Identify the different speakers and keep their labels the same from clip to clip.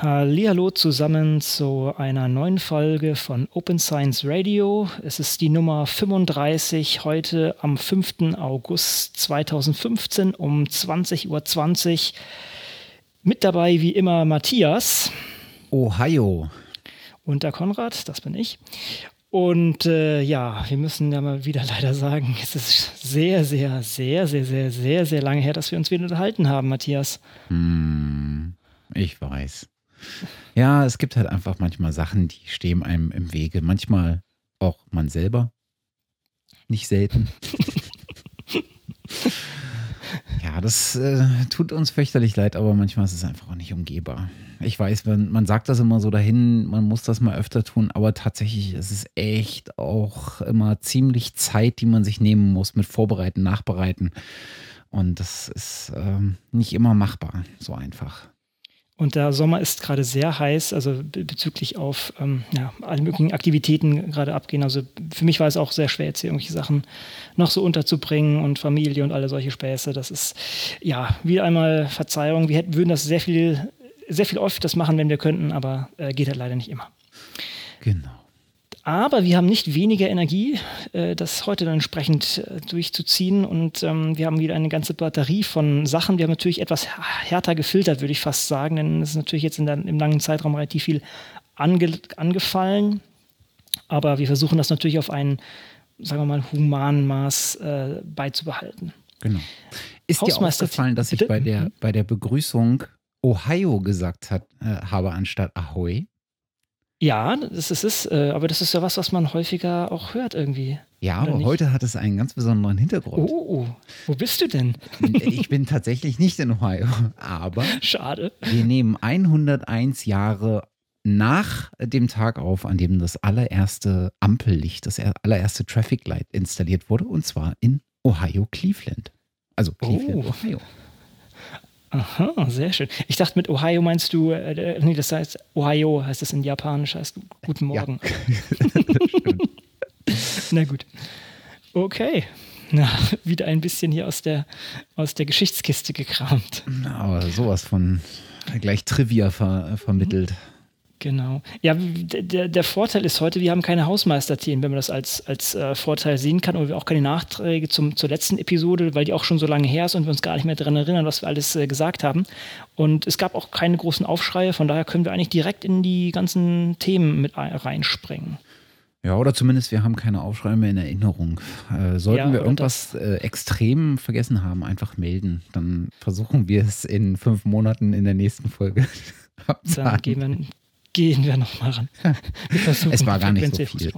Speaker 1: Hallo zusammen zu einer neuen Folge von Open Science Radio. Es ist die Nummer 35 heute am 5. August 2015 um 20.20 Uhr. Mit dabei wie immer Matthias.
Speaker 2: Ohio.
Speaker 1: Und der Konrad, das bin ich. Und äh, ja, wir müssen ja mal wieder leider sagen, es ist sehr, sehr, sehr, sehr, sehr, sehr, sehr lange her, dass wir uns wieder unterhalten haben, Matthias.
Speaker 2: Hm, ich weiß. Ja, es gibt halt einfach manchmal Sachen, die stehen einem im Wege. Manchmal auch man selber. Nicht selten. ja, das äh, tut uns fürchterlich leid, aber manchmal ist es einfach auch nicht umgehbar. Ich weiß, man, man sagt das immer so dahin, man muss das mal öfter tun, aber tatsächlich ist es echt auch immer ziemlich Zeit, die man sich nehmen muss mit Vorbereiten, Nachbereiten. Und das ist ähm, nicht immer machbar, so einfach.
Speaker 1: Und der Sommer ist gerade sehr heiß, also bezüglich auf ähm, ja, alle möglichen Aktivitäten gerade abgehen. Also für mich war es auch sehr schwer, jetzt hier irgendwelche Sachen noch so unterzubringen und Familie und alle solche Späße. Das ist ja wieder einmal Verzeihung. Wir hätten, würden das sehr viel, sehr viel öfters machen, wenn wir könnten, aber äh, geht halt leider nicht immer.
Speaker 2: Genau.
Speaker 1: Aber wir haben nicht weniger Energie, äh, das heute dann entsprechend äh, durchzuziehen. Und ähm, wir haben wieder eine ganze Batterie von Sachen. Wir haben natürlich etwas härter gefiltert, würde ich fast sagen, denn es ist natürlich jetzt in der, im langen Zeitraum relativ viel ange, angefallen. Aber wir versuchen das natürlich auf ein, sagen wir mal, humanen Maß äh, beizubehalten.
Speaker 2: Genau. Ist dir aufgefallen, dass ich bei der, bei der Begrüßung Ohio gesagt hat, äh, habe anstatt Ahoy?
Speaker 1: Ja, das ist es, äh, aber das ist ja was, was man häufiger auch hört irgendwie.
Speaker 2: Ja, aber nicht? heute hat es einen ganz besonderen Hintergrund.
Speaker 1: Oh, wo bist du denn?
Speaker 2: Ich bin tatsächlich nicht in Ohio, aber
Speaker 1: schade.
Speaker 2: Wir nehmen 101 Jahre nach dem Tag auf, an dem das allererste Ampellicht, das allererste Traffic Light installiert wurde, und zwar in Ohio, Cleveland. Also Cleveland, oh. Ohio.
Speaker 1: Aha, sehr schön. Ich dachte, mit Ohio meinst du, äh, nee, das heißt, Ohio heißt es in Japanisch, heißt Guten Morgen. Ja. Na gut. Okay. Na, wieder ein bisschen hier aus der, aus der Geschichtskiste gekramt.
Speaker 2: Aber sowas von gleich Trivia ver, vermittelt. Mhm.
Speaker 1: Genau. Ja, der, der Vorteil ist heute, wir haben keine Hausmeisterthemen, wenn man das als, als äh, Vorteil sehen kann, und wir auch keine Nachträge zum, zur letzten Episode, weil die auch schon so lange her ist und wir uns gar nicht mehr daran erinnern, was wir alles äh, gesagt haben. Und es gab auch keine großen Aufschreie, von daher können wir eigentlich direkt in die ganzen Themen mit reinspringen.
Speaker 2: Ja, oder zumindest wir haben keine Aufschreie mehr in Erinnerung. Äh, sollten ja, wir irgendwas äh, extrem vergessen haben, einfach melden. Dann versuchen wir es in fünf Monaten in der nächsten Folge.
Speaker 1: Dann gehen wir, gehen wir nochmal ran.
Speaker 2: es war gar nicht so viel.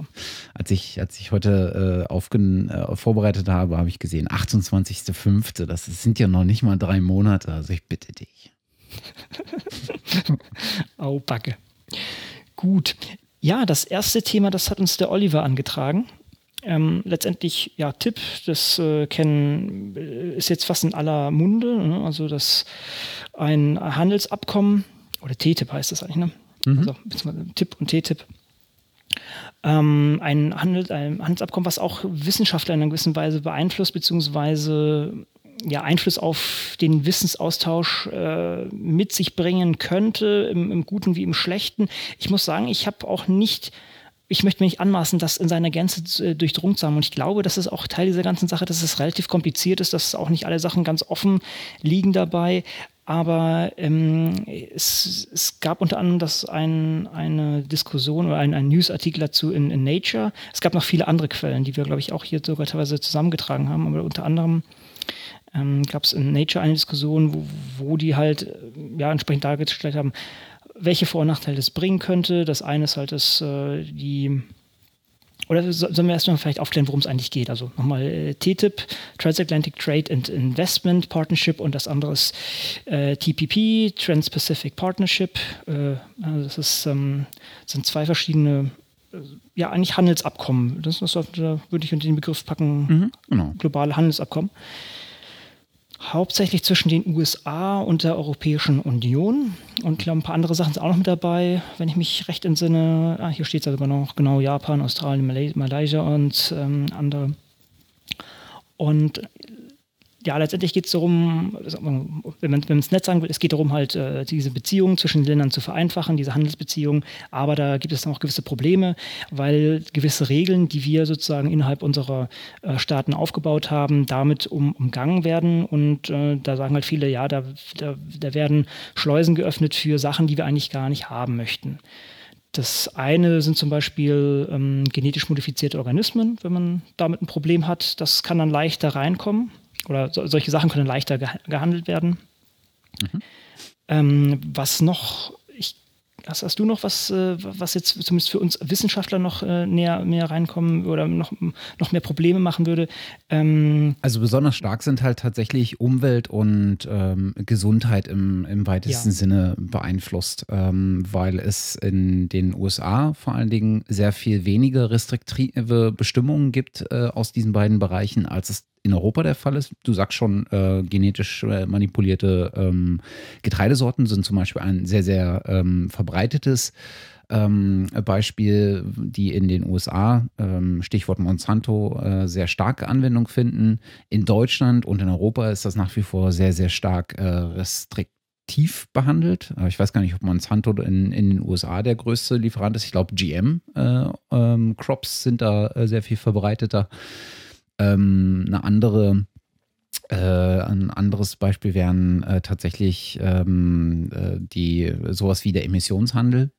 Speaker 2: Als ich, als ich heute äh, aufgen, äh, vorbereitet habe, habe ich gesehen, 28.05. Das sind ja noch nicht mal drei Monate. Also ich bitte dich.
Speaker 1: Au, Backe. Gut. Ja, das erste Thema, das hat uns der Oliver angetragen. Ähm, letztendlich, ja, Tipp, das äh, kennen, äh, ist jetzt fast in aller Munde. Ne? Also das ein Handelsabkommen, oder TTIP heißt das eigentlich, ne? Mhm. Also Tipp und T-Tipp. Ähm, ein, Handel, ein Handelsabkommen, was auch Wissenschaftler in einer gewissen Weise beeinflusst, beziehungsweise ja, Einfluss auf den Wissensaustausch äh, mit sich bringen könnte, im, im, Guten wie im Schlechten. Ich muss sagen, ich habe auch nicht, ich möchte mir nicht anmaßen, das in seiner Gänze äh, durchdrungen zu haben. Und ich glaube, das ist auch Teil dieser ganzen Sache, dass es relativ kompliziert ist, dass auch nicht alle Sachen ganz offen liegen dabei. Aber ähm, es, es, gab unter anderem das ein, eine Diskussion oder ein, ein Newsartikel dazu in, in, Nature. Es gab noch viele andere Quellen, die wir, glaube ich, auch hier sogar teilweise zusammengetragen haben. Aber unter anderem ähm, gab es in Nature eine Diskussion, wo, wo die halt ja, entsprechend dargestellt haben, welche Vor- und Nachteile es bringen könnte. Das eine ist halt, dass äh, die oder sollen wir erstmal vielleicht aufklären, worum es eigentlich geht? Also nochmal äh, TTIP, Transatlantic Trade and Investment Partnership und das andere ist äh, TPP, Trans-Pacific Partnership. Äh, also das ist, ähm, sind zwei verschiedene, äh, ja eigentlich Handelsabkommen. Das, das, da würde ich unter den Begriff packen, mhm, genau. globale Handelsabkommen hauptsächlich zwischen den USA und der Europäischen Union. Und ich glaube, ein paar andere Sachen sind auch noch mit dabei, wenn ich mich recht entsinne. Ah, hier steht es sogar noch, genau, Japan, Australien, Malaysia und ähm, andere. Und ja, letztendlich geht es darum, wenn man es nett sagen will, es geht darum, halt äh, diese Beziehungen zwischen den Ländern zu vereinfachen, diese Handelsbeziehungen. Aber da gibt es dann auch gewisse Probleme, weil gewisse Regeln, die wir sozusagen innerhalb unserer äh, Staaten aufgebaut haben, damit um, umgangen werden. Und äh, da sagen halt viele, ja, da, da, da werden Schleusen geöffnet für Sachen, die wir eigentlich gar nicht haben möchten. Das eine sind zum Beispiel ähm, genetisch modifizierte Organismen, wenn man damit ein Problem hat. Das kann dann leichter reinkommen oder so, solche Sachen können leichter gehandelt werden. Mhm. Ähm, was noch Hast, hast, du noch was, äh, was jetzt zumindest für uns Wissenschaftler noch äh, näher, näher reinkommen oder noch, noch mehr Probleme machen würde?
Speaker 2: Ähm also besonders stark sind halt tatsächlich Umwelt und ähm, Gesundheit im, im weitesten ja. Sinne beeinflusst, ähm, weil es in den USA vor allen Dingen sehr viel weniger restriktive Bestimmungen gibt äh, aus diesen beiden Bereichen, als es in Europa der Fall ist. Du sagst schon, äh, genetisch äh, manipulierte ähm, Getreidesorten sind zum Beispiel ein sehr, sehr ähm, verbreitetes ähm, Beispiel, die in den USA, ähm, Stichwort Monsanto, äh, sehr starke Anwendung finden. In Deutschland und in Europa ist das nach wie vor sehr, sehr stark äh, restriktiv behandelt. Ich weiß gar nicht, ob Monsanto in, in den USA der größte Lieferant ist. Ich glaube, GM-Crops äh, ähm, sind da äh, sehr viel verbreiteter. Ähm, eine andere äh, ein anderes Beispiel wären äh, tatsächlich ähm, äh, die sowas wie der Emissionshandel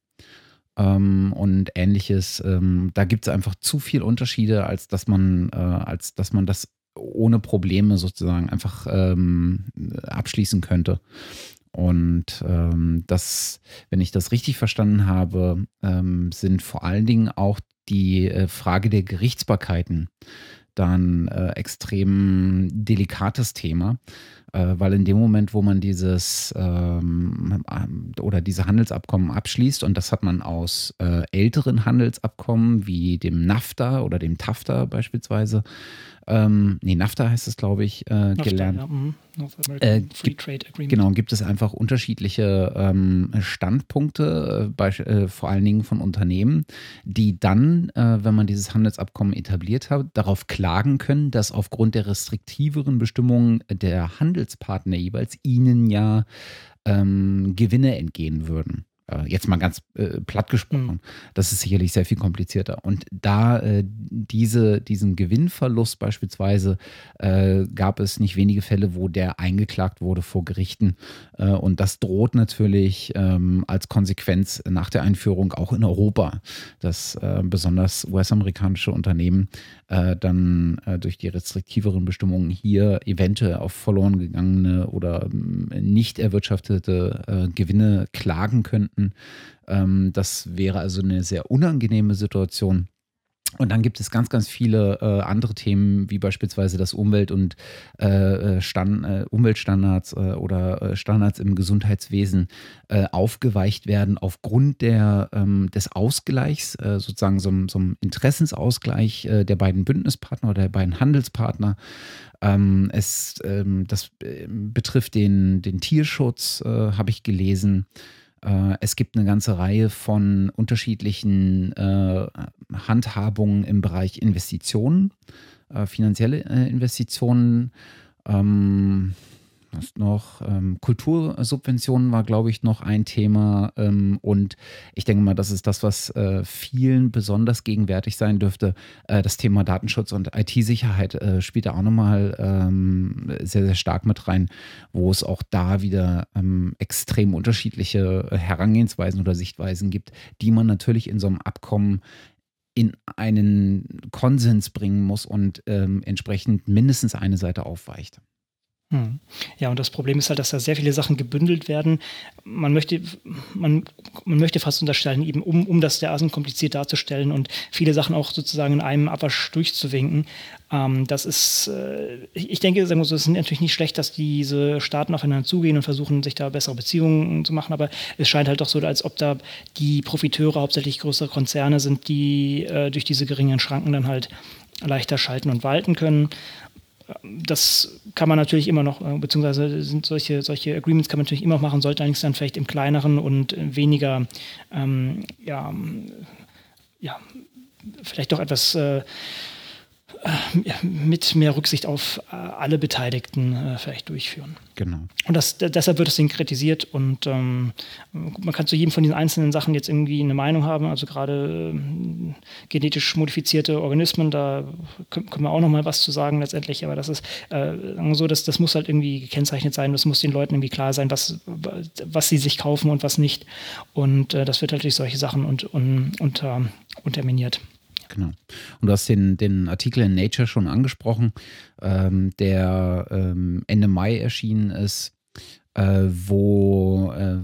Speaker 2: ähm, und ähnliches. Ähm, da gibt es einfach zu viele Unterschiede, als dass man, äh, als dass man das ohne Probleme sozusagen einfach ähm, abschließen könnte. Und ähm, das, wenn ich das richtig verstanden habe, ähm, sind vor allen Dingen auch die äh, Frage der Gerichtsbarkeiten dann äh, extrem delikates Thema, äh, weil in dem Moment, wo man dieses ähm, oder diese Handelsabkommen abschließt, und das hat man aus äh, älteren Handelsabkommen wie dem NAFTA oder dem TAFTA beispielsweise, ähm, nee, NAFTA heißt es, glaube ich, äh, NAFTA, gelernt. Ja, mhm. Äh, Free Trade Agreement. Genau, gibt es einfach unterschiedliche ähm, Standpunkte, äh, bei, äh, vor allen Dingen von Unternehmen, die dann, äh, wenn man dieses Handelsabkommen etabliert hat, darauf klagen können, dass aufgrund der restriktiveren Bestimmungen der Handelspartner jeweils ihnen ja ähm, Gewinne entgehen würden. Äh, jetzt mal ganz äh, platt gesprochen. Mhm. Das ist sicherlich sehr viel komplizierter. Und da äh, diese, diesen Gewinnverlust beispielsweise äh, gab es nicht wenige Fälle, wo der eingeklagt wurde vor Gerichten. Äh, und das droht natürlich ähm, als Konsequenz nach der Einführung auch in Europa, dass äh, besonders US-amerikanische Unternehmen dann durch die restriktiveren Bestimmungen hier eventuell auf verloren gegangene oder ähm, nicht erwirtschaftete Gewinne klagen könnten könnten. Ähm, das wäre also eine sehr unangenehme Situation. Und dann gibt es ganz, ganz viele äh, andere Themen, wie beispielsweise das Umwelt- und äh, äh Stand, äh, Umweltstandards äh, oder äh, Standards im Gesundheitswesen aufgeweicht werden aufgrund der, ähm, des Ausgleichs, sozusagen so, so einem Interessensausgleich der beiden Bündnispartner oder der beiden Handelspartner. Ähm, es, ähm, das betrifft den, den Tierschutz, habe ich gelesen. Äh, es gibt eine ganze Reihe von unterschiedlichen äh, Handhabungen im Bereich Investitionen, äh, finanzielle Investitionen. Ähm, was noch? Ähm, Kultursubventionen war, glaube ich, noch ein Thema. Ähm, und ich denke mal, das ist das, was äh, vielen besonders gegenwärtig sein dürfte. Äh, das Thema Datenschutz und IT-Sicherheit äh, spielt da auch nochmal ähm, sehr, sehr stark mit rein, wo es auch da wieder ähm, extrem unterschiedliche Herangehensweisen oder Sichtweisen gibt, die man natürlich in so einem Abkommen in einen Konsens bringen muss und ähm, entsprechend mindestens eine Seite aufweicht.
Speaker 1: Hm. Ja, und das Problem ist halt, dass da sehr viele Sachen gebündelt werden. Man möchte, man, man möchte fast unterstellen, eben um, um das dermaßen kompliziert darzustellen und viele Sachen auch sozusagen in einem Abwasch durchzuwinken. Ähm, das ist, äh, ich denke, sagen wir so, es ist natürlich nicht schlecht, dass diese Staaten aufeinander zugehen und versuchen, sich da bessere Beziehungen zu machen, aber es scheint halt doch so, als ob da die Profiteure hauptsächlich größere Konzerne sind, die äh, durch diese geringen Schranken dann halt leichter schalten und walten können das kann man natürlich immer noch, äh, beziehungsweise sind solche, solche Agreements kann man natürlich immer noch machen, sollte allerdings dann vielleicht im kleineren und weniger, ähm, ja, ja, vielleicht doch etwas, äh, mit mehr Rücksicht auf äh, alle Beteiligten äh, vielleicht durchführen.
Speaker 2: Genau.
Speaker 1: Und das, deshalb wird das Ding kritisiert und ähm, man kann zu jedem von diesen einzelnen Sachen jetzt irgendwie eine Meinung haben. Also gerade ähm, genetisch modifizierte Organismen, da können, können wir auch noch mal was zu sagen letztendlich. Aber das ist äh, so, dass das muss halt irgendwie gekennzeichnet sein. Das muss den Leuten irgendwie klar sein, was, was sie sich kaufen und was nicht. Und äh, das wird halt durch solche Sachen und, und, unter, unterminiert.
Speaker 2: Genau. Und du hast den, den Artikel in Nature schon angesprochen, ähm, der ähm, Ende Mai erschienen ist, äh, wo äh,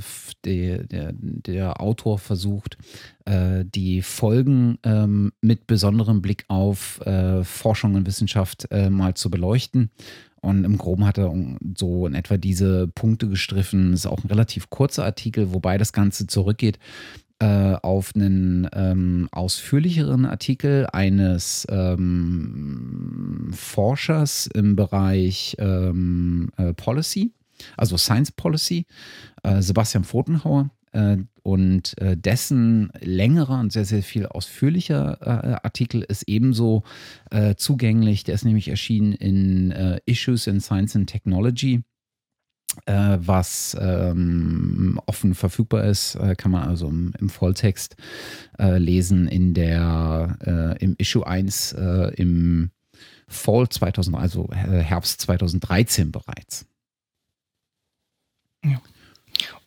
Speaker 2: der, der, der, Autor versucht, äh, die Folgen ähm, mit besonderem Blick auf äh, Forschung und Wissenschaft äh, mal zu beleuchten. Und im Groben hat er so in etwa diese Punkte gestriffen. Es ist auch ein relativ kurzer Artikel, wobei das Ganze zurückgeht äh, auf einen ähm, ausführlicheren Artikel eines ähm, Forschers im Bereich ähm, äh, Policy, also Science Policy, äh, Sebastian Pfotenhauer. Äh, und äh, dessen längerer und sehr, sehr viel ausführlicher äh, Artikel ist ebenso zugänglich. Der ist nämlich erschienen in Issues in Science and Technology äh, was ähm, offen verfügbar ist, äh, kann man also im, im Volltext äh, lesen in der äh, im Issue 1 äh, im Fall 2000, also äh, Herbst 2013 bereits.
Speaker 1: Ja.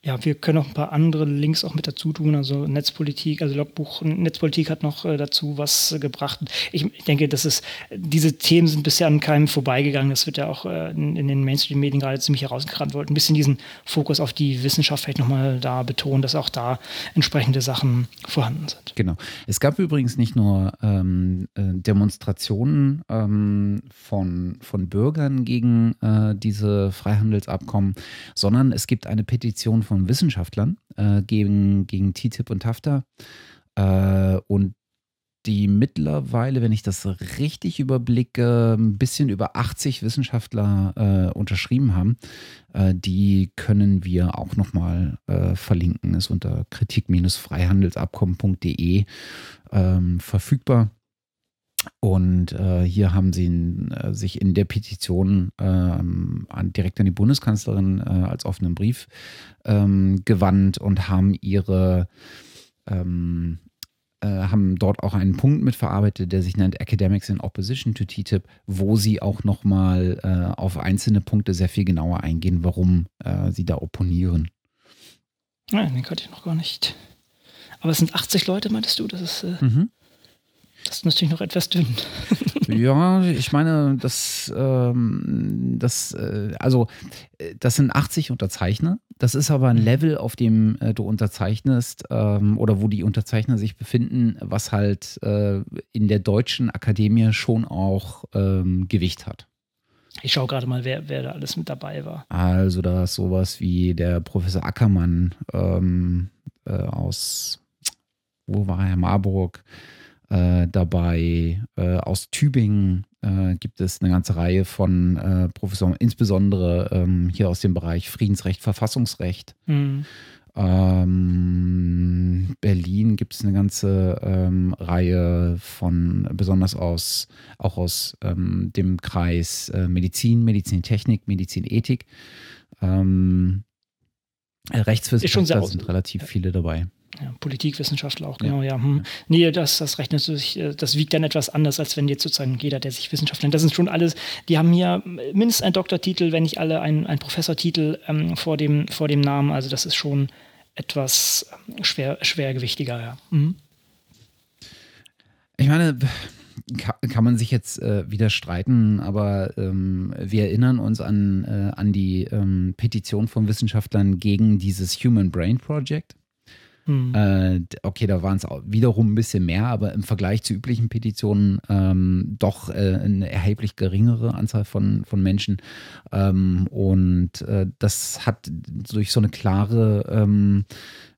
Speaker 1: Ja, wir können auch ein paar andere Links auch mit dazu tun. Also Netzpolitik, also Logbuch Netzpolitik hat noch äh, dazu was äh, gebracht. Ich, denke, dass es, diese Themen sind bisher an keinem vorbeigegangen. Das wird ja auch äh, in, den Mainstream-Medien gerade ziemlich herausgekramt worden. Ein bisschen diesen Fokus auf die Wissenschaft vielleicht nochmal da betonen, dass auch da entsprechende Sachen vorhanden sind.
Speaker 2: Genau. Es gab übrigens nicht nur ähm, äh, Demonstrationen ähm, von, von Bürgern gegen diese Freihandelsabkommen, sondern es gibt eine Petition von von Wissenschaftlern äh, gegen, gegen TTIP und TAFTA. Äh, und die mittlerweile, wenn ich das richtig überblicke, ein bisschen über 80 Wissenschaftler äh, unterschrieben haben. Äh, die können wir auch nochmal äh, verlinken. Ist unter kritik-freihandelsabkommen.de ähm, verfügbar. Und äh, hier haben sie äh, sich in der Petition äh, an, direkt an die Bundeskanzlerin äh, als offenen Brief ähm, gewandt und haben ihre ähm, äh, haben dort auch einen Punkt mitverarbeitet, der sich nennt Academics in Opposition to TTIP, wo sie auch nochmal äh, auf einzelne Punkte sehr viel genauer eingehen, warum äh, sie da opponieren.
Speaker 1: Nein, den kannte ich noch gar nicht. Aber es sind 80 Leute, meintest du? Das ist. Mhm. Das ist natürlich noch etwas dünn.
Speaker 2: ja, ich meine, das, ähm, das, äh, also, äh, das sind 80 Unterzeichner. Das ist aber ein mhm. Level, auf dem äh, du unterzeichnest ähm, oder wo die Unterzeichner sich befinden, was halt äh, in der deutschen Akademie schon auch ähm, Gewicht hat.
Speaker 1: Ich schaue gerade mal, wer, wer da alles mit dabei war.
Speaker 2: Also, da ist sowas wie der Professor Ackermann ähm, äh, aus, wo war er? Marburg äh, dabei. Äh, aus Tübingen äh, gibt es eine ganze Reihe von äh, Professoren, insbesondere ähm, hier aus dem Bereich Friedensrecht, Verfassungsrecht. Mhm. Ähm, Berlin gibt es eine ganze ähm, Reihe von, besonders aus, auch aus ähm, dem Kreis äh, Medizin, Medizintechnik, Medizinethik. Ähm, Rechtswissenschaftler sind relativ viele dabei.
Speaker 1: Ja, Politikwissenschaftler auch, genau, ja. ja. Hm. Nee, das, das rechnet sich, äh, das wiegt dann etwas anders, als wenn jetzt sozusagen jeder, der sich Wissenschaftler nennt. Das sind schon alles, die haben hier mindestens einen Doktortitel, wenn nicht alle einen, einen Professortitel ähm, vor, dem, vor dem Namen. Also das ist schon etwas ähm, schwer, schwergewichtiger, ja. Mhm.
Speaker 2: Ich meine, kann, man sich jetzt äh, wieder streiten, aber ähm, wir erinnern uns an, äh, an die ähm, Petition von Wissenschaftlern gegen dieses Human Brain Project. Hm. Äh, okay, da waren es wiederum ein bisschen mehr, aber im Vergleich zu üblichen Petitionen ähm, doch äh, eine erheblich geringere Anzahl von, von Menschen. Ähm, und äh, das hat durch so eine klare, ähm,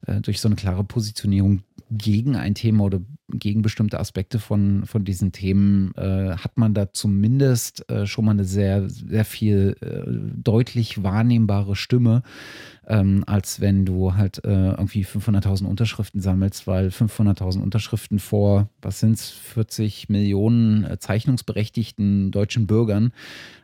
Speaker 2: äh, durch so eine klare Positionierung gegen ein Thema oder gegen bestimmte Aspekte von, von diesen Themen, äh, hat man da zumindest äh, schon mal eine sehr, sehr viel äh, deutlich wahrnehmbare Stimme, ähm, als wenn du halt äh, irgendwie 500.000 Unterschriften sammelst, weil 500.000 Unterschriften vor, was sind es, 40 Millionen äh, zeichnungsberechtigten deutschen Bürgern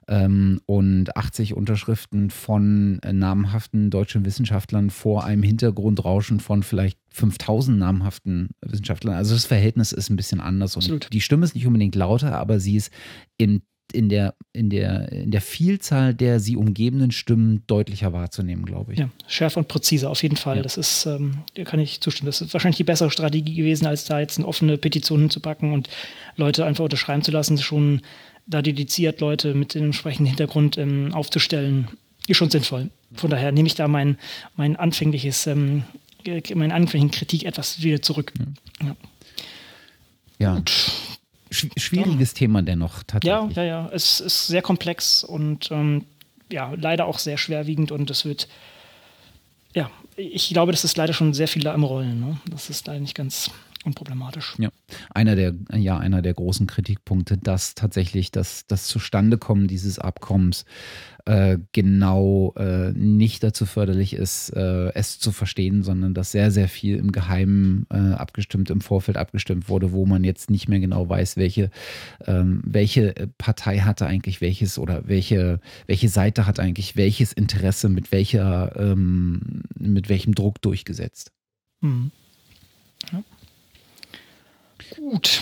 Speaker 2: ähm, und 80 Unterschriften von äh, namhaften deutschen Wissenschaftlern vor einem Hintergrundrauschen von vielleicht 5000 namhaften Wissenschaftlern. Also das Verhältnis ist ein bisschen anders und die Stimme ist nicht unbedingt lauter, aber sie ist im in der, in, der, in der Vielzahl der sie umgebenden Stimmen deutlicher wahrzunehmen, glaube ich.
Speaker 1: Ja, schärfer und präziser, auf jeden Fall. Ja. Das ist, ähm, da kann ich zustimmen. Das ist wahrscheinlich die bessere Strategie gewesen, als da jetzt eine offene Petition hinzupacken und Leute einfach unterschreiben zu lassen. Schon da dediziert Leute mit dem entsprechenden Hintergrund ähm, aufzustellen, ist schon sinnvoll. Von daher nehme ich da mein, mein anfängliches, ähm, meine anfängliche Kritik etwas wieder zurück.
Speaker 2: Ja. ja. ja. Schwieriges ja. Thema dennoch
Speaker 1: tatsächlich. Ja, ja, ja. Es ist sehr komplex und ähm, ja, leider auch sehr schwerwiegend und es wird, ja, ich glaube, das ist leider schon sehr viel da im Rollen. Ne? Das ist leider nicht ganz unproblematisch.
Speaker 2: Ja, einer der, ja, einer der großen Kritikpunkte, dass tatsächlich das, das Zustandekommen dieses Abkommens äh, genau äh, nicht dazu förderlich ist, äh, es zu verstehen, sondern dass sehr, sehr viel im Geheimen äh, abgestimmt, im Vorfeld abgestimmt wurde, wo man jetzt nicht mehr genau weiß, welche, ähm, welche Partei hatte eigentlich welches oder welche, welche Seite hat eigentlich welches Interesse mit welcher, ähm, mit welchem Druck durchgesetzt. Mhm. Ja.
Speaker 1: Gut,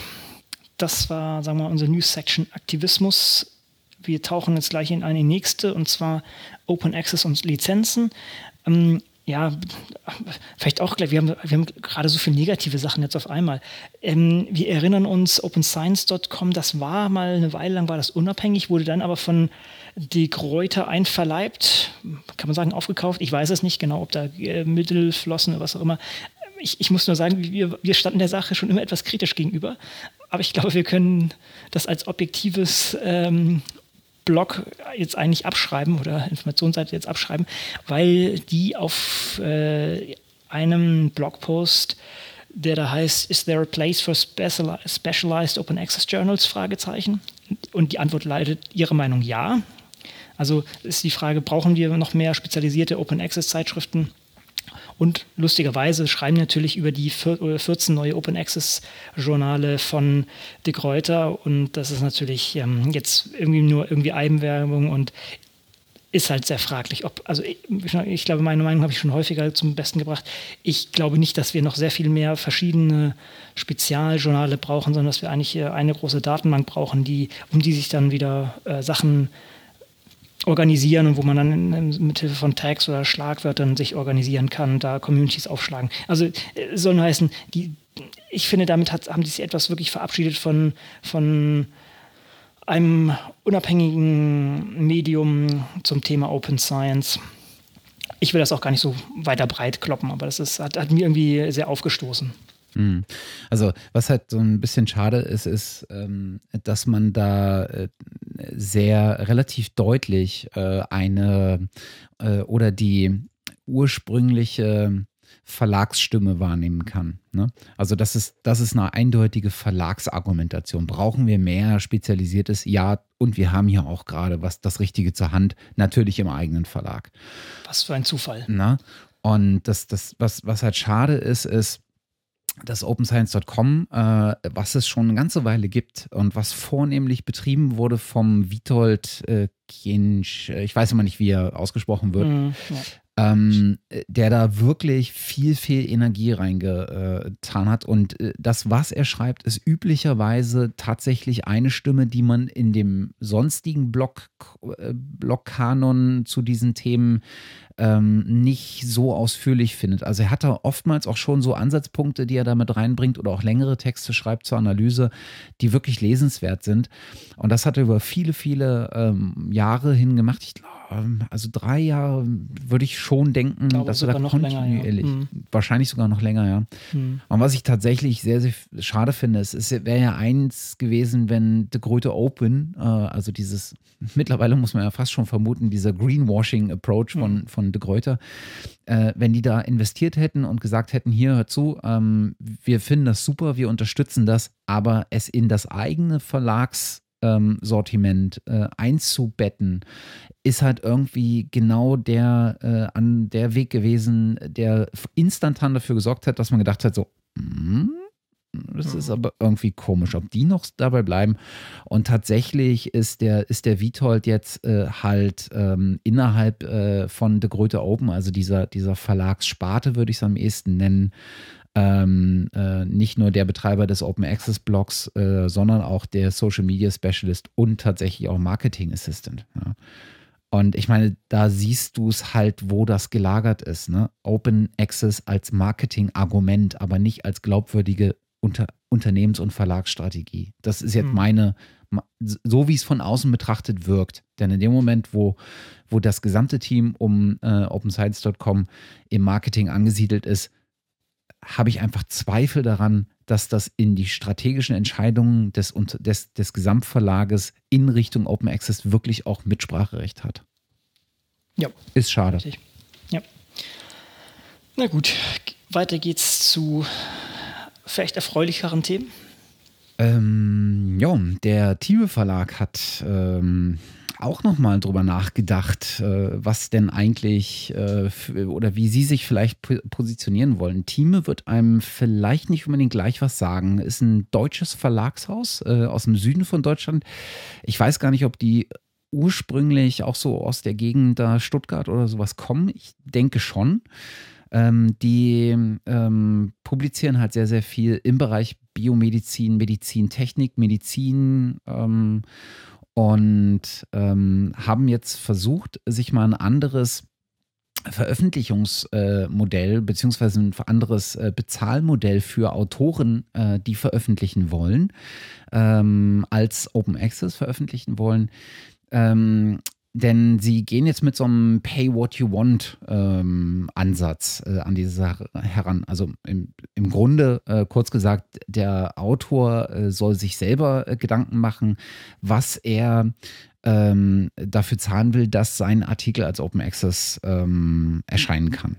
Speaker 1: das war, sagen wir mal, unsere News Section Aktivismus. Wir tauchen jetzt gleich in eine nächste und zwar Open Access und Lizenzen. Ähm, ja, vielleicht auch gleich, wir haben, wir haben gerade so viele negative Sachen jetzt auf einmal. Ähm, wir erinnern uns, OpenScience.com, das war mal eine Weile lang, war das unabhängig, wurde dann aber von die Kräuter einverleibt, kann man sagen, aufgekauft. Ich weiß es nicht genau, ob da äh, Mittel flossen oder was auch immer ich, ich muss nur sagen, wir, wir standen der Sache schon immer etwas kritisch gegenüber. Aber ich glaube, wir können das als objektives ähm, Blog jetzt eigentlich abschreiben oder Informationsseite jetzt abschreiben, weil die auf äh, einem Blogpost, der da heißt, is there a place for specialized open access journals? Fragezeichen. Und die Antwort leitet ihre Meinung ja. Also ist die Frage, brauchen wir noch mehr spezialisierte Open Access Zeitschriften? Und lustigerweise schreiben natürlich über die 14 neue Open Access Journale von De Gruyter und das ist natürlich ähm, jetzt irgendwie nur irgendwie Eigenwerbung und ist halt sehr fraglich. Ob, also ich, ich glaube, meine Meinung habe ich schon häufiger zum Besten gebracht. Ich glaube nicht, dass wir noch sehr viel mehr verschiedene Spezialjournale brauchen, sondern dass wir eigentlich eine große Datenbank brauchen, die, um die sich dann wieder äh, Sachen organisieren und wo man dann mit Hilfe von Tags oder Schlagwörtern sich organisieren kann, da Communities aufschlagen. Also äh, soll nur heißen, die, ich finde, damit hat, haben die sich etwas wirklich verabschiedet von, von einem unabhängigen Medium zum Thema Open Science. Ich will das auch gar nicht so weiter breit kloppen, aber das ist, hat, hat mir irgendwie sehr aufgestoßen.
Speaker 2: Hm. Also, was halt so ein bisschen schade ist, ist, ähm, dass man da äh, sehr relativ deutlich äh, eine äh, oder die ursprüngliche Verlagsstimme wahrnehmen kann. Ne? Also das ist, das ist eine eindeutige Verlagsargumentation. Brauchen wir mehr Spezialisiertes? Ja, und wir haben hier auch gerade was das Richtige zur Hand, natürlich im eigenen Verlag.
Speaker 1: Was für ein Zufall.
Speaker 2: Na? Und das, das, was, was halt schade ist, ist, das OpenScience.com, äh, was es schon eine ganze Weile gibt und was vornehmlich betrieben wurde vom Witold äh, Kiensch, ich weiß immer nicht, wie er ausgesprochen wird, mhm, ja ähm, der da wirklich viel, viel Energie reingetan hat. Und äh, das, was er schreibt, ist üblicherweise tatsächlich eine Stimme, die man in dem sonstigen Blog, äh, Blogkanon zu diesen Themen ähm, nicht so ausführlich findet. Also er hat da oftmals auch schon so Ansatzpunkte, die er damit reinbringt oder auch längere Texte schreibt zur Analyse, die wirklich lesenswert sind. Und das hat er über viele, viele ähm, Jahre hin gemacht. Ich glaube, also drei Jahre würde ich schon denken, glaube, dass du da kontinuierlich, ja. mhm. wahrscheinlich sogar noch länger, ja. Mhm. Und was ich tatsächlich sehr, sehr schade finde, es wäre ja eins gewesen, wenn The Gröte Open, äh, also dieses, mittlerweile muss man ja fast schon vermuten, dieser Greenwashing-Approach von, mhm. von De Gruyter, äh, wenn die da investiert hätten und gesagt hätten, hier, hör zu, ähm, wir finden das super, wir unterstützen das, aber es in das eigene Verlagssortiment äh, einzubetten, ist halt irgendwie genau der, äh, an der Weg gewesen, der instantan dafür gesorgt hat, dass man gedacht hat, so, mm, das ist aber irgendwie komisch, ob die noch dabei bleiben. Und tatsächlich ist der, ist der Vitold jetzt äh, halt ähm, innerhalb äh, von De Gröte Open, also dieser, dieser Verlagssparte, würde ich es am ehesten nennen, ähm, äh, nicht nur der Betreiber des Open Access Blogs, äh, sondern auch der Social Media Specialist und tatsächlich auch Marketing Assistant. Ja. Und ich meine, da siehst du es halt, wo das gelagert ist. Ne? Open Access als Marketing-Argument, aber nicht als glaubwürdige unter, Unternehmens- und Verlagsstrategie. Das ist jetzt mhm. meine, so wie es von außen betrachtet wirkt. Denn in dem Moment, wo, wo das gesamte Team um äh, OpenScience.com im Marketing angesiedelt ist, habe ich einfach Zweifel daran, dass das in die strategischen Entscheidungen des, des, des Gesamtverlages in Richtung Open Access wirklich auch Mitspracherecht hat.
Speaker 1: Ja.
Speaker 2: Ist schade.
Speaker 1: Richtig. Ja. Na gut, weiter geht's zu vielleicht erfreulicheren Themen?
Speaker 2: Ähm, ja, der Thieme Verlag hat ähm, auch nochmal drüber nachgedacht, äh, was denn eigentlich äh, oder wie sie sich vielleicht positionieren wollen. Thieme wird einem vielleicht nicht unbedingt gleich was sagen. Ist ein deutsches Verlagshaus äh, aus dem Süden von Deutschland. Ich weiß gar nicht, ob die ursprünglich auch so aus der Gegend da Stuttgart oder sowas kommen. Ich denke schon. Ähm, die ähm, publizieren halt sehr, sehr viel im Bereich Biomedizin, Medizintechnik, Medizin ähm, und ähm, haben jetzt versucht, sich mal ein anderes Veröffentlichungsmodell äh, beziehungsweise ein anderes äh, Bezahlmodell für Autoren, äh, die veröffentlichen wollen, ähm, als Open Access veröffentlichen wollen, ähm, denn sie gehen jetzt mit so einem Pay What You Want ähm, Ansatz äh, an diese Sache heran. Also im, im Grunde, äh, kurz gesagt, der Autor äh, soll sich selber äh, Gedanken machen, was er ähm, dafür zahlen will, dass sein Artikel als Open Access ähm, erscheinen kann.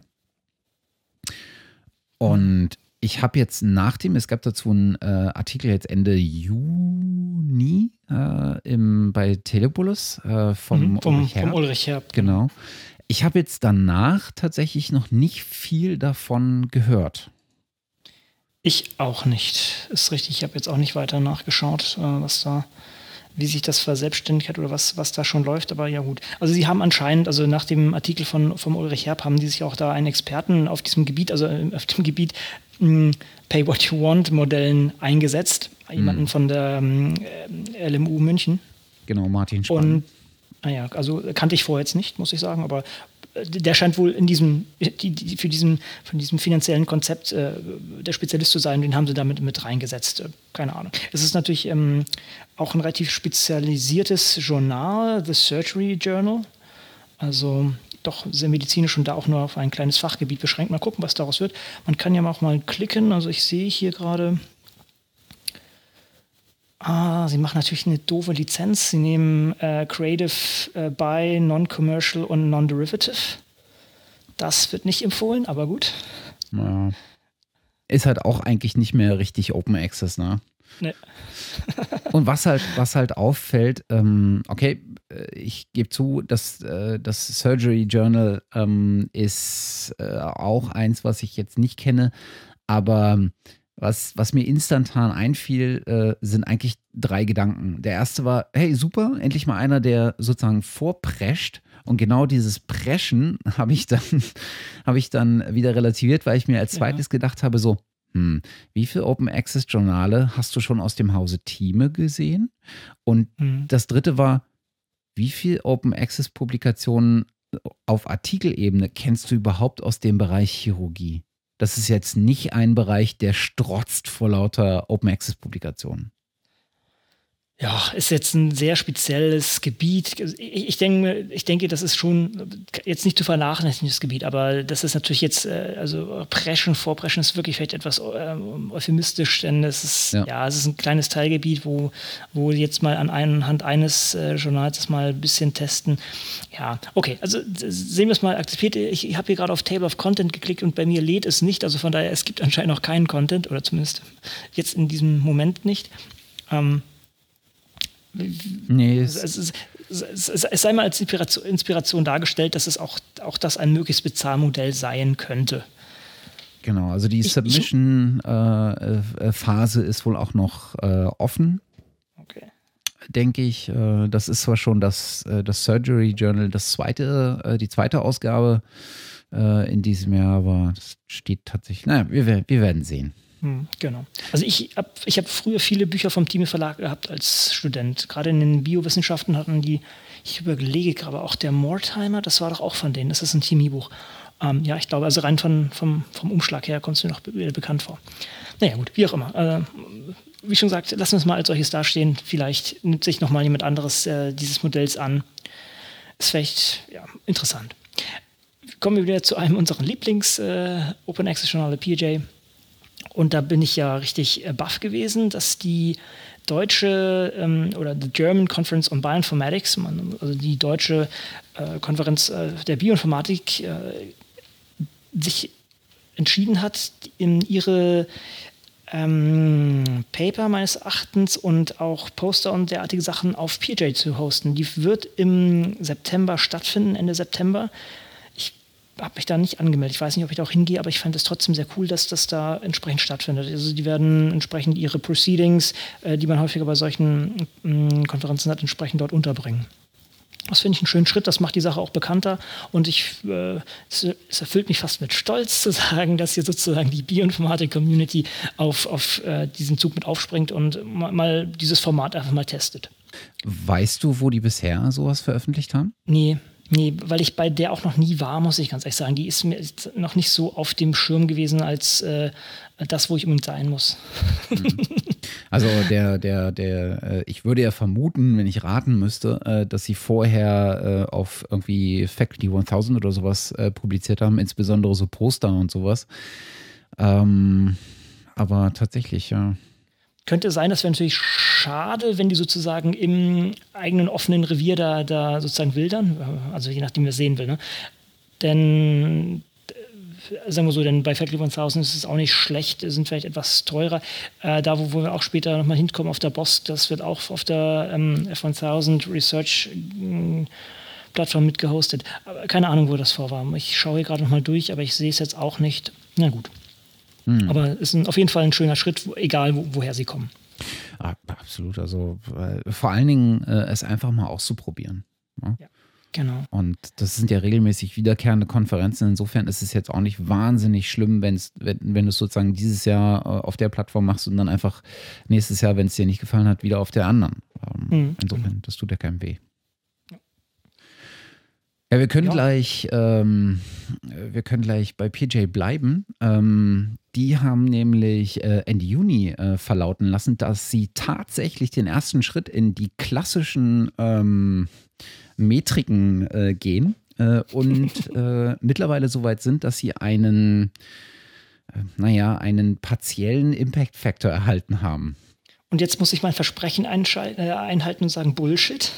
Speaker 2: Und ich habe jetzt nach dem, es gab dazu einen äh, Artikel jetzt Ende Juni äh, im, bei Telebulus äh, vom,
Speaker 1: mhm, vom, Ulrich Herb. Vom Ulrich Herb.
Speaker 2: Genau. Ich habe jetzt danach tatsächlich noch nicht viel davon gehört.
Speaker 1: Ich auch nicht. Ist richtig. Ich habe jetzt auch nicht weiter nachgeschaut, äh, was da wie sich das verselbstständigt hat oder was, was da schon läuft, aber ja gut. Also sie haben anscheinend, also nach dem Artikel von vom Ulrich Herb haben die sich auch da einen Experten auf diesem Gebiet, also äh, auf dem Gebiet Pay What You Want Modellen eingesetzt. Mhm. Jemanden von der äh, LMU München.
Speaker 2: Genau, Martin
Speaker 1: Spahn. Und naja, also kannte ich vorher jetzt nicht, muss ich sagen, aber der scheint wohl in diesem, die, die, für diesen, von diesem finanziellen Konzept äh, der Spezialist zu sein. Den haben sie damit mit reingesetzt. Äh, keine Ahnung. Es ist natürlich ähm, auch ein relativ spezialisiertes Journal, The Surgery Journal. Also doch sehr medizinisch und da auch nur auf ein kleines Fachgebiet beschränkt. Mal gucken, was daraus wird. Man kann ja auch mal klicken. Also ich sehe hier gerade Ah, sie machen natürlich eine doofe Lizenz. Sie nehmen äh, Creative äh, by Non-Commercial und Non-Derivative. Das wird nicht empfohlen, aber gut.
Speaker 2: Ja. Ist halt auch eigentlich nicht mehr richtig Open Access, ne? Nee. und was halt, was halt auffällt, ähm, okay, äh, ich gebe zu, dass äh, das Surgery Journal ähm, ist äh, auch eins, was ich jetzt nicht kenne, aber was, was mir instantan einfiel, äh, sind eigentlich drei Gedanken. Der erste war, hey, super, endlich mal einer, der sozusagen vorprescht. Und genau dieses Preschen habe ich dann, habe ich dann wieder relativiert, weil ich mir als zweites ja. gedacht habe, so, hm, wie viele Open Access Journale hast du schon aus dem Hause Thieme gesehen? Und hm. das dritte war, wie viele Open Access Publikationen auf Artikelebene kennst du überhaupt aus dem Bereich Chirurgie? Das ist jetzt nicht ein Bereich, der strotzt vor lauter Open Access Publikationen.
Speaker 1: Ja, ist jetzt ein sehr spezielles Gebiet. Ich, ich, denke, ich denke, das ist schon jetzt nicht zu vernachlässigendes Gebiet, aber das ist natürlich jetzt, äh, also Preschen, Vorpreschen ist wirklich vielleicht etwas ähm, euphemistisch, denn es ist, ja. ja. es ist ein kleines Teilgebiet, wo, wo jetzt mal an anhand eines äh, Journals das mal ein bisschen testen. Ja, okay, also sehen wir es mal akzeptiert. Ich, ich habe hier gerade auf Table of Content geklickt und bei mir lädt es nicht, also von daher, es gibt anscheinend noch keinen Content oder zumindest jetzt in diesem Moment nicht. Ähm, Nee, es, es, es, es, sei mal als Inspiration, dargestellt, dass es auch, auch das ein mögliches Bezahlmodell sein könnte.
Speaker 2: Genau, also die Submission-Phase äh, äh ist wohl auch noch äh, offen. Okay. Denke ich. Äh, das ist zwar schon das, äh, das Surgery Journal, das zweite, äh, die zweite Ausgabe in diesem Jahr, aber das steht tatsächlich. Naja, wir, wir werden sehen.
Speaker 1: Hm, genau. Also ich habe ich hab früher viele Bücher vom Team Verlag gehabt als Student. Gerade in den Biowissenschaften hatten die, ich überlege aber auch der Mortimer, das war doch auch von denen, das ist ein Chemiebuch. Ähm, ja, ich glaube, also rein von, vom, vom Umschlag her kommt es mir noch be bekannt vor. Naja, gut, wie auch immer. Äh, wie schon gesagt, lassen wir es mal als solches dastehen. Vielleicht nimmt sich nochmal jemand anderes äh, dieses Modells an. Ist vielleicht ja, interessant. Kommen wir wieder zu einem unserer Lieblings-Open äh, Access Journale, PJ. Und da bin ich ja richtig äh, baff gewesen, dass die deutsche ähm, oder the German Conference on Bioinformatics, man, also die deutsche äh, Konferenz äh, der Bioinformatik, äh, sich entschieden hat, in ihre ähm, Paper meines Erachtens und auch Poster und derartige Sachen auf PJ zu hosten. Die wird im September stattfinden, Ende September habe mich da nicht angemeldet. Ich weiß nicht, ob ich da auch hingehe, aber ich fand es trotzdem sehr cool, dass das da entsprechend stattfindet. Also die werden entsprechend ihre Proceedings, äh, die man häufiger bei solchen äh, Konferenzen hat, entsprechend dort unterbringen. Das finde ich einen schönen Schritt, das macht die Sache auch bekannter und ich, äh, es, es, erfüllt mich fast mit Stolz zu sagen, dass hier sozusagen die Bioinformatik-Community auf, auf äh, diesen Zug mit aufspringt und mal, mal dieses Format einfach mal testet.
Speaker 2: Weißt du, wo die bisher sowas veröffentlicht haben?
Speaker 1: Nee, Nee, weil ich bei der auch noch nie war, muss ich ganz ehrlich sagen. Die ist mir noch nicht so auf dem Schirm gewesen als äh, das, wo ich unbedingt sein muss.
Speaker 2: Mhm. Also der, der, der, äh, ich würde ja vermuten, wenn ich raten müsste, äh, dass sie vorher äh, auf irgendwie Faculty 1000 oder sowas publiziert haben, insbesondere so Poster und sowas. Ähm, aber tatsächlich, ja.
Speaker 1: Könnte sein, das wäre natürlich schade, wenn die sozusagen im eigenen offenen Revier da, da sozusagen wildern, also je nachdem, wer sehen will. Ne? Denn äh, sagen wir so, denn bei Faculty 1000 ist es auch nicht schlecht, sind vielleicht etwas teurer. Äh, da, wo, wo, wir auch später nochmal hinkommen auf der BOSC, das wird auch auf der ähm, F1000 Research äh, Plattform mitgehostet. Aber keine Ahnung, wo das vor war. Ich schaue hier gerade nochmal durch, aber ich sehe es jetzt auch nicht. Na gut. Mhm. Aber es ist ein, auf jeden Fall ein schöner Schritt, egal wo, woher sie kommen.
Speaker 2: Ah, absolut. Also vor allen Dingen äh, es einfach mal auszuprobieren.
Speaker 1: Ne? Ja. Genau.
Speaker 2: Und das sind ja regelmäßig wiederkehrende Konferenzen. Insofern ist es jetzt auch nicht wahnsinnig schlimm, wenn's, wenn, wenn du es sozusagen dieses Jahr äh, auf der Plattform machst und dann einfach nächstes Jahr, wenn es dir nicht gefallen hat, wieder auf der anderen. Ähm, mhm. Insofern, das tut ja keinem weh. Ja, wir können ja. gleich, ähm, wir können gleich bei PJ bleiben. Ähm, die haben nämlich äh, Ende Juni äh, verlauten lassen, dass sie tatsächlich den ersten Schritt in die klassischen ähm, Metriken äh, gehen äh, und äh, mittlerweile so weit sind, dass sie einen, äh, naja, einen partiellen Impact Factor erhalten haben.
Speaker 1: Und jetzt muss ich mein Versprechen einhalten und sagen Bullshit.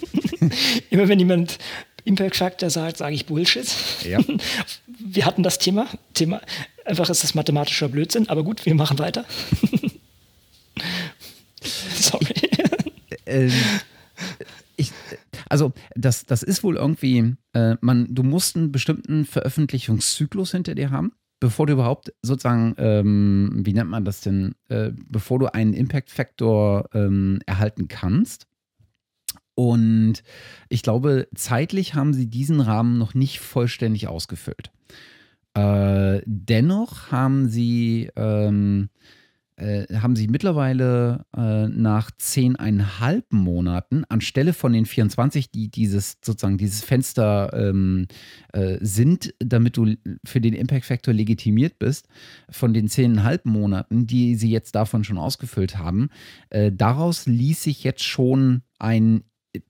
Speaker 1: Immer wenn jemand Impact Factor sagt, sage ich Bullshit. Ja. Wir hatten das Thema. Thema einfach ist das mathematischer Blödsinn, aber gut, wir machen weiter.
Speaker 2: Sorry. Äh, ich, also das, das ist wohl irgendwie, äh, man, du musst einen bestimmten Veröffentlichungszyklus hinter dir haben, bevor du überhaupt sozusagen, ähm, wie nennt man das denn, äh, bevor du einen Impact Factor ähm, erhalten kannst. Und ich glaube, zeitlich haben sie diesen Rahmen noch nicht vollständig ausgefüllt. Äh, dennoch haben sie ähm, äh, haben sie mittlerweile äh, nach zehneinhalb Monaten anstelle von den 24, die dieses sozusagen dieses Fenster ähm, äh, sind, damit du für den Impact Factor legitimiert bist, von den zehneinhalb Monaten, die sie jetzt davon schon ausgefüllt haben, äh, daraus ließ sich jetzt schon ein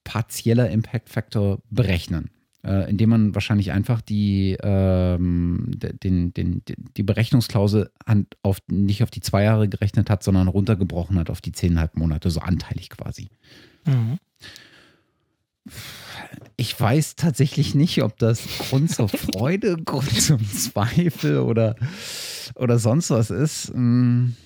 Speaker 2: partieller Impact Factor berechnen äh, indem man wahrscheinlich einfach die, ähm, den, den, die Berechnungsklausel an, auf, nicht auf die zwei Jahre gerechnet hat, sondern runtergebrochen hat auf die zehneinhalb Monate, so anteilig quasi. Mhm. Ich weiß tatsächlich nicht, ob das Grund zur Freude, Grund zum Zweifel oder, oder sonst was ist. Hm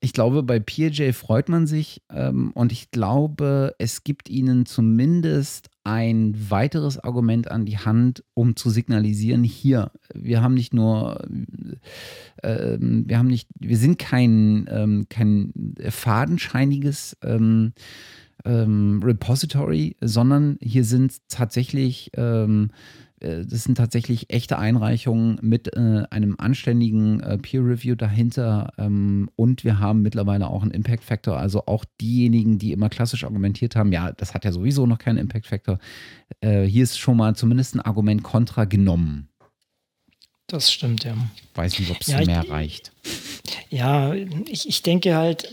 Speaker 2: ich glaube, bei PJ freut man sich ähm, und ich glaube, es gibt ihnen zumindest ein weiteres Argument an die Hand, um zu signalisieren, hier, wir haben nicht nur, äh, wir haben nicht, wir sind kein, ähm, kein fadenscheiniges ähm, ähm Repository, sondern hier sind tatsächlich ähm, äh, das sind tatsächlich echte Einreichungen mit äh, einem anständigen äh, Peer Review dahinter. Ähm, und wir haben mittlerweile auch einen Impact Factor. Also auch diejenigen, die immer klassisch argumentiert haben, ja, das hat ja sowieso noch keinen Impact Factor. Äh, hier ist schon mal zumindest ein Argument kontra genommen.
Speaker 1: Das stimmt, ja.
Speaker 2: Weiß nicht, ob es ja, mehr reicht.
Speaker 1: Ja, ich, ich denke halt,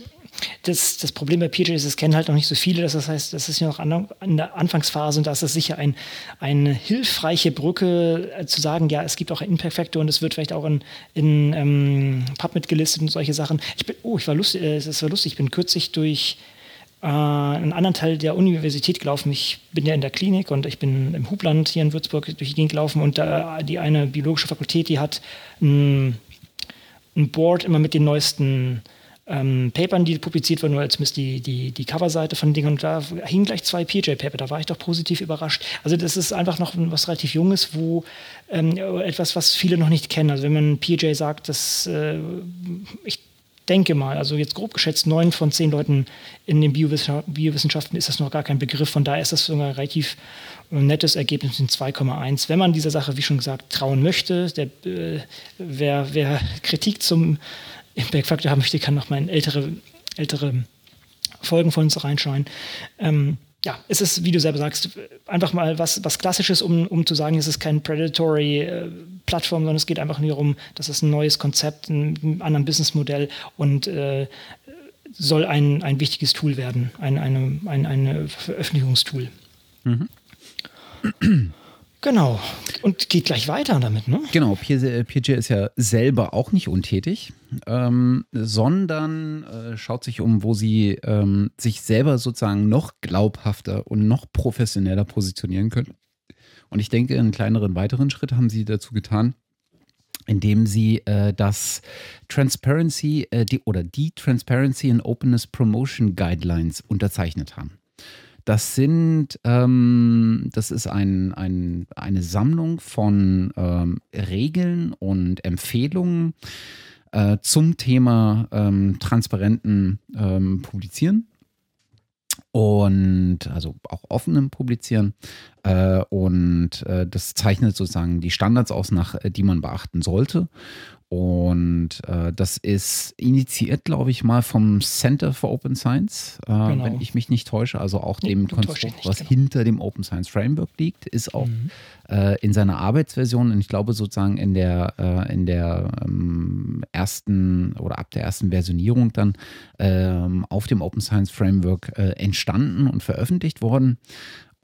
Speaker 1: das, das Problem bei PJ ist, es kennen halt noch nicht so viele. Das heißt, das ist ja noch an der Anfangsphase und da ist es sicher ein, eine hilfreiche Brücke äh, zu sagen, ja, es gibt auch Impact und es wird vielleicht auch in, in ähm, PubMed gelistet und solche Sachen. Ich bin, oh, ich war lustig, äh, das war lustig, ich bin kürzlich durch äh, einen anderen Teil der Universität gelaufen. Ich bin ja in der Klinik und ich bin im Hubland hier in Würzburg durch die Gegend gelaufen und da die eine biologische Fakultät, die hat ein, ein Board immer mit den neuesten ähm, Papern, die publiziert wurden, oder zumindest die, die, die Coverseite von Dingen. Und da hingen gleich zwei PJ-Paper. Da war ich doch positiv überrascht. Also das ist einfach noch was relativ Junges, wo ähm, etwas, was viele noch nicht kennen. Also wenn man PJ sagt, dass äh, ich denke mal, also jetzt grob geschätzt, neun von zehn Leuten in den Biowissenschaften ist das noch gar kein Begriff. Von daher ist das sogar ein relativ nettes Ergebnis in 2,1. Wenn man dieser Sache, wie schon gesagt, trauen möchte, der, äh, wer, wer Kritik zum Impact Factor haben möchte, kann noch mal in ältere, ältere Folgen von uns reinschauen. Ähm, ja, es ist, wie du selber sagst, einfach mal was, was Klassisches, um, um zu sagen, es ist kein predatory äh, sondern es geht einfach nur darum, dass es ein neues Konzept, ein, ein anderes Businessmodell und äh, soll ein, ein wichtiges Tool werden, ein eine, ein eine Veröffentlichungstool. Mhm. Genau. Und geht gleich weiter damit, ne?
Speaker 2: Genau. PJ ist ja selber auch nicht untätig, ähm, sondern äh, schaut sich um, wo sie ähm, sich selber sozusagen noch glaubhafter und noch professioneller positionieren können. Und ich denke, einen kleineren weiteren Schritt haben sie dazu getan, indem sie äh, das Transparency äh, die, oder die Transparency and Openness Promotion Guidelines unterzeichnet haben. Das sind, ähm, das ist ein, ein, eine Sammlung von ähm, Regeln und Empfehlungen äh, zum Thema ähm, transparenten ähm, Publizieren und also auch offenem Publizieren. Äh, und äh, das zeichnet sozusagen die Standards aus, nach die man beachten sollte. Und äh, das ist initiiert, glaube ich, mal vom Center for Open Science, äh, genau. wenn ich mich nicht täusche. Also auch nee, dem Konstrukt, was genau. hinter dem Open Science Framework liegt, ist auch mhm. äh, in seiner Arbeitsversion und ich glaube sozusagen in der, äh, in der ähm, ersten oder ab der ersten Versionierung dann ähm, auf dem Open Science Framework äh, entstanden und veröffentlicht worden.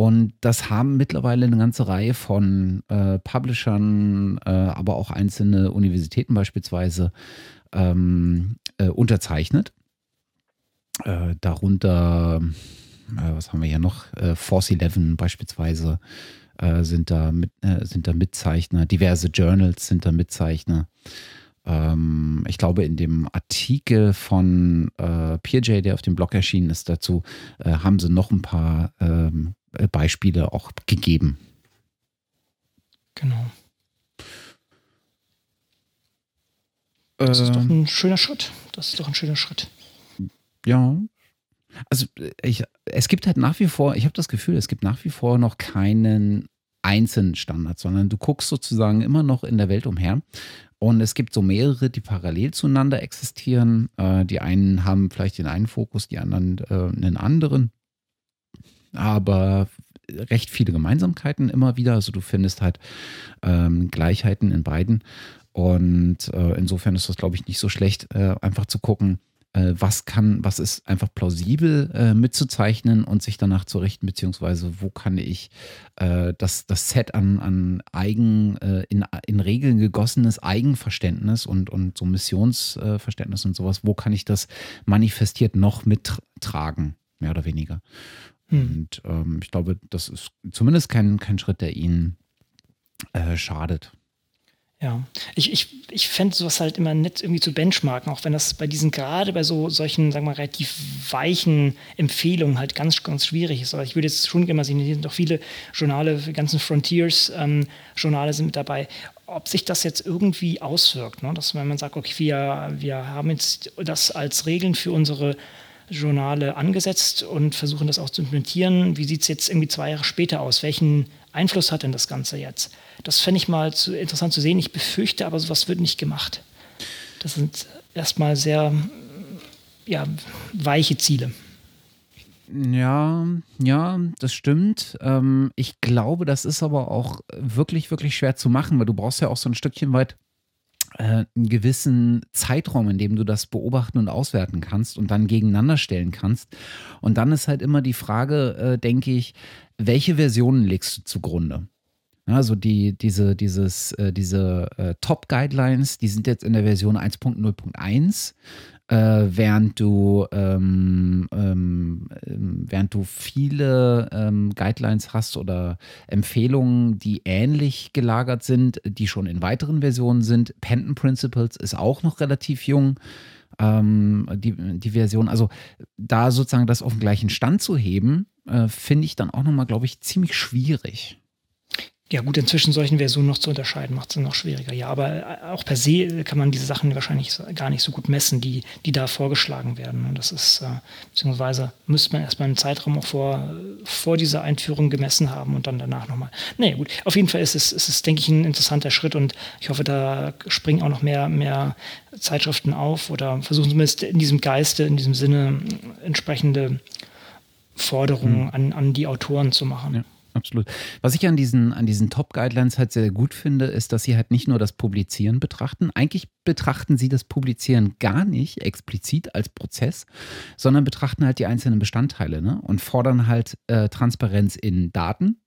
Speaker 2: Und das haben mittlerweile eine ganze Reihe von äh, Publishern, äh, aber auch einzelne Universitäten beispielsweise ähm, äh, unterzeichnet. Äh, darunter, äh, was haben wir hier noch? Äh, Force 11 beispielsweise sind, da mit, sind da Mitzeichner. Diverse Journals sind da Mitzeichner. Ähm, ich glaube, in dem Artikel von PeerJ, der auf dem Blog erschienen ist, dazu haben sie noch ein paar ähm, äh, Beispiele auch gegeben.
Speaker 1: Genau. Das ist doch ein schöner Schritt. Das ist doch ein schöner Schritt.
Speaker 2: Ja. Also ich, es gibt halt nach wie vor, ich habe das Gefühl, es gibt nach wie vor noch keinen einzelnen Standard, sondern du guckst sozusagen immer noch in der Welt umher Und es gibt so mehrere, die parallel zueinander existieren. Äh, die einen haben vielleicht den einen Fokus, die anderen äh, einen anderen. Aber recht viele Gemeinsamkeiten immer wieder. Also du findest halt ähm, Gleichheiten in beiden. Und äh, insofern ist das, glaube ich, nicht so schlecht, äh, einfach zu gucken, äh, was kann, was ist einfach plausibel äh, mitzuzeichnen und sich danach zu richten, beziehungsweise wo kann ich äh, das, das Set an, an Eigen, äh, in, in Regeln gegossenes Eigenverständnis und, und so Missionsverständnis und sowas, wo kann ich das manifestiert noch mittragen, mehr oder weniger. Hm. Und ähm, ich glaube, das ist zumindest kein, kein Schritt, der ihnen äh, schadet.
Speaker 1: Ja, ich, ich, ich fände sowas halt immer nett irgendwie zu benchmarken, auch wenn das bei diesen, gerade bei so solchen, sagen wir mal, relativ weichen Empfehlungen halt ganz, ganz schwierig ist. Aber ich würde jetzt schon gerne mal sehen, hier sind doch viele Journale, die ganzen Frontiers-Journale ähm, sind mit dabei, ob sich das jetzt irgendwie auswirkt. Ne? Dass wenn man sagt, okay, wir, wir haben jetzt das als Regeln für unsere Journale angesetzt und versuchen das auch zu implementieren. Wie sieht es jetzt irgendwie zwei Jahre später aus? Welchen Einfluss hat denn das Ganze jetzt? Das fände ich mal zu, interessant zu sehen. Ich befürchte aber, sowas wird nicht gemacht. Das sind erstmal sehr ja, weiche Ziele.
Speaker 2: Ja, ja, das stimmt. Ähm, ich glaube, das ist aber auch wirklich, wirklich schwer zu machen, weil du brauchst ja auch so ein Stückchen weit äh, einen gewissen Zeitraum, in dem du das beobachten und auswerten kannst und dann gegeneinander stellen kannst. Und dann ist halt immer die Frage, äh, denke ich, welche Versionen legst du zugrunde? Also die, diese, dieses, äh, diese äh, Top-Guidelines, die sind jetzt in der Version 1.0.1, äh, während du ähm, ähm, ähm, während du viele ähm, Guidelines hast oder Empfehlungen, die ähnlich gelagert sind, die schon in weiteren Versionen sind. Penton Principles ist auch noch relativ jung. Ähm, die, die Version, also da sozusagen das auf den gleichen Stand zu heben, äh, finde ich dann auch nochmal, glaube ich, ziemlich schwierig.
Speaker 1: Ja gut, inzwischen solchen Versionen noch zu unterscheiden, macht es noch schwieriger. Ja, aber äh, auch per se kann man diese Sachen wahrscheinlich gar nicht so gut messen, die, die da vorgeschlagen werden. Und das ist, äh, beziehungsweise müsste man erstmal einen Zeitraum auch vor, vor dieser Einführung gemessen haben und dann danach nochmal. Naja gut, auf jeden Fall ist es, ist es, denke ich, ein interessanter Schritt und ich hoffe, da springen auch noch mehr, mehr Zeitschriften auf oder versuchen zumindest in diesem Geiste, in diesem Sinne entsprechende Forderungen mhm. an, an die Autoren zu machen.
Speaker 2: Ja absolut. Was ich an diesen, an diesen Top-Guidelines halt sehr gut finde, ist, dass sie halt nicht nur das Publizieren betrachten. Eigentlich betrachten sie das Publizieren gar nicht explizit als Prozess, sondern betrachten halt die einzelnen Bestandteile ne? und fordern halt äh, Transparenz in Daten,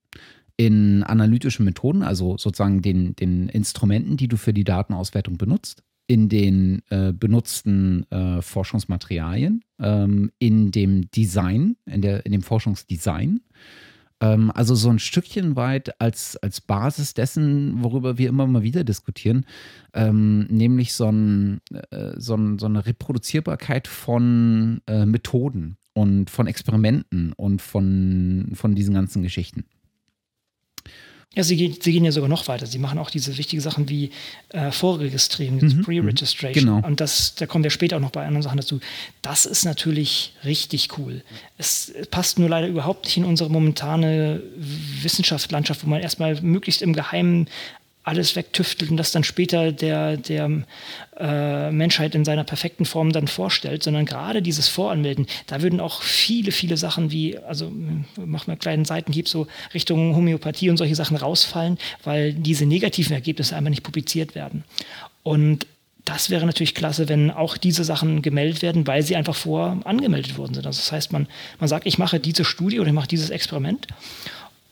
Speaker 2: in analytischen Methoden, also sozusagen den, den Instrumenten, die du für die Datenauswertung benutzt, in den äh, benutzten äh, Forschungsmaterialien, ähm, in dem Design, in, der, in dem Forschungsdesign ähm, also so ein Stückchen weit als, als Basis dessen, worüber wir immer mal wieder diskutieren, ähm, nämlich so, ein, äh, so, ein, so, eine Reproduzierbarkeit von äh, Methoden und von Experimenten und von, von diesen ganzen Geschichten.
Speaker 1: Ja, sie, geht, sie gehen ja sogar noch weiter. Sie machen auch diese wichtigen Sachen wie äh, Vorregistrieren, mhm. Pre-Registration. Genau. Und das, da kommen wir später auch noch bei anderen Sachen dazu. Das ist natürlich richtig cool. Es passt nur leider überhaupt nicht in unsere momentane Wissenschaftslandschaft, wo man erstmal möglichst im Geheimen alles wegtüftelt und das dann später der, der äh, Menschheit in seiner perfekten Form dann vorstellt, sondern gerade dieses Voranmelden, da würden auch viele, viele Sachen wie, also mach mal einen kleinen Seitenhieb so Richtung Homöopathie und solche Sachen rausfallen, weil diese negativen Ergebnisse einfach nicht publiziert werden. Und das wäre natürlich klasse, wenn auch diese Sachen gemeldet werden, weil sie einfach vor angemeldet worden sind. Also das heißt, man, man sagt, ich mache diese Studie oder ich mache dieses Experiment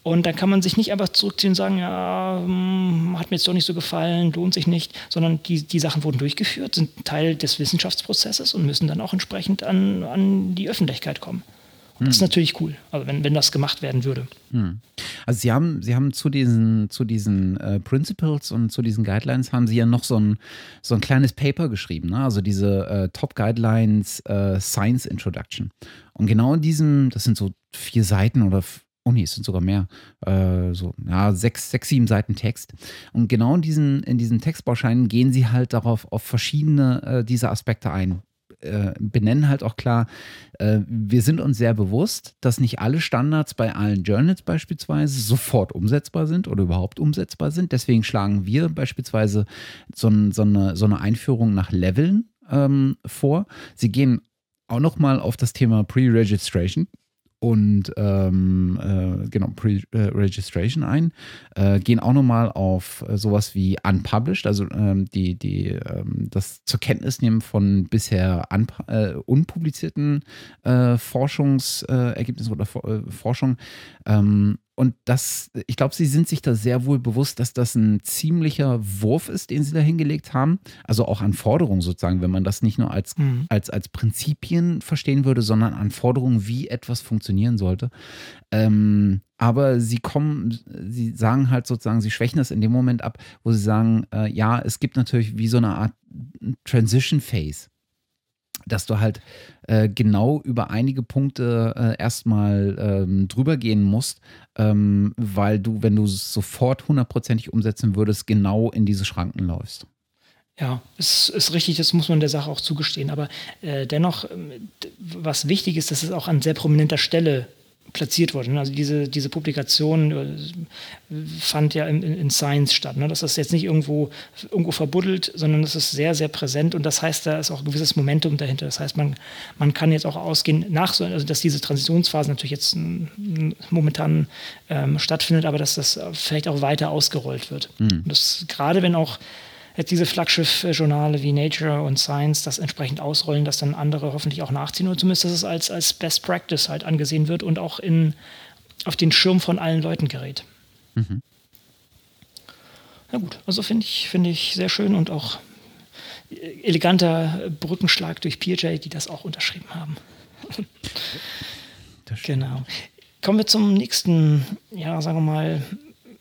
Speaker 1: und dann kann man sich nicht einfach zurückziehen und sagen, ja, hm, hat mir jetzt doch nicht so gefallen, lohnt sich nicht, sondern die, die Sachen wurden durchgeführt, sind Teil des Wissenschaftsprozesses und müssen dann auch entsprechend an, an die Öffentlichkeit kommen. Und das ist hm. natürlich cool, also wenn, wenn das gemacht werden würde.
Speaker 2: Hm. Also Sie haben, Sie haben zu diesen, zu diesen äh, Principles und zu diesen Guidelines haben Sie ja noch so ein, so ein kleines Paper geschrieben, ne? also diese äh, Top Guidelines äh, Science Introduction. Und genau in diesem, das sind so vier Seiten oder Oh nee, es sind sogar mehr. Äh, so, ja, sechs, sechs, sieben Seiten Text. Und genau in diesen, in diesen Textbauscheinen gehen sie halt darauf auf verschiedene äh, dieser Aspekte ein. äh, benennen halt auch klar, äh, wir sind uns sehr bewusst, dass nicht alle Standards bei allen Journals beispielsweise sofort umsetzbar sind oder überhaupt umsetzbar sind. Deswegen schlagen wir beispielsweise so, so, eine, so eine Einführung nach Leveln ähm, vor. Sie gehen auch nochmal auf das Thema Pre-Registration und ähm, äh, genau, Pre-Registration ein. Äh, gehen auch nochmal auf äh, sowas wie Unpublished, also ähm, die, die, ähm, das zur Kenntnis nehmen von bisher äh, unpublizierten äh, Forschungsergebnissen oder äh, Forschung. Und das, ich glaube, sie sind sich da sehr wohl bewusst, dass das ein ziemlicher Wurf ist, den sie da hingelegt haben. Also auch an Forderungen sozusagen, wenn man das nicht nur als, mhm. als, als Prinzipien verstehen würde, sondern an Forderungen, wie etwas funktionieren sollte. Ähm, aber sie kommen, sie sagen halt sozusagen, sie schwächen das in dem Moment ab, wo sie sagen, äh, ja, es gibt natürlich wie so eine Art Transition Phase dass du halt äh, genau über einige Punkte äh, erstmal ähm, drüber gehen musst, ähm, weil du, wenn du es sofort hundertprozentig umsetzen würdest, genau in diese Schranken läufst.
Speaker 1: Ja, es ist richtig, das muss man der Sache auch zugestehen. Aber äh, dennoch, ähm, was wichtig ist, dass es auch an sehr prominenter Stelle platziert wurde. Also diese, diese Publikation äh, fand ja in, in Science statt. Ne? Das ist jetzt nicht irgendwo, irgendwo verbuddelt, sondern es ist sehr, sehr präsent und das heißt, da ist auch ein gewisses Momentum dahinter. Das heißt, man, man kann jetzt auch ausgehen, nach so, also dass diese Transitionsphase natürlich jetzt momentan ähm, stattfindet, aber dass das vielleicht auch weiter ausgerollt wird. Mhm. Das, gerade wenn auch jetzt diese Flaggschiff-Journale wie Nature und Science das entsprechend ausrollen, dass dann andere hoffentlich auch nachziehen oder zumindest, dass es als, als Best Practice halt angesehen wird und auch in, auf den Schirm von allen Leuten gerät. Mhm. Na gut, also finde ich, find ich sehr schön und auch eleganter Brückenschlag durch PJ, die das auch unterschrieben haben. genau. Kommen wir zum nächsten, ja, sagen wir mal,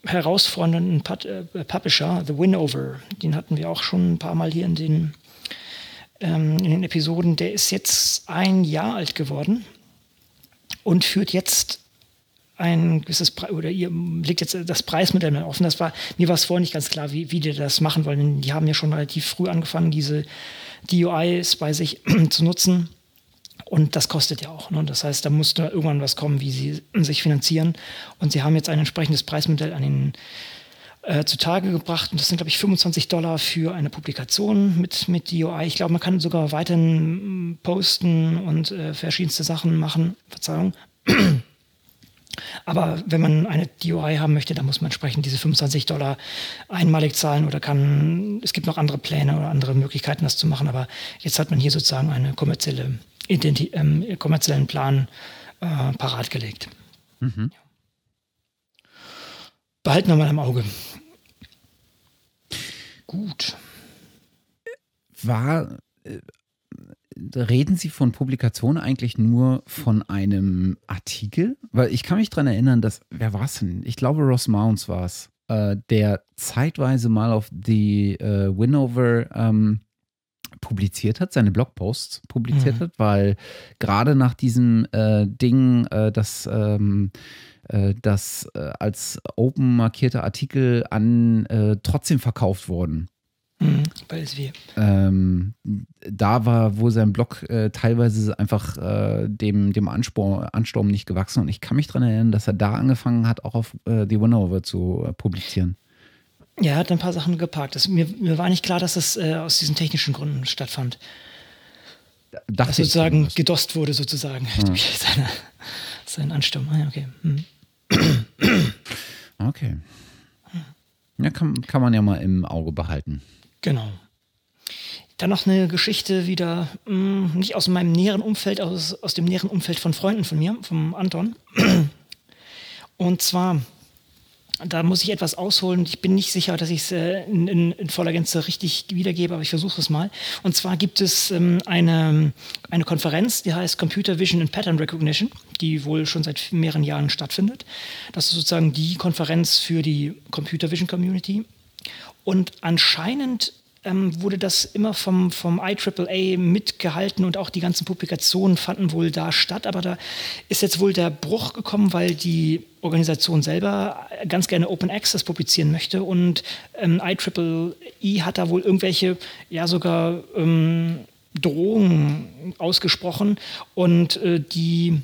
Speaker 1: herausfordernden äh, Publisher, The Winover. Den hatten wir auch schon ein paar Mal hier in den, ähm, in den Episoden. Der ist jetzt ein Jahr alt geworden und führt jetzt ein gewisses Pre oder ihr legt jetzt das Preismodell mehr offen. Das war mir war es vorher nicht ganz klar, wie, wie die das machen wollen. Die haben ja schon relativ früh angefangen, diese DUIs bei sich zu nutzen und das kostet ja auch. Ne? Das heißt, da muss da irgendwann was kommen, wie sie sich finanzieren. Und sie haben jetzt ein entsprechendes Preismodell an den äh, zutage gebracht. Und das sind, glaube ich, 25 Dollar für eine Publikation mit, mit DOI. Ich glaube, man kann sogar weiterhin posten und äh, verschiedenste Sachen machen. Verzeihung. Aber wenn man eine DOI haben möchte, dann muss man entsprechend diese 25 Dollar einmalig zahlen oder kann, es gibt noch andere Pläne oder andere Möglichkeiten, das zu machen. Aber jetzt hat man hier sozusagen eine kommerzielle Identi ähm, kommerziellen Plan äh, parat gelegt. Mhm. Behalten wir mal im Auge. Gut.
Speaker 2: War, äh, reden Sie von Publikation eigentlich nur von einem Artikel? Weil ich kann mich daran erinnern, dass, wer war es denn? Ich glaube, Ross Mounts war es, äh, der zeitweise mal auf die äh, Winover ähm, publiziert hat, seine Blogposts publiziert mhm. hat, weil gerade nach diesem äh, Ding, äh, das, ähm, äh, das äh, als open markierte Artikel an äh, trotzdem verkauft wurden.
Speaker 1: Mhm,
Speaker 2: ähm, da war wohl sein Blog äh, teilweise einfach dem, dem Anspor, Ansturm nicht gewachsen und ich kann mich daran erinnern, dass er da angefangen hat, auch auf The Winover zu publizieren.
Speaker 1: Ja, er hat ein paar Sachen geparkt. Das, mir, mir war nicht klar, dass das äh, aus diesen technischen Gründen stattfand. Dachte dass sozusagen ich gedost wurde, sozusagen, hm. durch seine, seinen Ansturm. Ah, ja, okay. Hm.
Speaker 2: Okay. Ja, kann, kann man ja mal im Auge behalten.
Speaker 1: Genau. Dann noch eine Geschichte wieder, mh, hm, nicht aus meinem näheren Umfeld, aus, aus dem näheren Umfeld von Freunden von mir, vom Anton. Und zwar da muss ich etwas ausholen. Ich bin nicht sicher, dass ich es äh, in, in, in, voller Gänze richtig wiedergebe, aber ich versuche es mal. Und zwar gibt es ähm, eine, eine Konferenz, die heißt Computer Vision and Pattern Recognition, die wohl schon seit mehreren Jahren stattfindet. Das ist sozusagen die Konferenz für die Computer Vision Community. Und anscheinend ähm, wurde das immer vom, vom IAAA mitgehalten und auch die ganzen Publikationen fanden wohl da statt. Aber da ist jetzt wohl der Bruch gekommen, weil die Organisation selber ganz gerne Open Access publizieren möchte und ähm, IEEE hat da wohl irgendwelche, ja sogar ähm, Drohungen ausgesprochen und äh, die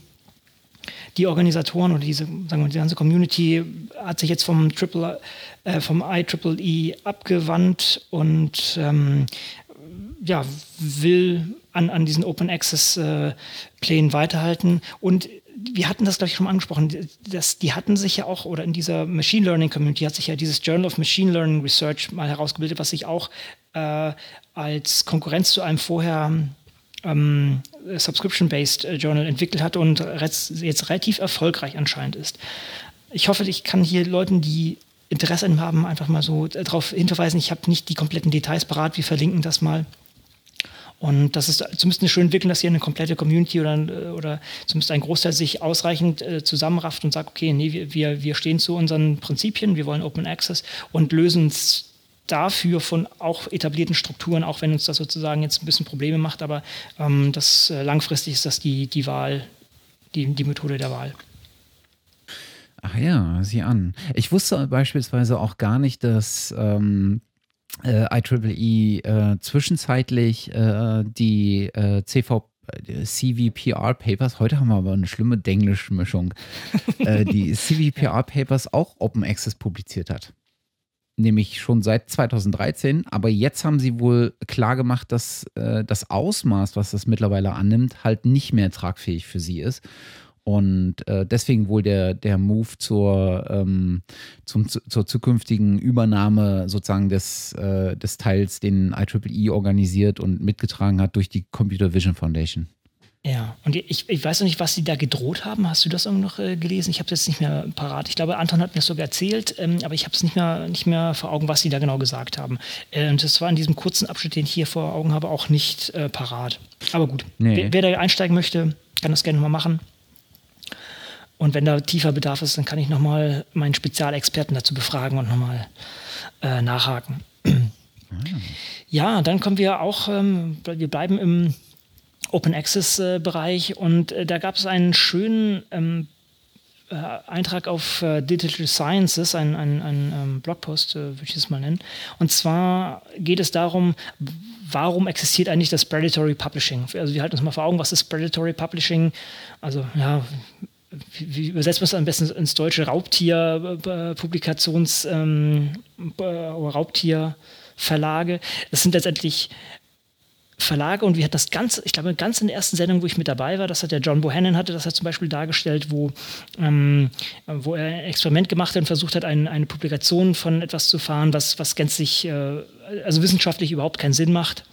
Speaker 1: die Organisatoren oder diese, sagen wir, die ganze Community hat sich jetzt vom Triple, äh, vom IEEE abgewandt und ähm, ja, will an, an diesen Open Access äh, Plänen weiterhalten. Und wir hatten das, glaube ich, schon angesprochen. Das, die hatten sich ja auch, oder in dieser Machine Learning Community hat sich ja dieses Journal of Machine Learning Research mal herausgebildet, was sich auch äh, als Konkurrenz zu einem vorher ähm, Subscription-Based äh, Journal entwickelt hat und jetzt relativ erfolgreich anscheinend ist. Ich hoffe, ich kann hier Leuten, die Interesse haben, einfach mal so äh, darauf hinverweisen. Ich habe nicht die kompletten Details parat, wir verlinken das mal. Und das ist zumindest eine schöne Entwicklung, dass hier eine komplette Community oder, äh, oder zumindest ein Großteil sich ausreichend äh, zusammenrafft und sagt, okay, nee, wir, wir stehen zu unseren Prinzipien, wir wollen Open Access und lösen es dafür von auch etablierten Strukturen, auch wenn uns das sozusagen jetzt ein bisschen Probleme macht, aber ähm, das äh, langfristig ist das die, die Wahl, die, die Methode der Wahl.
Speaker 2: Ach ja, sieh an. Ich wusste beispielsweise auch gar nicht, dass ähm, äh, IEEE äh, zwischenzeitlich äh, die äh, CV äh, CVPR Papers, heute haben wir aber eine schlimme Denglisch-Mischung, äh, die CVPR Papers auch Open Access publiziert hat nämlich schon seit 2013, aber jetzt haben sie wohl klar gemacht, dass äh, das Ausmaß, was das mittlerweile annimmt, halt nicht mehr tragfähig für sie ist. Und äh, deswegen wohl der, der Move zur, ähm, zum, zur zukünftigen Übernahme sozusagen des, äh, des Teils, den IEEE organisiert und mitgetragen hat durch die Computer Vision Foundation.
Speaker 1: Ja, und ich, ich weiß noch nicht, was sie da gedroht haben. Hast du das irgendwo noch äh, gelesen? Ich habe es jetzt nicht mehr parat. Ich glaube, Anton hat mir das sogar erzählt, ähm, aber ich habe es nicht mehr, nicht mehr vor Augen, was sie da genau gesagt haben. Äh, und das war in diesem kurzen Abschnitt, den ich hier vor Augen habe, auch nicht äh, parat. Aber gut, nee. wer, wer, da einsteigen möchte, kann das gerne mal machen. Und wenn da tiefer Bedarf ist, dann kann ich nochmal meinen Spezialexperten dazu befragen und nochmal äh, nachhaken. Ah. Ja, dann kommen wir auch, ähm, wir bleiben im Open Access äh, Bereich und äh, da gab es einen schönen ähm, äh, Eintrag auf äh, Digital Sciences, ein, ein, ein ähm, Blogpost, äh, würde ich es mal nennen. Und zwar geht es darum, warum existiert eigentlich das Predatory Publishing? Also wir halten uns mal vor Augen, was ist Predatory Publishing? Also ja, wie, wie übersetzt man es am besten ins deutsche Raubtier-Publikations- ähm, Raubtierverlage? Das sind letztendlich Verlage und wir hatten das ganz, ich glaube, ganz in der ersten Sendung, wo ich mit dabei war, das hat der John Bohannon hatte, das hat zum Beispiel dargestellt, wo, ähm, wo er ein Experiment gemacht hat und versucht hat, ein, eine Publikation von etwas zu fahren, was, was gänzlich, äh, also wissenschaftlich überhaupt keinen Sinn macht,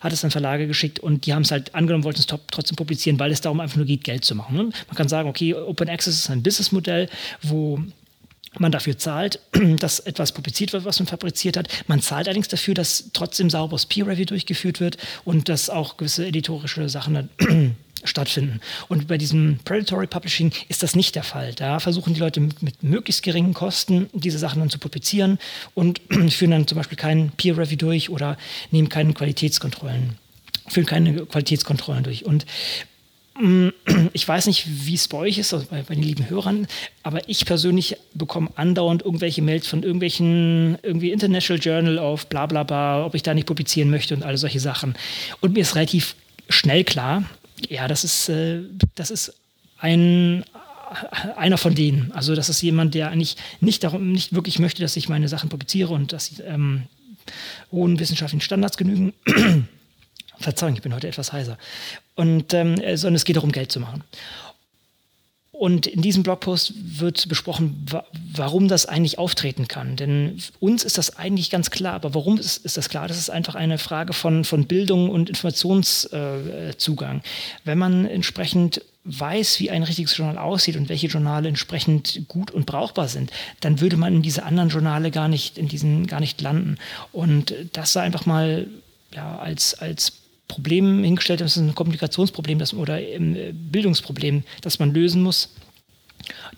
Speaker 1: hat es an Verlage geschickt und die haben es halt angenommen, wollten es trotzdem publizieren, weil es darum einfach nur geht, Geld zu machen. Ne? Man kann sagen, okay, Open Access ist ein Businessmodell, wo man dafür zahlt, dass etwas publiziert wird, was man fabriziert hat. Man zahlt allerdings dafür, dass trotzdem sauberes Peer-Review durchgeführt wird und dass auch gewisse editorische Sachen stattfinden. Und bei diesem Predatory Publishing ist das nicht der Fall. Da versuchen die Leute mit, möglichst geringen Kosten diese Sachen dann zu publizieren und führen dann zum Beispiel kein Peer-Review durch oder nehmen keine Qualitätskontrollen führen keine Qualitätskontrollen durch. Und ich weiß nicht, wie es bei euch ist, also bei, bei, den lieben Hörern, aber ich persönlich bekomme andauernd irgendwelche Mails von irgendwelchen irgendwie International Journal of bla bla bla, ob ich da nicht publizieren möchte und alle solche Sachen. Und mir ist relativ schnell klar, ja, das ist, äh, das ist ein, einer von denen. Also das ist jemand, der eigentlich nicht darum, nicht wirklich möchte, dass ich meine Sachen publiziere und dass sie ähm, hohen wissenschaftlichen Standards genügen. Verzeihung, ich bin heute etwas heiser. Und, ähm, sondern es geht darum, Geld zu machen. Und in diesem Blogpost wird besprochen, wa warum das eigentlich auftreten kann. Denn uns ist das eigentlich ganz klar. Aber warum ist, ist das klar? Das ist einfach eine Frage von, von Bildung und Informationszugang. Äh, Wenn man entsprechend weiß, wie ein richtiges Journal aussieht und welche Journale entsprechend gut und brauchbar sind, dann würde man in diese anderen Journale gar nicht, in diesen gar nicht landen. Und das sei einfach mal ja, als, als Problem hingestellt das ist ein Kommunikationsproblem das, oder ein äh, Bildungsproblem, das man lösen muss.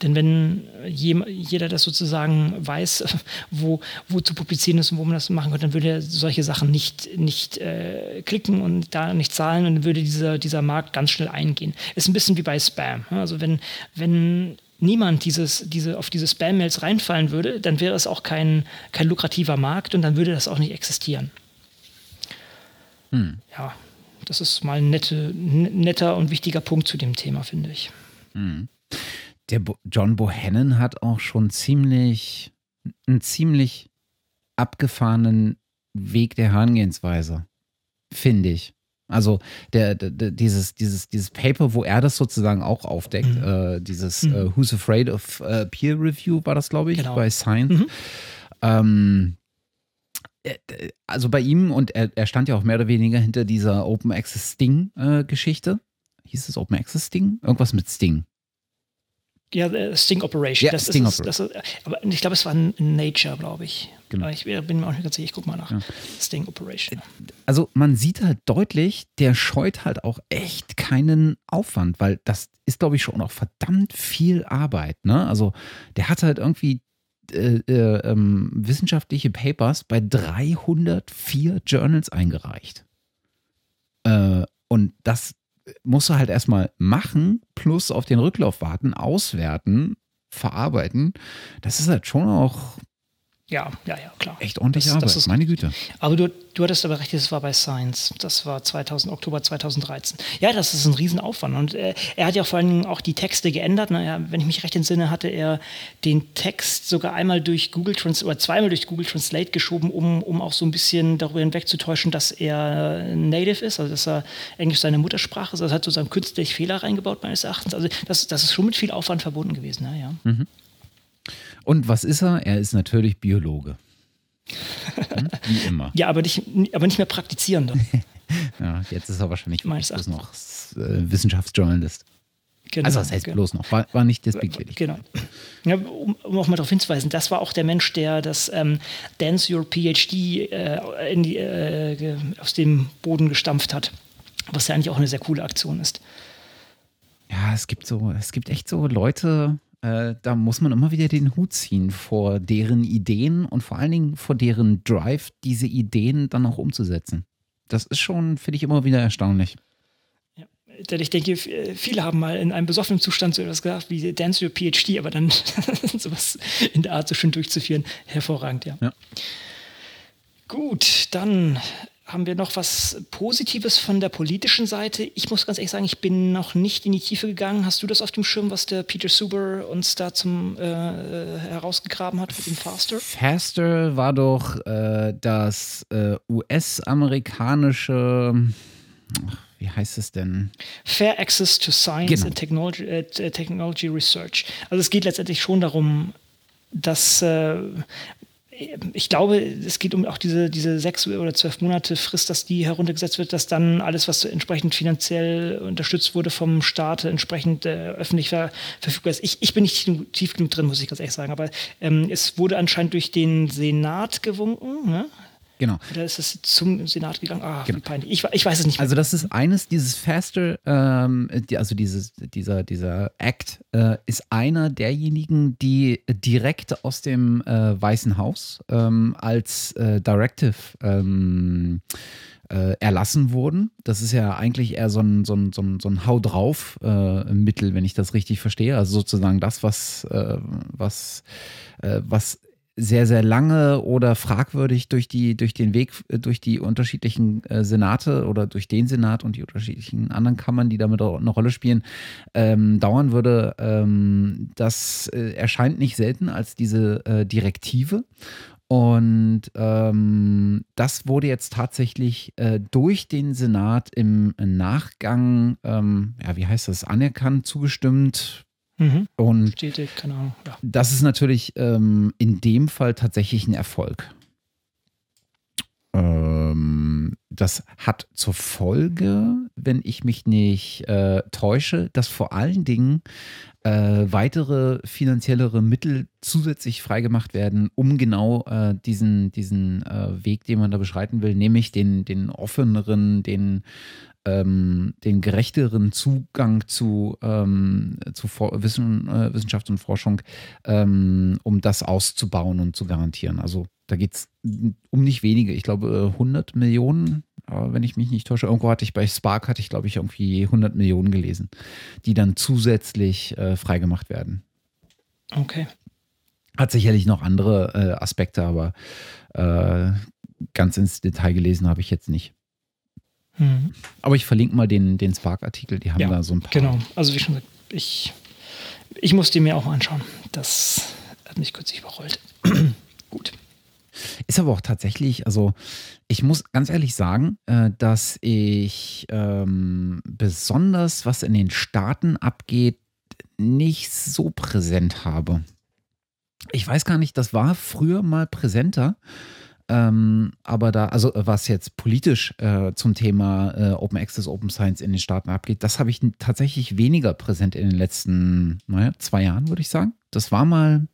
Speaker 1: Denn wenn jeder das sozusagen weiß, wo, wo zu publizieren ist und wo man das machen könnte, dann würde er solche Sachen nicht, nicht äh, klicken und da nicht zahlen und dann würde dieser, dieser Markt ganz schnell eingehen. Ist ein bisschen wie bei Spam. Also wenn, wenn niemand dieses, diese, auf diese Spam-Mails reinfallen würde, dann wäre es auch kein, kein lukrativer Markt und dann würde das auch nicht existieren. Hm. Ja, das ist mal ein nette, netter und wichtiger Punkt zu dem Thema, finde ich.
Speaker 2: Mhm. Der Bo John Bohannon hat auch schon ziemlich, einen ziemlich abgefahrenen Weg der Herangehensweise, finde ich. Also der, der, dieses, dieses, dieses Paper, wo er das sozusagen auch aufdeckt, mhm. äh, dieses mhm. äh, Who's Afraid of uh, Peer Review war das, glaube ich, genau. bei Science. Mhm. Ähm, äh, also bei ihm, und er, er, stand ja auch mehr oder weniger hinter dieser Open Access Sting-Geschichte. Äh, Hieß es Open Access Sting? Irgendwas mit Sting.
Speaker 1: Ja, äh, Sting Operation.
Speaker 2: Ja, das Sting ist,
Speaker 1: Operation. Das aber ich glaube, es war Nature, glaube ich. Genau. Ich bin mir auch nicht ganz sicher. Ich gucke mal nach. Ja. Sting Operation.
Speaker 2: Also man sieht halt deutlich, der scheut halt auch echt keinen Aufwand, weil das ist, glaube ich, schon auch verdammt viel Arbeit. Ne? Also der hat halt irgendwie äh, äh, ähm, wissenschaftliche Papers bei 304 Journals eingereicht. Äh, und das musst du halt erstmal machen, plus auf den Rücklauf warten, auswerten, verarbeiten. Das ist halt schon auch
Speaker 1: ja, ja, ja, klar.
Speaker 2: Echt ordentliche das, Arbeit, das ist, meine Güte.
Speaker 1: Aber du, du hattest aber recht, das war bei Science. Das war 2000, Oktober 2013. Ja, das ist ein Riesenaufwand. Und äh, er hat ja vor allen Dingen auch die Texte geändert. Naja, wenn ich mich recht entsinne, hatte er den Text sogar einmal durch Google Translate oder zweimal durch Google Translate geschoben, um, um auch so ein bisschen darüber hinwegzutäuschen, dass er Native ist, also dass er Englisch seine Muttersprache ist. Also hat sozusagen künstlich Fehler reingebaut, meines Erachtens. Also das, das ist schon mit viel Aufwand verbunden gewesen. Ja, ja. Mhm.
Speaker 2: Und was ist er? Er ist natürlich Biologe.
Speaker 1: Hm? Wie immer. ja, aber nicht, aber nicht mehr praktizierender.
Speaker 2: ja, jetzt ist er wahrscheinlich bloß noch äh, Wissenschaftsjournalist. Genau, also, was heißt genau. bloß noch? War, war nicht despektierlich.
Speaker 1: Genau. Ja, um, um, auch mal darauf hinzuweisen, das war auch der Mensch, der das ähm, Dance Your PhD äh, die, äh, aus dem Boden gestampft hat. Was ja eigentlich auch eine sehr coole Aktion ist.
Speaker 2: Ja, es gibt so, es gibt echt so Leute, da muss man immer wieder den Hut ziehen vor deren Ideen und vor allen Dingen vor deren Drive, diese Ideen dann auch umzusetzen. Das ist schon, finde ich, immer wieder erstaunlich.
Speaker 1: Ja, denn ich denke, viele haben mal in einem besoffenen Zustand so etwas gesagt wie Dance Your PhD, aber dann sowas in der Art so schön durchzuführen, hervorragend, ja. ja. Gut, dann haben wir noch was Positives von der politischen Seite? Ich muss ganz ehrlich sagen, ich bin noch nicht in die Tiefe gegangen. Hast du das auf dem Schirm, was der Peter Suber uns da zum äh, herausgegraben hat mit dem Faster?
Speaker 2: Faster war doch äh, das äh, US-amerikanische wie heißt es denn?
Speaker 1: Fair Access to Science genau. and Technology, äh, Technology, Research. Also es geht letztendlich schon darum, dass äh, ich glaube, es geht um auch diese, diese sechs oder zwölf Monate Frist, dass die heruntergesetzt wird, dass dann alles, was entsprechend finanziell unterstützt wurde vom Staat, entsprechend äh, öffentlich ver verfügbar ist. Ich, ich bin nicht tief genug drin, muss ich ganz ehrlich sagen, aber ähm, es wurde anscheinend durch den Senat gewunken. Ne?
Speaker 2: Genau.
Speaker 1: Oder ist es zum Senat gegangen? Ah, genau. wie peinlich. Ich, ich, weiß es nicht.
Speaker 2: Mehr. Also das ist eines, dieses Faster, ähm, die, also dieses, dieser, dieser Act äh, ist einer derjenigen, die direkt aus dem äh, Weißen Haus ähm, als äh, Directive ähm, äh, erlassen wurden. Das ist ja eigentlich eher so ein, so ein, so ein, so ein Hau drauf äh, Mittel, wenn ich das richtig verstehe. Also sozusagen das, was, äh, was, was sehr, sehr lange oder fragwürdig durch die, durch den Weg, äh, durch die unterschiedlichen äh, Senate oder durch den Senat und die unterschiedlichen anderen Kammern, die damit eine Rolle spielen, ähm, dauern würde, ähm, das äh, erscheint nicht selten als diese äh, Direktive. Und ähm, das wurde jetzt tatsächlich äh, durch den Senat im Nachgang, ähm, ja, wie heißt das, anerkannt, zugestimmt, Mhm. Und
Speaker 1: Stetig, keine Ahnung. Ja.
Speaker 2: das ist natürlich ähm, in dem Fall tatsächlich ein Erfolg. Ähm, das hat zur Folge, wenn ich mich nicht äh, täusche, dass vor allen Dingen äh, weitere finanziellere Mittel zusätzlich freigemacht werden, um genau äh, diesen, diesen äh, Weg, den man da beschreiten will, nämlich den, den offeneren, den ähm, den gerechteren Zugang zu, ähm, zu Wissen, äh, Wissenschaft und Forschung, ähm, um das auszubauen und zu garantieren. Also da geht es um nicht wenige, ich glaube 100 äh, Millionen, wenn ich mich nicht täusche. Irgendwo hatte ich bei Spark, hatte ich glaube ich irgendwie 100 Millionen gelesen, die dann zusätzlich äh, freigemacht werden.
Speaker 1: Okay.
Speaker 2: Hat sicherlich noch andere äh, Aspekte, aber äh, ganz ins Detail gelesen habe ich jetzt nicht. Mhm. Aber ich verlinke mal den, den Spark-Artikel, die haben ja, da so ein paar.
Speaker 1: Genau, also wie schon gesagt, ich, ich muss die mir auch anschauen. Das hat mich kurz überrollt. Gut.
Speaker 2: Ist aber auch tatsächlich, also ich muss ganz ehrlich sagen, äh, dass ich ähm, besonders, was in den Staaten abgeht, nicht so präsent habe. Ich weiß gar nicht, das war früher mal präsenter. Ähm, aber da, also was jetzt politisch äh, zum Thema äh, Open Access, Open Science in den Staaten abgeht, das habe ich tatsächlich weniger präsent in den letzten, naja, zwei Jahren, würde ich sagen. Das war mal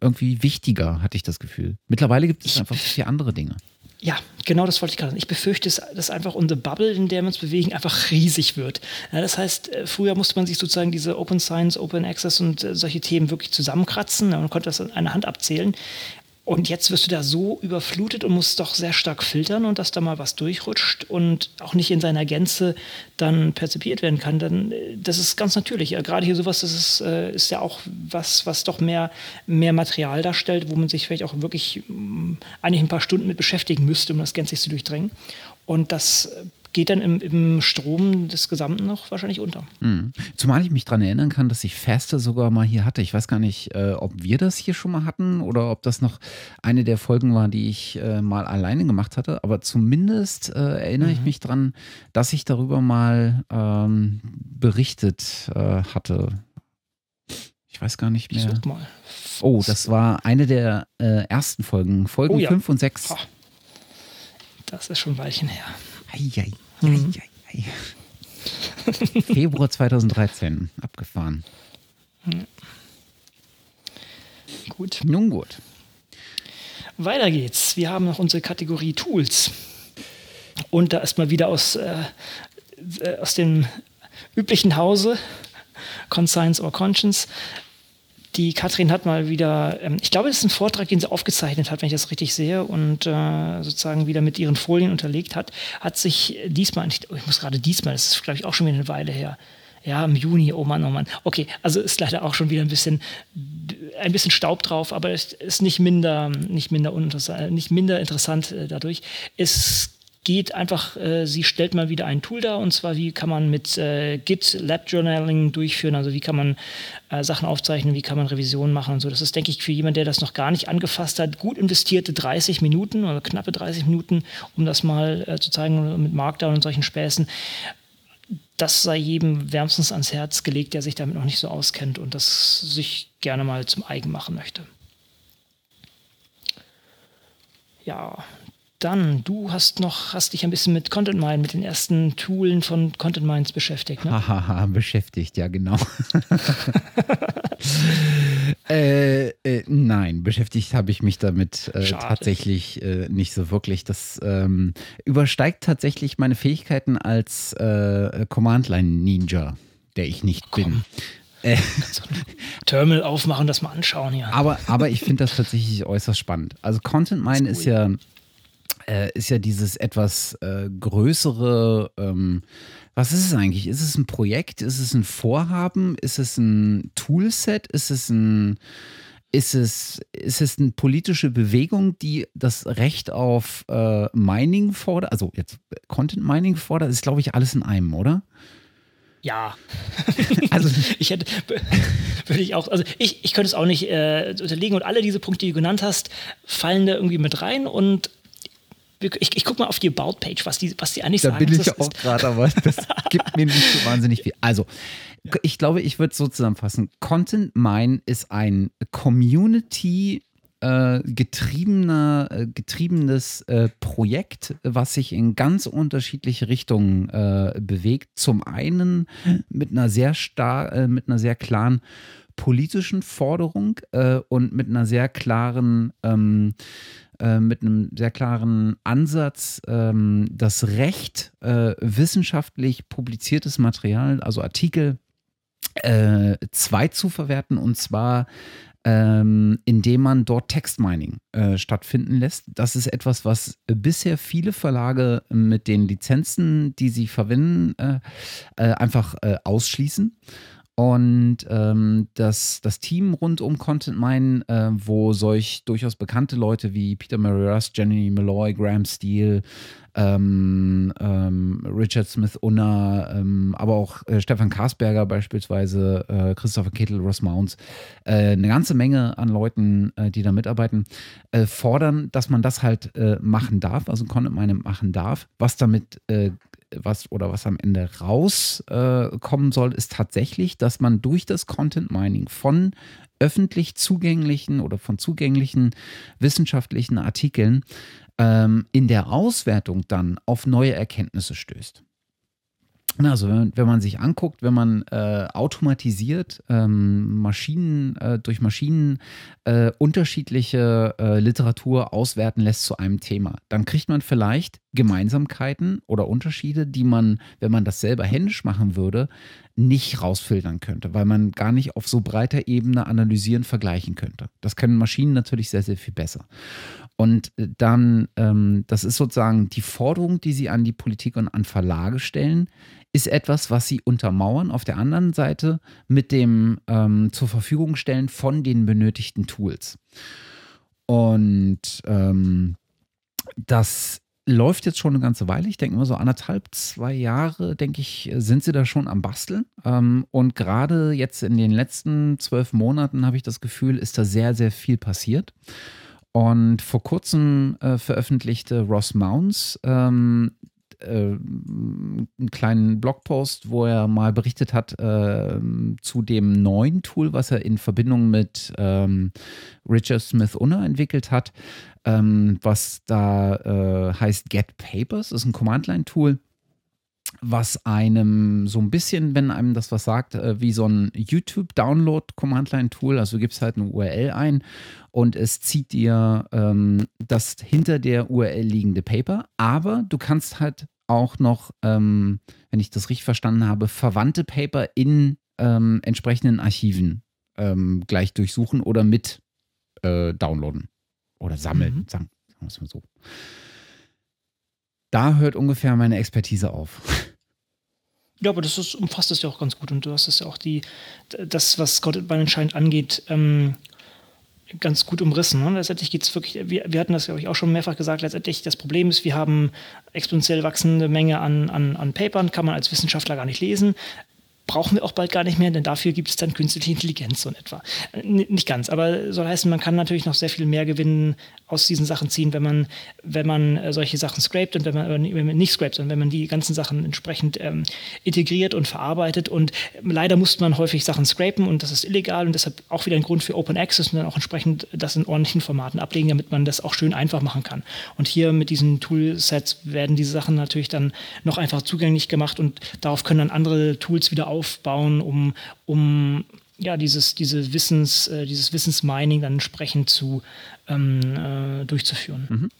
Speaker 2: irgendwie wichtiger, hatte ich das Gefühl. Mittlerweile gibt es einfach vier andere Dinge.
Speaker 1: Ja, genau das wollte ich gerade sagen. Ich befürchte, dass einfach unsere Bubble, in der wir uns bewegen, einfach riesig wird. Ja, das heißt, äh, früher musste man sich sozusagen diese Open Science, Open Access und äh, solche Themen wirklich zusammenkratzen. Man konnte das an einer Hand abzählen. Und jetzt wirst du da so überflutet und musst doch sehr stark filtern und dass da mal was durchrutscht und auch nicht in seiner Gänze dann perzipiert werden kann. Dann, äh, das ist ganz natürlich. Gerade hier sowas, das ist, äh, ist ja auch was, was doch mehr, mehr Material darstellt, wo man sich vielleicht auch wirklich mm, eigentlich ein paar Stunden mit beschäftigen müsste, um das gänzlich zu durchdrängen. Und das geht dann im, im Strom des Gesamten noch wahrscheinlich unter.
Speaker 2: Mhm. Zumal ich mich daran erinnern kann, dass ich Faster sogar mal hier hatte. Ich weiß gar nicht, äh, ob wir das hier schon mal hatten oder ob das noch eine der Folgen war, die ich äh, mal alleine gemacht hatte. Aber zumindest äh, erinnere mhm. ich mich daran, dass ich darüber mal ähm, berichtet äh, hatte. Ich weiß gar nicht mehr.
Speaker 1: Ich mal.
Speaker 2: Oh, das war eine der äh, ersten Folgen, Folgen oh, ja. 5 und 6.
Speaker 1: Das ist schon ein Weilchen her.
Speaker 2: Eieiei. Mhm. Februar 2013, abgefahren. Mhm.
Speaker 1: Gut.
Speaker 2: Nun gut.
Speaker 1: Weiter geht's. Wir haben noch unsere Kategorie Tools. Und da ist mal wieder aus, äh, äh aus dem üblichen Hause, Conscience or Conscience, die Katrin hat mal wieder, ähm, ich glaube, das ist ein Vortrag, den sie aufgezeichnet hat, wenn ich das richtig sehe, und äh, sozusagen wieder mit ihren Folien unterlegt hat, hat sich diesmal, ich muss gerade diesmal, das ist glaube ich auch schon wieder eine Weile her, ja, im Juni, oh Mann, oh Mann. Okay, also ist leider auch schon wieder ein bisschen, ein bisschen Staub drauf, aber es ist nicht minder, nicht minder, nicht minder interessant äh, dadurch. Es geht einfach, äh, sie stellt mal wieder ein Tool dar und zwar, wie kann man mit äh, Git Lab Journaling durchführen, also wie kann man äh, Sachen aufzeichnen, wie kann man Revisionen machen und so. Das ist, denke ich, für jemanden, der das noch gar nicht angefasst hat, gut investierte 30 Minuten oder knappe 30 Minuten, um das mal äh, zu zeigen mit Markdown und solchen Späßen. Das sei jedem wärmstens ans Herz gelegt, der sich damit noch nicht so auskennt und das sich gerne mal zum Eigen machen möchte. Ja, dann, du hast noch, hast dich ein bisschen mit Content Mine, mit den ersten Toolen von Content Mines beschäftigt,
Speaker 2: ne? Hahaha, beschäftigt, ja, genau. äh, äh, nein, beschäftigt habe ich mich damit äh, tatsächlich äh, nicht so wirklich. Das ähm, übersteigt tatsächlich meine Fähigkeiten als äh, Command-Line-Ninja, der ich nicht Komm. bin.
Speaker 1: Äh, Terminal aufmachen, das mal anschauen hier.
Speaker 2: Aber, aber ich finde das tatsächlich äußerst spannend. Also Content Mine ist, cool. ist ja äh, ist ja dieses etwas äh, größere, ähm, was ist es eigentlich? Ist es ein Projekt? Ist es ein Vorhaben? Ist es ein Toolset? Ist es ein ist es, ist es eine politische Bewegung, die das Recht auf äh, Mining fordert? Also jetzt Content Mining fordert, ist glaube ich alles in einem, oder?
Speaker 1: Ja. also ich hätte, würde ich auch, also ich, ich könnte es auch nicht äh, unterlegen und alle diese Punkte, die du genannt hast, fallen da irgendwie mit rein und ich, ich gucke mal auf die About-Page, was die, was die eigentlich
Speaker 2: da
Speaker 1: sagen.
Speaker 2: Da bin ich ja auch gerade, aber das gibt mir nicht so wahnsinnig viel. Also, ich glaube, ich würde es so zusammenfassen. Content Mine ist ein Community äh, getriebener, äh, getriebenes äh, Projekt, was sich in ganz unterschiedliche Richtungen äh, bewegt. Zum einen mit einer sehr star äh, mit einer sehr klaren politischen Forderung äh, und mit einer sehr klaren ähm, äh, mit einem sehr klaren Ansatz, ähm, das Recht, äh, wissenschaftlich publiziertes Material, also Artikel, äh, zwei zu verwerten und zwar ähm, indem man dort Textmining äh, stattfinden lässt. Das ist etwas, was bisher viele Verlage mit den Lizenzen, die sie verwenden, äh, äh, einfach äh, ausschließen. Und ähm, das, das Team rund um Content Mine, äh, wo solch durchaus bekannte Leute wie Peter Murray Rust, Jenny Malloy, Graham Steele, ähm, ähm, Richard Smith Unna, ähm, aber auch äh, Stefan Karsberger beispielsweise, äh, Christopher Kittel, Ross Mounts, äh, eine ganze Menge an Leuten, äh, die da mitarbeiten, äh, fordern, dass man das halt machen darf, also Content Mining machen darf. Was damit was oder was am Ende rauskommen soll, ist tatsächlich, dass man durch das Content Mining von öffentlich zugänglichen oder von zugänglichen wissenschaftlichen Artikeln ähm, in der Auswertung dann auf neue Erkenntnisse stößt. Also wenn, wenn man sich anguckt, wenn man äh, automatisiert ähm, Maschinen äh, durch Maschinen äh, unterschiedliche äh, Literatur auswerten lässt zu einem Thema, dann kriegt man vielleicht Gemeinsamkeiten oder Unterschiede, die man, wenn man das selber händisch machen würde, nicht rausfiltern könnte, weil man gar nicht auf so breiter Ebene analysieren, vergleichen könnte. Das können Maschinen natürlich sehr, sehr viel besser. Und äh, dann, ähm, das ist sozusagen die Forderung, die sie an die Politik und an Verlage stellen, ist etwas, was sie untermauern auf der anderen Seite mit dem ähm, zur Verfügung stellen von den benötigten Tools. Und ähm, das läuft jetzt schon eine ganze Weile. Ich denke immer so anderthalb, zwei Jahre, denke ich, sind sie da schon am Basteln. Ähm, und gerade jetzt in den letzten zwölf Monaten habe ich das Gefühl, ist da sehr, sehr viel passiert. Und vor kurzem äh, veröffentlichte Ross Mounds ähm, äh, einen kleinen Blogpost, wo er mal berichtet hat äh, zu dem neuen Tool, was er in Verbindung mit ähm, Richard Smith Unna entwickelt hat, ähm, was da äh, heißt Get Papers, das ist ein Command-Line-Tool was einem so ein bisschen, wenn einem das was sagt, äh, wie so ein YouTube-Download-Command-Line-Tool. Also du gibst halt eine URL ein und es zieht dir ähm, das hinter der URL liegende Paper. Aber du kannst halt auch noch, ähm, wenn ich das richtig verstanden habe, verwandte Paper in ähm, entsprechenden Archiven ähm, gleich durchsuchen oder mit äh, downloaden oder sammeln, mhm. sagen wir es mal so da hört ungefähr meine Expertise auf.
Speaker 1: Ja, aber das ist, umfasst es ja auch ganz gut und du hast es ja auch die, das, was Scott anscheinend angeht, ähm, ganz gut umrissen. Ne? Letztendlich geht es wirklich, wir, wir hatten das, glaube ich, auch schon mehrfach gesagt, letztendlich das Problem ist, wir haben exponentiell wachsende Menge an, an, an Papern, kann man als Wissenschaftler gar nicht lesen brauchen wir auch bald gar nicht mehr, denn dafür gibt es dann künstliche Intelligenz so in etwa. N nicht ganz, aber soll heißen, man kann natürlich noch sehr viel mehr gewinnen aus diesen Sachen ziehen, wenn man, wenn man äh, solche Sachen scrapt und wenn man, wenn man nicht scrapt, sondern wenn man die ganzen Sachen entsprechend ähm, integriert und verarbeitet. Und leider muss man häufig Sachen scrapen und das ist illegal und deshalb auch wieder ein Grund für Open Access und dann auch entsprechend das in ordentlichen Formaten ablegen, damit man das auch schön einfach machen kann. Und hier mit diesen Toolsets werden diese Sachen natürlich dann noch einfach zugänglich gemacht und darauf können dann andere Tools wieder aufbauen, um, um ja, dieses, diese Wissens, äh, dieses Wissensmining dann entsprechend zu ähm, äh, durchzuführen. Mhm.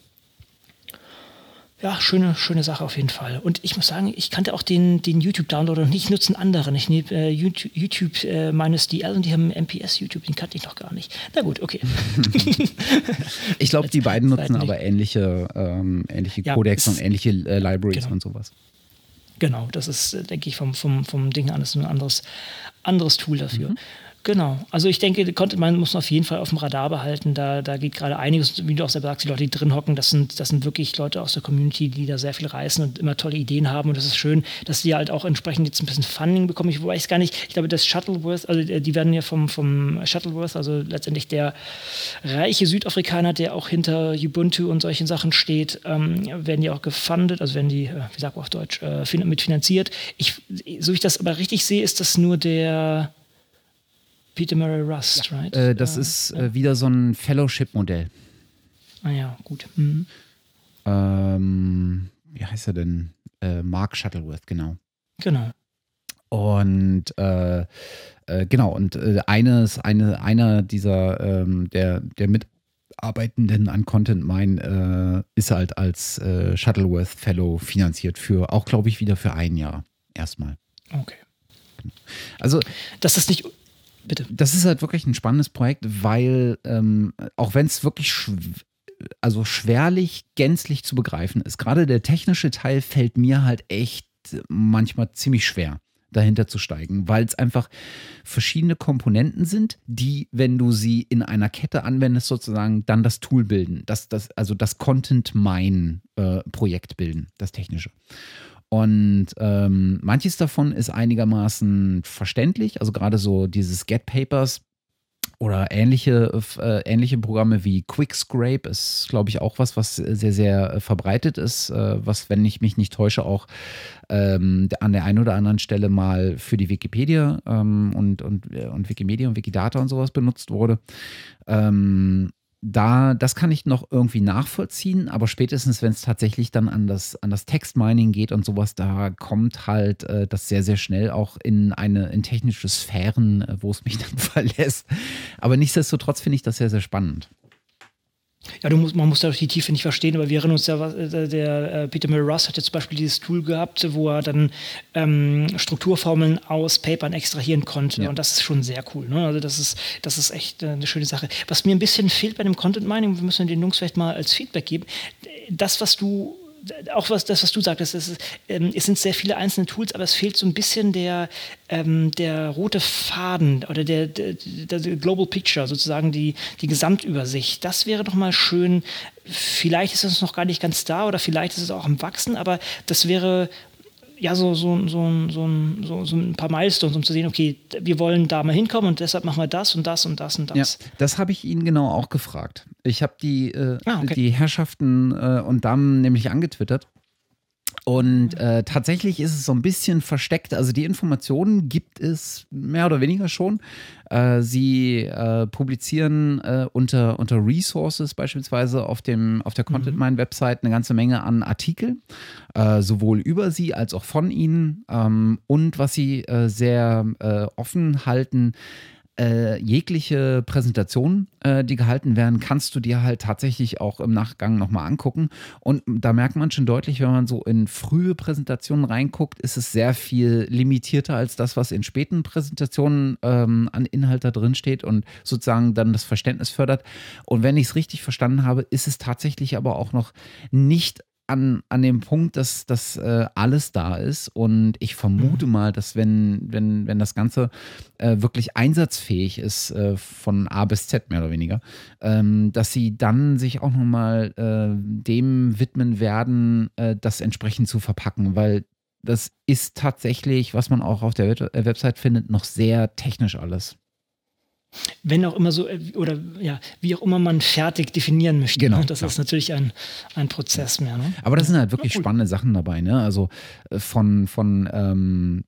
Speaker 1: Ja, schöne, schöne Sache auf jeden Fall. Und ich muss sagen, ich kannte auch den, den YouTube-Downloader und ich nutze einen anderen. Ich nehme äh, YouTube, YouTube äh, minus DL und die haben MPS YouTube, den kannte ich noch gar nicht. Na gut, okay.
Speaker 2: ich glaube, die beiden nutzen aber ähnliche, ähm, ähnliche ja, Codecs und ähnliche äh, Libraries genau. und sowas.
Speaker 1: Genau, das ist, äh, denke ich, vom, vom, vom Ding an ist ein anderes, anderes Tool dafür. Mhm. Genau. Also ich denke, Content man muss man auf jeden Fall auf dem Radar behalten. Da, da geht gerade einiges, wie du auch selber sagst, die Leute, die drin hocken, das sind, das sind wirklich Leute aus der Community, die da sehr viel reißen und immer tolle Ideen haben. Und das ist schön, dass die halt auch entsprechend jetzt ein bisschen Funding bekommen. Ich weiß gar nicht, ich glaube, das Shuttleworth, also äh, die werden ja vom, vom Shuttleworth, also letztendlich der reiche Südafrikaner, der auch hinter Ubuntu und solchen Sachen steht, ähm, werden die auch gefundet, also werden die, äh, wie sagt man auf Deutsch, äh, mitfinanziert. Ich, so ich das aber richtig sehe, ist das nur der Peter Murray Rust, ja. right?
Speaker 2: Äh, das ist äh, wieder so ein Fellowship-Modell.
Speaker 1: Ah ja, gut. Mhm.
Speaker 2: Ähm, wie heißt er denn? Äh, Mark Shuttleworth, genau.
Speaker 1: Genau.
Speaker 2: Und äh, äh, genau, und äh, eines, eine, einer dieser ähm, der, der Mitarbeitenden an Content Mine ist halt als Shuttleworth Fellow finanziert für, auch glaube ich, wieder für ein Jahr erstmal.
Speaker 1: Okay.
Speaker 2: Genau. Also,
Speaker 1: dass das nicht Bitte.
Speaker 2: Das ist halt wirklich ein spannendes Projekt, weil ähm, auch wenn es wirklich schw also schwerlich gänzlich zu begreifen ist, gerade der technische Teil fällt mir halt echt manchmal ziemlich schwer. dahinter zu steigen, weil es einfach verschiedene Komponenten sind, die, wenn du sie in einer Kette anwendest, sozusagen dann das Tool bilden, das, das, also das Content-Mine-Projekt äh, bilden, das technische. Und ähm, manches davon ist einigermaßen verständlich, also gerade so dieses Get Papers oder ähnliche, äh, ähnliche Programme wie Quickscrape ist, glaube ich, auch was, was sehr, sehr verbreitet ist, äh, was, wenn ich mich nicht täusche, auch ähm, an der einen oder anderen Stelle mal für die Wikipedia ähm, und, und, äh, und Wikimedia und Wikidata und sowas benutzt wurde. Ähm, da, das kann ich noch irgendwie nachvollziehen, aber spätestens, wenn es tatsächlich dann an das, an das Textmining geht und sowas, da kommt halt äh, das sehr, sehr schnell auch in eine, in technische Sphären, äh, wo es mich dann verlässt. Aber nichtsdestotrotz finde ich das sehr, sehr spannend.
Speaker 1: Ja, du musst, man muss da die Tiefe nicht verstehen, aber wir erinnern uns ja, der, der äh, Peter Murray Ross hatte zum Beispiel dieses Tool gehabt, wo er dann ähm, Strukturformeln aus Papern extrahieren konnte. Ja. Und das ist schon sehr cool. Ne? Also das ist, das ist echt äh, eine schöne Sache. Was mir ein bisschen fehlt bei dem Content Mining, wir müssen den Jungs vielleicht mal als Feedback geben. Das, was du auch was, das, was du sagtest, es, ähm, es, sind sehr viele einzelne Tools, aber es fehlt so ein bisschen der, ähm, der rote Faden oder der, der, der, Global Picture, sozusagen die, die Gesamtübersicht. Das wäre doch mal schön. Vielleicht ist es noch gar nicht ganz da oder vielleicht ist es auch am Wachsen, aber das wäre ja, so, so, so, so, so, so ein paar Milestones, um zu sehen, okay, wir wollen da mal hinkommen und deshalb machen wir das und das und das und das.
Speaker 2: Ja, das habe ich ihn genau auch gefragt. Ich habe die, äh, ah, okay. die Herrschaften äh, und Damen nämlich angetwittert und äh, tatsächlich ist es so ein bisschen versteckt. Also die Informationen gibt es mehr oder weniger schon. Äh, sie äh, publizieren äh, unter, unter Resources beispielsweise auf, dem, auf der Content Mine Website eine ganze Menge an Artikel, äh, sowohl über sie als auch von ihnen. Ähm, und was sie äh, sehr offen halten, äh, jegliche Präsentation, äh, die gehalten werden, kannst du dir halt tatsächlich auch im Nachgang nochmal angucken. Und da merkt man schon deutlich, wenn man so in frühe Präsentationen reinguckt, ist es sehr viel limitierter als das, was in späten Präsentationen ähm, an Inhalt da drin steht und sozusagen dann das Verständnis fördert. Und wenn ich es richtig verstanden habe, ist es tatsächlich aber auch noch nicht an, an dem Punkt, dass das äh, alles da ist. Und ich vermute mhm. mal, dass wenn, wenn, wenn das Ganze äh, wirklich einsatzfähig ist, äh, von A bis Z mehr oder weniger, ähm, dass sie dann sich auch nochmal äh, dem widmen werden, äh, das entsprechend zu verpacken, weil das ist tatsächlich, was man auch auf der äh, Website findet, noch sehr technisch alles
Speaker 1: wenn auch immer so, äh, oder ja, wie auch immer man fertig definieren möchte.
Speaker 2: Genau.
Speaker 1: Ne? Das klar. ist natürlich ein, ein Prozess mehr. Ne?
Speaker 2: Aber das sind halt wirklich spannende Sachen dabei, ne? Also äh, von, von ähm,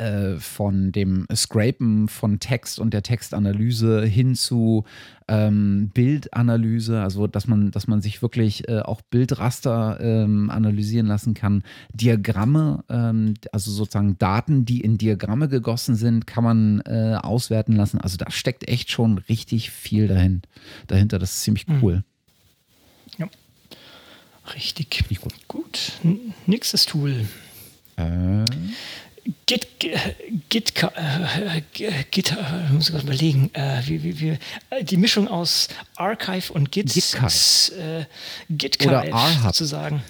Speaker 2: äh, von dem Scrapen von Text und der Textanalyse hin zu ähm, Bildanalyse, also dass man, dass man sich wirklich äh, auch Bildraster ähm, analysieren lassen kann. Diagramme, ähm, also sozusagen Daten, die in Diagramme gegossen sind, kann man äh, auswerten lassen. Also da steckt echt schon richtig viel dahin, dahinter. Das ist ziemlich mhm. cool.
Speaker 1: Ja. Richtig. Gut. Gut. Nächstes Tool. Äh. Git, Git, äh, Git, äh, muss ich mal überlegen, äh, wie, wie, wie, die Mischung aus Archive und Git,
Speaker 2: Git,
Speaker 1: äh, GitKive sozusagen.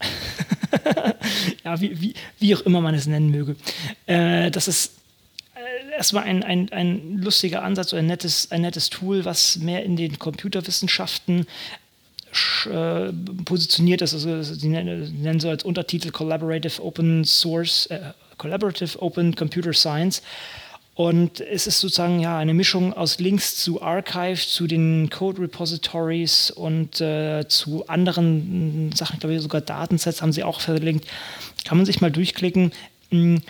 Speaker 1: ja, wie, wie, wie auch immer man es nennen möge. Äh, das ist äh, erstmal ein, ein, ein lustiger Ansatz oder ein nettes, ein nettes Tool, was mehr in den Computerwissenschaften äh, positioniert ist. Also sie nennen, nennen so als Untertitel Collaborative Open Source, äh, Collaborative Open Computer Science. Und es ist sozusagen ja eine Mischung aus Links zu Archive, zu den Code Repositories und äh, zu anderen Sachen, ich glaube sogar Datensets haben sie auch verlinkt. Kann man sich mal durchklicken. Hm,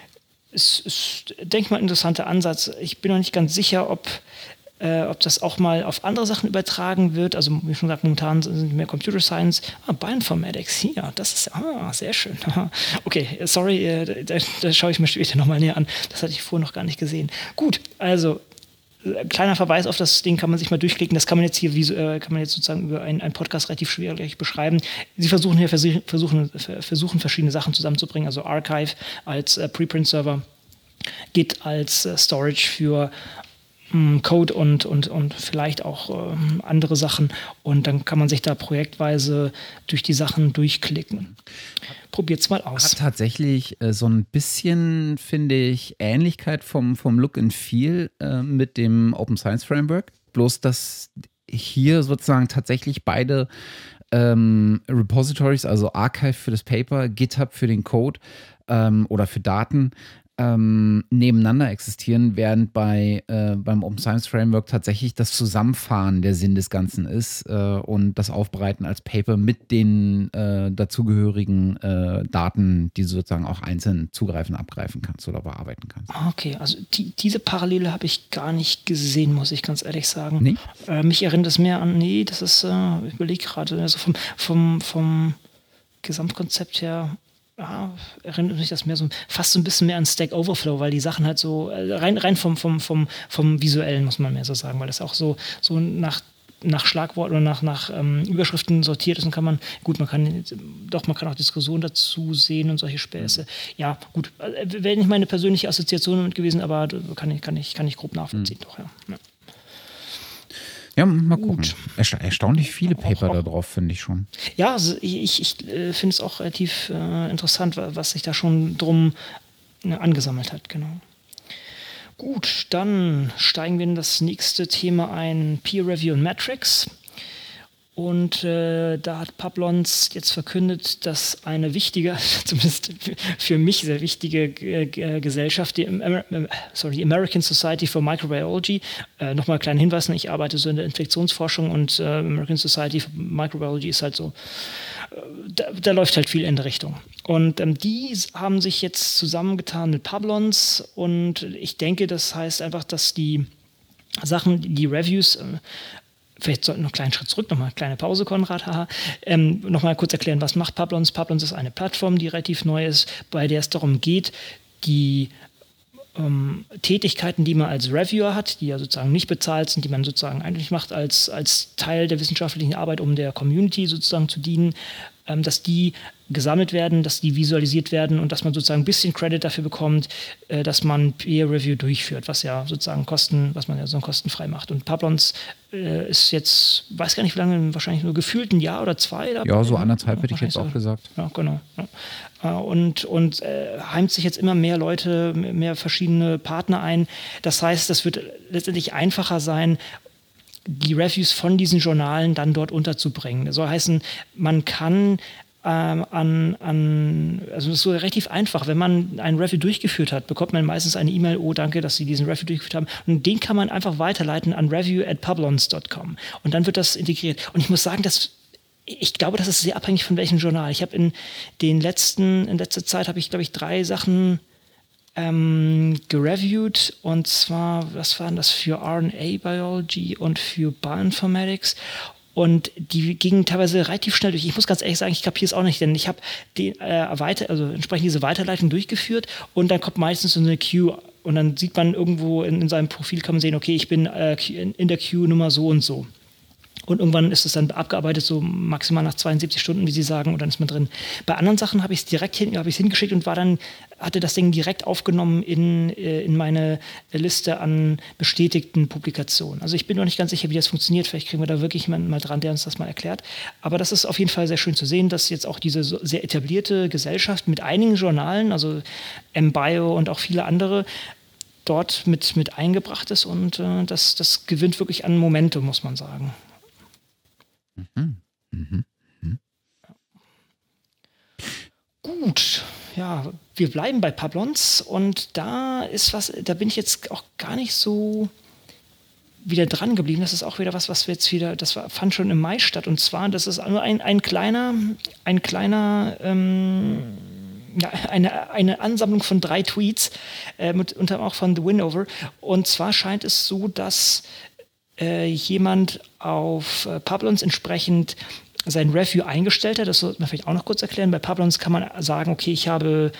Speaker 1: es ist, denke ich mal, ein interessanter Ansatz. Ich bin noch nicht ganz sicher, ob äh, ob das auch mal auf andere Sachen übertragen wird. Also, wie schon gesagt, momentan sind mehr Computer Science. Ah, Bioinformatics, hier, das ist ah, sehr schön. okay, sorry, äh, da, da schaue ich mir später nochmal näher an. Das hatte ich vorher noch gar nicht gesehen. Gut, also äh, kleiner Verweis auf das Ding kann man sich mal durchklicken. Das kann man jetzt hier äh, kann man jetzt sozusagen über einen, Podcast relativ schwierig beschreiben. Sie versuchen hier versuchen, versuchen verschiedene Sachen zusammenzubringen, also Archive als äh, Preprint-Server, Git als äh, Storage für Code und, und, und vielleicht auch ähm, andere Sachen. Und dann kann man sich da projektweise durch die Sachen durchklicken. Probiert's mal aus.
Speaker 2: Hat tatsächlich äh, so ein bisschen, finde ich, Ähnlichkeit vom, vom Look and Feel äh, mit dem Open Science Framework. Bloß, dass hier sozusagen tatsächlich beide ähm, Repositories, also Archive für das Paper, GitHub für den Code ähm, oder für Daten, ähm, nebeneinander existieren, während bei, äh, beim Open Science Framework tatsächlich das Zusammenfahren der Sinn des Ganzen ist äh, und das Aufbereiten als Paper mit den äh, dazugehörigen äh, Daten, die du sozusagen auch einzeln zugreifen, abgreifen kannst oder bearbeiten kannst.
Speaker 1: Ah, okay, also die, diese Parallele habe ich gar nicht gesehen, muss ich ganz ehrlich sagen.
Speaker 2: Nee?
Speaker 1: Äh, mich erinnert es mehr an, nee, das ist, äh, ich überlege gerade, also vom, vom, vom Gesamtkonzept her ja, erinnert mich das mehr so fast so ein bisschen mehr an Stack Overflow, weil die Sachen halt so äh, rein, rein vom, vom, vom, vom visuellen muss man mehr so sagen, weil das auch so, so nach nach Schlagworten oder nach, nach ähm, Überschriften sortiert ist, dann kann man, gut, man kann, doch, man kann auch Diskussionen dazu sehen und solche Späße. Ja, gut, äh, wäre nicht meine persönliche Assoziation damit gewesen, aber kann ich, kann ich, kann ich grob nachvollziehen, mhm. doch, ja. ja.
Speaker 2: Ja, mal gucken. Ersta erstaunlich viele Paper da drauf, finde ich schon.
Speaker 1: Ja, also ich, ich äh, finde es auch relativ äh, interessant, was sich da schon drum äh, angesammelt hat, genau. Gut, dann steigen wir in das nächste Thema ein, Peer Review und Metrics. Und äh, da hat Pablons jetzt verkündet, dass eine wichtige, zumindest für mich sehr wichtige äh, Gesellschaft, die, Amer sorry, die American Society for Microbiology, äh, nochmal einen kleinen Hinweis, ne, ich arbeite so in der Infektionsforschung und äh, American Society for Microbiology ist halt so, äh, da, da, läuft halt viel in der Richtung. Und ähm, die haben sich jetzt zusammengetan mit Pablons und ich denke, das heißt einfach, dass die Sachen, die Reviews äh, vielleicht sollten wir noch einen kleinen Schritt zurück, nochmal eine kleine Pause, Konrad, haha. Ähm, nochmal kurz erklären, was macht Pablons? Pablons ist eine Plattform, die relativ neu ist, bei der es darum geht, die ähm, Tätigkeiten, die man als Reviewer hat, die ja sozusagen nicht bezahlt sind, die man sozusagen eigentlich macht als, als Teil der wissenschaftlichen Arbeit, um der Community sozusagen zu dienen, ähm, dass die gesammelt werden, dass die visualisiert werden und dass man sozusagen ein bisschen Credit dafür bekommt, äh, dass man Peer Review durchführt, was ja sozusagen Kosten, was man ja so kostenfrei macht. Und Pablons äh, ist jetzt, weiß gar nicht wie lange, wahrscheinlich nur gefühlt ein Jahr oder zwei.
Speaker 2: Ja, so anderthalb hätte ich jetzt auch gesagt.
Speaker 1: Ja, genau. Ja. Äh, und, und äh, heimt sich jetzt immer mehr Leute, mehr verschiedene Partner ein. Das heißt, das wird letztendlich einfacher sein, die Reviews von diesen Journalen dann dort unterzubringen. Das soll heißen, man kann ähm, an, an, also das ist so relativ einfach. Wenn man ein Review durchgeführt hat, bekommt man meistens eine E-Mail, oh danke, dass Sie diesen Review durchgeführt haben. Und den kann man einfach weiterleiten an review at publons.com. Und dann wird das integriert. Und ich muss sagen, dass ich glaube, das ist sehr abhängig von welchem Journal. Ich habe in den letzten, in letzter Zeit habe ich, glaube ich, drei Sachen ähm, gereviewt und zwar, was waren das für RNA Biology und für Bioinformatics und die gingen teilweise relativ schnell durch. Ich muss ganz ehrlich sagen, ich kapiere es auch nicht, denn ich habe die äh, weiter, also entsprechend diese Weiterleitung durchgeführt und dann kommt meistens so eine Queue und dann sieht man irgendwo in, in seinem Profil kann man sehen, okay, ich bin äh, in der Queue Nummer so und so. Und irgendwann ist es dann abgearbeitet, so maximal nach 72 Stunden, wie Sie sagen, und dann ist man drin. Bei anderen Sachen habe ich es direkt hin, habe ich hingeschickt und war dann, hatte das Ding direkt aufgenommen in, äh, in meine Liste an bestätigten Publikationen. Also ich bin noch nicht ganz sicher, wie das funktioniert. Vielleicht kriegen wir da wirklich jemanden mal dran, der uns das mal erklärt. Aber das ist auf jeden Fall sehr schön zu sehen, dass jetzt auch diese sehr etablierte Gesellschaft mit einigen Journalen, also MBio und auch viele andere, dort mit, mit eingebracht ist und äh, das, das gewinnt wirklich an Momentum, muss man sagen. Mhm. Gut, ja, wir bleiben bei Pablons und da ist was, da bin ich jetzt auch gar nicht so wieder dran geblieben. Das ist auch wieder was, was wir jetzt wieder, das war, fand schon im Mai statt. Und zwar, das ist nur ein, ein kleiner, ein kleiner, ähm, ja, eine, eine Ansammlung von drei Tweets, äh, mit, unter auch von The Winover. Und zwar scheint es so, dass äh, jemand auf äh, Pablons entsprechend sein Review eingestellt hat. Das sollte man vielleicht auch noch kurz erklären. Bei Pablons kann man sagen, okay, ich habe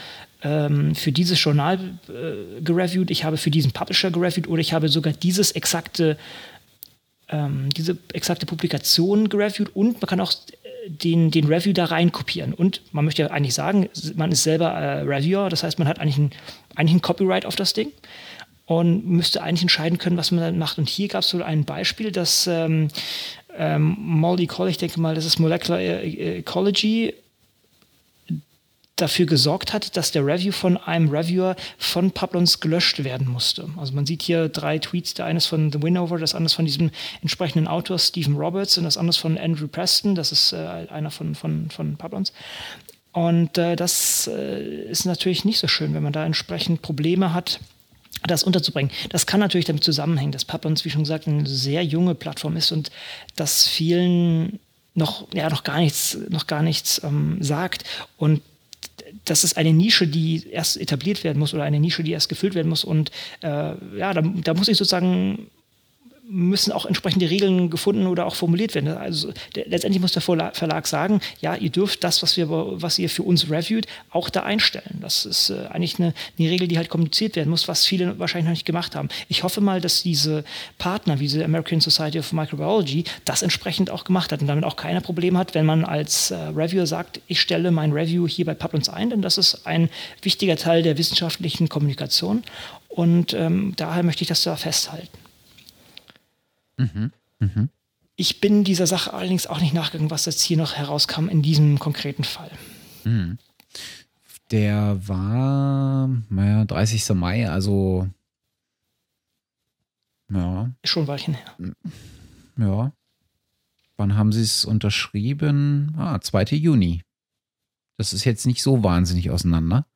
Speaker 1: ähm, für dieses Journal äh, gereviewt, ich habe für diesen Publisher gereviewt oder ich habe sogar dieses exakte, ähm, diese exakte Publikation gereviewt und man kann auch den, den Review da rein kopieren. Und man möchte ja eigentlich sagen, man ist selber äh, Reviewer, das heißt, man hat eigentlich ein, eigentlich ein Copyright auf das Ding. Und müsste eigentlich entscheiden können, was man dann macht. Und hier gab es so ein Beispiel, dass ähm, ähm, Molly Call, ich denke mal, das ist Molecular e-, Ecology, dafür gesorgt hat, dass der Review von einem Reviewer von Pablons gelöscht werden musste. Also man sieht hier drei Tweets, der eines von The Winover, das andere von diesem entsprechenden Autor Stephen Roberts und das andere von Andrew Preston, das ist äh, einer von, von, von Pablons. Und äh, das äh, ist natürlich nicht so schön, wenn man da entsprechend Probleme hat, das unterzubringen. Das kann natürlich damit zusammenhängen, dass Pablons, wie schon gesagt, eine sehr junge Plattform ist und dass vielen noch, ja, noch gar nichts, noch gar nichts ähm, sagt. Und das ist eine Nische, die erst etabliert werden muss oder eine Nische, die erst gefüllt werden muss. Und äh, ja, da, da muss ich sozusagen müssen auch entsprechende Regeln gefunden oder auch formuliert werden. Also der, letztendlich muss der Verlag sagen, ja, ihr dürft das, was, wir, was ihr für uns reviewt, auch da einstellen. Das ist äh, eigentlich eine, eine, Regel, die halt kommuniziert werden muss, was viele wahrscheinlich noch nicht gemacht haben. Ich hoffe mal, dass diese Partner, wie die American Society of Microbiology, das entsprechend auch gemacht hat und damit auch keiner Problem hat, wenn man als äh, Reviewer sagt, ich stelle mein Review hier bei Publins ein, denn das ist ein wichtiger Teil der wissenschaftlichen Kommunikation und ähm, daher möchte ich das da festhalten. Mhm. Mhm. Ich bin dieser Sache allerdings auch nicht nachgegangen, was jetzt hier noch herauskam in diesem konkreten Fall. Mhm.
Speaker 2: Der war, naja, 30. Mai, also ja.
Speaker 1: Schon ein Weilchen her.
Speaker 2: Ja. Wann haben Sie es unterschrieben? Ah, 2. Juni. Das ist jetzt nicht so wahnsinnig auseinander.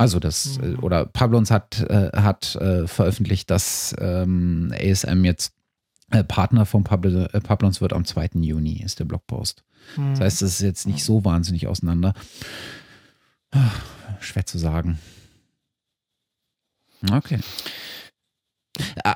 Speaker 2: Also das, äh, mhm. oder Pablons hat, äh, hat äh, veröffentlicht, dass ähm, ASM jetzt äh, Partner von Pablo, äh, Pablons wird am 2. Juni, ist der Blogpost. Mhm. Das heißt, es ist jetzt nicht so wahnsinnig auseinander. Ach, schwer zu sagen. Okay.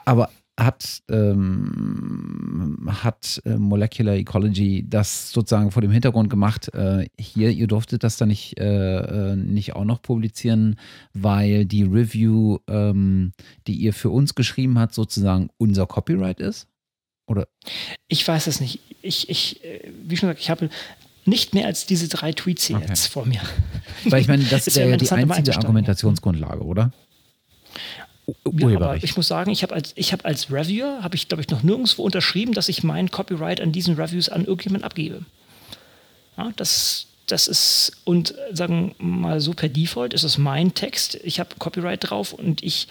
Speaker 2: Aber hat, ähm, hat äh, Molecular Ecology das sozusagen vor dem Hintergrund gemacht, äh, hier, ihr durftet das da nicht, äh, äh, nicht auch noch publizieren, weil die Review, ähm, die ihr für uns geschrieben habt, sozusagen unser Copyright ist? Oder?
Speaker 1: Ich weiß es nicht. Ich, ich äh, wie schon gesagt, ich habe nicht mehr als diese drei Tweets hier okay. jetzt vor mir.
Speaker 2: Weil ich meine, das ist ja die einzige Argumentationsgrundlage, oder?
Speaker 1: Ja, aber ich muss sagen, ich habe als, hab als Reviewer, habe ich glaube ich noch nirgendwo unterschrieben, dass ich mein Copyright an diesen Reviews an irgendjemand abgebe. Ja, das, das ist, und sagen wir mal so per Default ist es mein Text, ich habe Copyright drauf und ich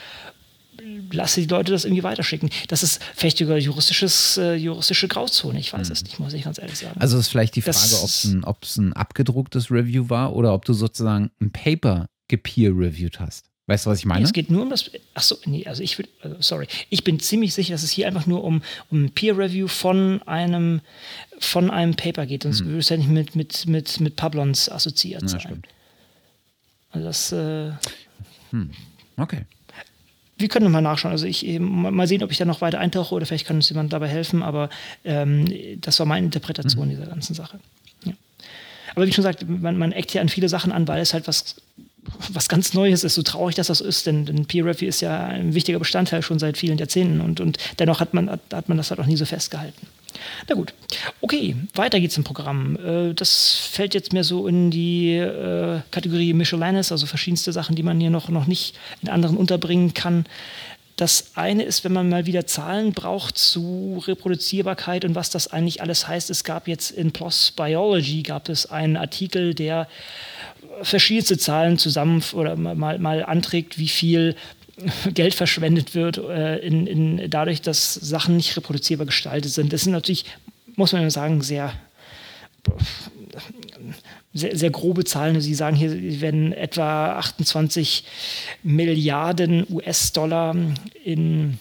Speaker 1: lasse die Leute das irgendwie weiterschicken. Das ist vielleicht sogar juristisches, äh, juristische Grauzone, ich weiß mhm. es nicht, muss ich ganz ehrlich sagen.
Speaker 2: Also ist vielleicht die Frage, ob es ein, ein abgedrucktes Review war oder ob du sozusagen ein Paper gepeer-reviewed hast. Weißt du, was ich meine?
Speaker 1: Es geht nur um das. Achso, nee, also ich würde, also sorry. Ich bin ziemlich sicher, dass es hier einfach nur um, um Peer Review von einem, von einem Paper geht. Sonst hm. würde es ja nicht mit, mit, mit, mit Pablons assoziiert sein. Ja, stimmt. Also das. Äh,
Speaker 2: hm. Okay.
Speaker 1: Wir können mal nachschauen. Also ich mal sehen, ob ich da noch weiter eintauche oder vielleicht kann uns jemand dabei helfen, aber ähm, das war meine Interpretation mhm. dieser ganzen Sache. Ja. Aber wie schon gesagt, man, man eckt hier an viele Sachen an, weil es halt was was ganz Neues ist, so traurig dass das ist, denn, denn Peer Review ist ja ein wichtiger Bestandteil schon seit vielen Jahrzehnten und, und dennoch hat man, hat, hat man das halt auch nie so festgehalten. Na gut, okay, weiter geht's im Programm. Äh, das fällt jetzt mehr so in die äh, Kategorie Michelanis, also verschiedenste Sachen, die man hier noch, noch nicht in anderen unterbringen kann. Das eine ist, wenn man mal wieder Zahlen braucht zu Reproduzierbarkeit und was das eigentlich alles heißt. Es gab jetzt in PLOS Biology gab es einen Artikel, der verschiedenste Zahlen zusammen oder mal, mal anträgt, wie viel Geld verschwendet wird, äh, in, in, dadurch, dass Sachen nicht reproduzierbar gestaltet sind. Das sind natürlich, muss man sagen, sehr, sehr, sehr grobe Zahlen. Sie sagen hier, werden etwa 28 Milliarden US-Dollar in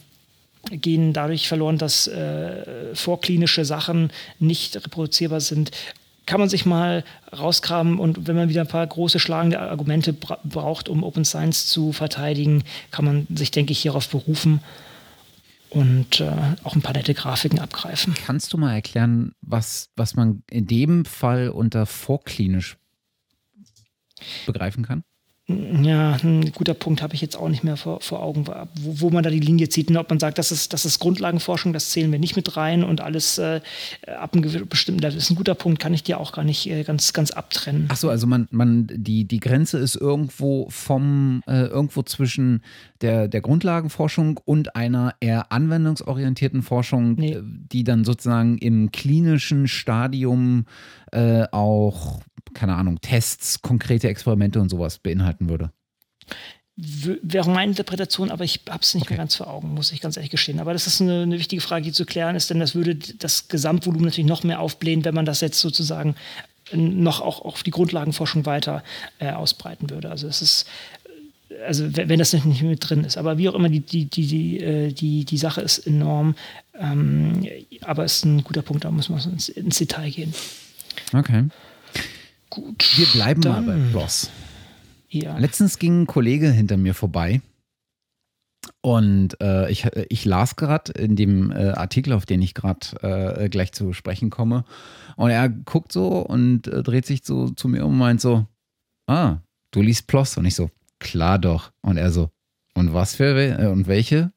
Speaker 1: gehen dadurch verloren, dass äh, vorklinische Sachen nicht reproduzierbar sind kann man sich mal rausgraben und wenn man wieder ein paar große schlagende Argumente bra braucht, um Open Science zu verteidigen, kann man sich, denke ich, hierauf berufen und äh, auch ein paar nette Grafiken abgreifen.
Speaker 2: Kannst du mal erklären, was, was man in dem Fall unter vorklinisch begreifen kann?
Speaker 1: Ja, ein guter Punkt habe ich jetzt auch nicht mehr vor, vor Augen, wo, wo, man da die Linie zieht und ob man sagt, das ist, das ist Grundlagenforschung, das zählen wir nicht mit rein und alles äh, ab einem bestimmten Level ist ein guter Punkt, kann ich dir auch gar nicht äh, ganz, ganz abtrennen.
Speaker 2: Ach so, also man, man, die, die Grenze ist irgendwo vom, äh, irgendwo zwischen der, der Grundlagenforschung und einer eher anwendungsorientierten Forschung, nee. Die dann sozusagen im klinischen Stadium äh, auch keine Ahnung, Tests, konkrete Experimente und sowas beinhalten würde.
Speaker 1: Wäre meine Interpretation, aber ich habe es nicht okay. mehr ganz vor Augen, muss ich ganz ehrlich gestehen. Aber das ist eine, eine, wichtige Frage, die zu klären ist, denn das würde das Gesamtvolumen natürlich noch mehr aufblähen, wenn man das jetzt sozusagen noch auch auf die Grundlagenforschung weiter äh, ausbreiten würde. Also es ist also wenn das nicht mit drin ist. Aber wie auch immer, die, die, die, die, äh, die, die Sache ist enorm. Ähm, aber es ist ein guter Punkt, da muss man ins, ins Detail gehen.
Speaker 2: Okay. Gut. Wir bleiben dann. mal bei Bloss. Ja. Letztens ging ein Kollege hinter mir vorbei und äh, ich, ich las gerade in dem äh, Artikel, auf den ich gerade äh, gleich zu sprechen komme. Und er guckt so und äh, dreht sich so zu mir um und meint so: Ah, du liest Ploss. Und ich so: Klar doch. Und er so: Und was für äh, und welche?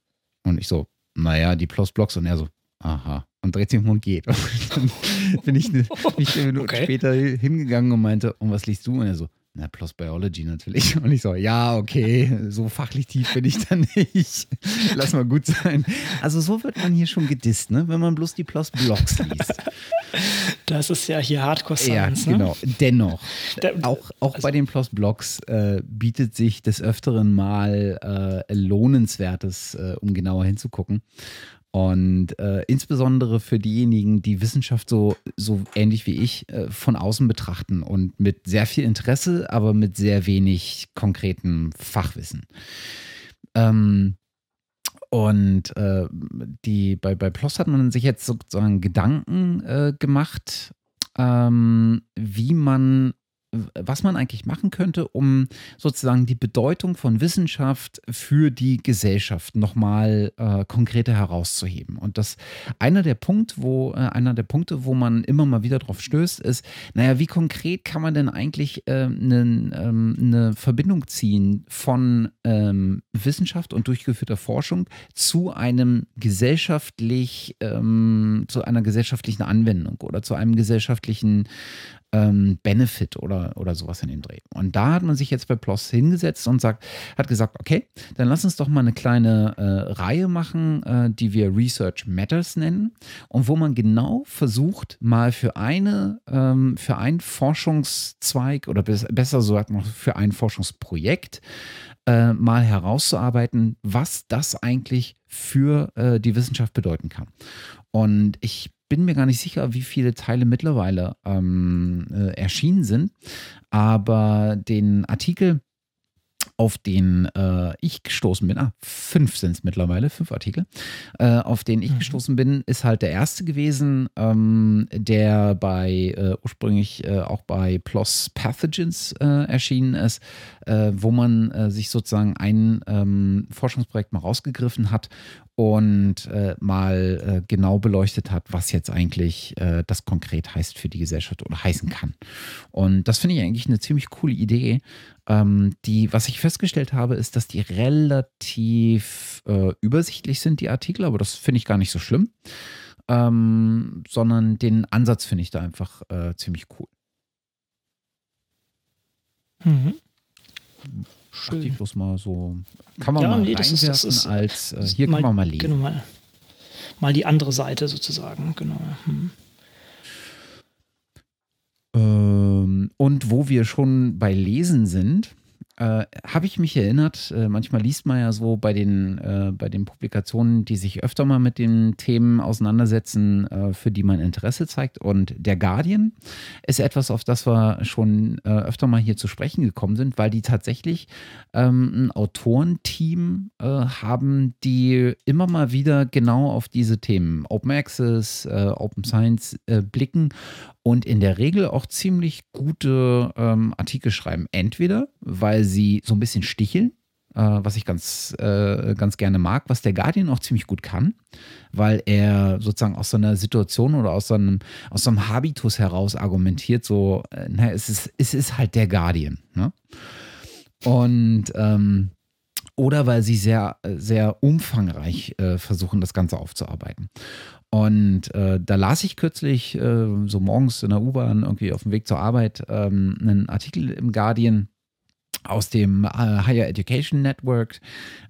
Speaker 2: Und ich so: Naja, die Ploss-Blocks. Und er so: Aha und dreht sich um und geht. Und dann bin ich, eine, bin ich eine Minute okay. später hingegangen und meinte, und was liest du? Und er so, na, Plus Biology natürlich. Und ich so, ja, okay, so fachlich tief bin ich da nicht. Lass mal gut sein. Also so wird man hier schon gedisst, ne? wenn man bloß die Plus Blocks liest.
Speaker 1: Das ist ja hier Hardcore Science.
Speaker 2: Ja, ne? genau. Ne? Dennoch, auch, auch also, bei den Plus Blocks äh, bietet sich des Öfteren mal äh, Lohnenswertes, äh, um genauer hinzugucken. Und äh, insbesondere für diejenigen, die Wissenschaft so, so ähnlich wie ich äh, von außen betrachten und mit sehr viel Interesse, aber mit sehr wenig konkretem Fachwissen. Ähm, und äh, die, bei, bei PLOS hat man sich jetzt sozusagen Gedanken äh, gemacht, ähm, wie man was man eigentlich machen könnte, um sozusagen die Bedeutung von Wissenschaft für die Gesellschaft nochmal äh, konkreter herauszuheben. Und das einer der Punkte, wo äh, einer der Punkte, wo man immer mal wieder drauf stößt, ist, naja, wie konkret kann man denn eigentlich äh, eine, ähm, eine Verbindung ziehen von ähm, Wissenschaft und durchgeführter Forschung zu einem gesellschaftlich, ähm, zu einer gesellschaftlichen Anwendung oder zu einem gesellschaftlichen ähm, Benefit oder, oder sowas in dem Dreh. Und da hat man sich jetzt bei PLOS hingesetzt und sagt, hat gesagt, okay, dann lass uns doch mal eine kleine äh, Reihe machen, äh, die wir Research Matters nennen und wo man genau versucht, mal für eine, ähm, für einen Forschungszweig oder besser gesagt noch für ein Forschungsprojekt äh, mal herauszuarbeiten, was das eigentlich für äh, die Wissenschaft bedeuten kann. Und ich bin mir gar nicht sicher, wie viele Teile mittlerweile ähm, äh, erschienen sind, aber den Artikel, auf den äh, ich gestoßen bin, ah, fünf sind es mittlerweile, fünf Artikel, äh, auf den ich mhm. gestoßen bin, ist halt der erste gewesen, ähm, der bei äh, ursprünglich äh, auch bei PLOS Pathogens äh, erschienen ist, äh, wo man sich sozusagen ein ähm, Forschungsprojekt mal rausgegriffen hat und mal genau beleuchtet hat, was jetzt eigentlich das konkret heißt für die Gesellschaft oder heißen kann. Und das finde ich eigentlich eine ziemlich coole Idee. Ähm, die, was ich festgestellt habe, ist, dass die relativ äh, übersichtlich sind, die Artikel, aber das finde ich gar nicht so schlimm. Ähm, sondern den Ansatz finde ich da einfach äh, ziemlich cool.
Speaker 1: Mhm.
Speaker 2: Schön. Ich bloß mal so. Kann man ja, mal nee, das ist, das ist, als äh, hier mal, kann man mal lesen.
Speaker 1: Genau, mal, mal die andere Seite sozusagen, genau. Hm.
Speaker 2: Ähm, und wo wir schon bei Lesen sind, äh, habe ich mich erinnert, äh, manchmal liest man ja so bei den, äh, bei den Publikationen, die sich öfter mal mit den Themen auseinandersetzen, äh, für die man Interesse zeigt. Und der Guardian ist etwas, auf das wir schon äh, öfter mal hier zu sprechen gekommen sind, weil die tatsächlich ähm, ein Autorenteam äh, haben, die immer mal wieder genau auf diese Themen Open Access, Open Science blicken und in der Regel auch ziemlich gute ähm, Artikel schreiben. Entweder, weil sie so ein bisschen sticheln, äh, was ich ganz, äh, ganz gerne mag, was der Guardian auch ziemlich gut kann, weil er sozusagen aus so einer Situation oder aus so einem, aus so Habitus heraus argumentiert, so, äh, na, es ist, es ist halt der Guardian. Ne? Und ähm, oder weil sie sehr, sehr umfangreich äh, versuchen, das Ganze aufzuarbeiten. Und äh, da las ich kürzlich, äh, so morgens in der U-Bahn, irgendwie auf dem Weg zur Arbeit, ähm, einen Artikel im Guardian aus dem äh, Higher Education Network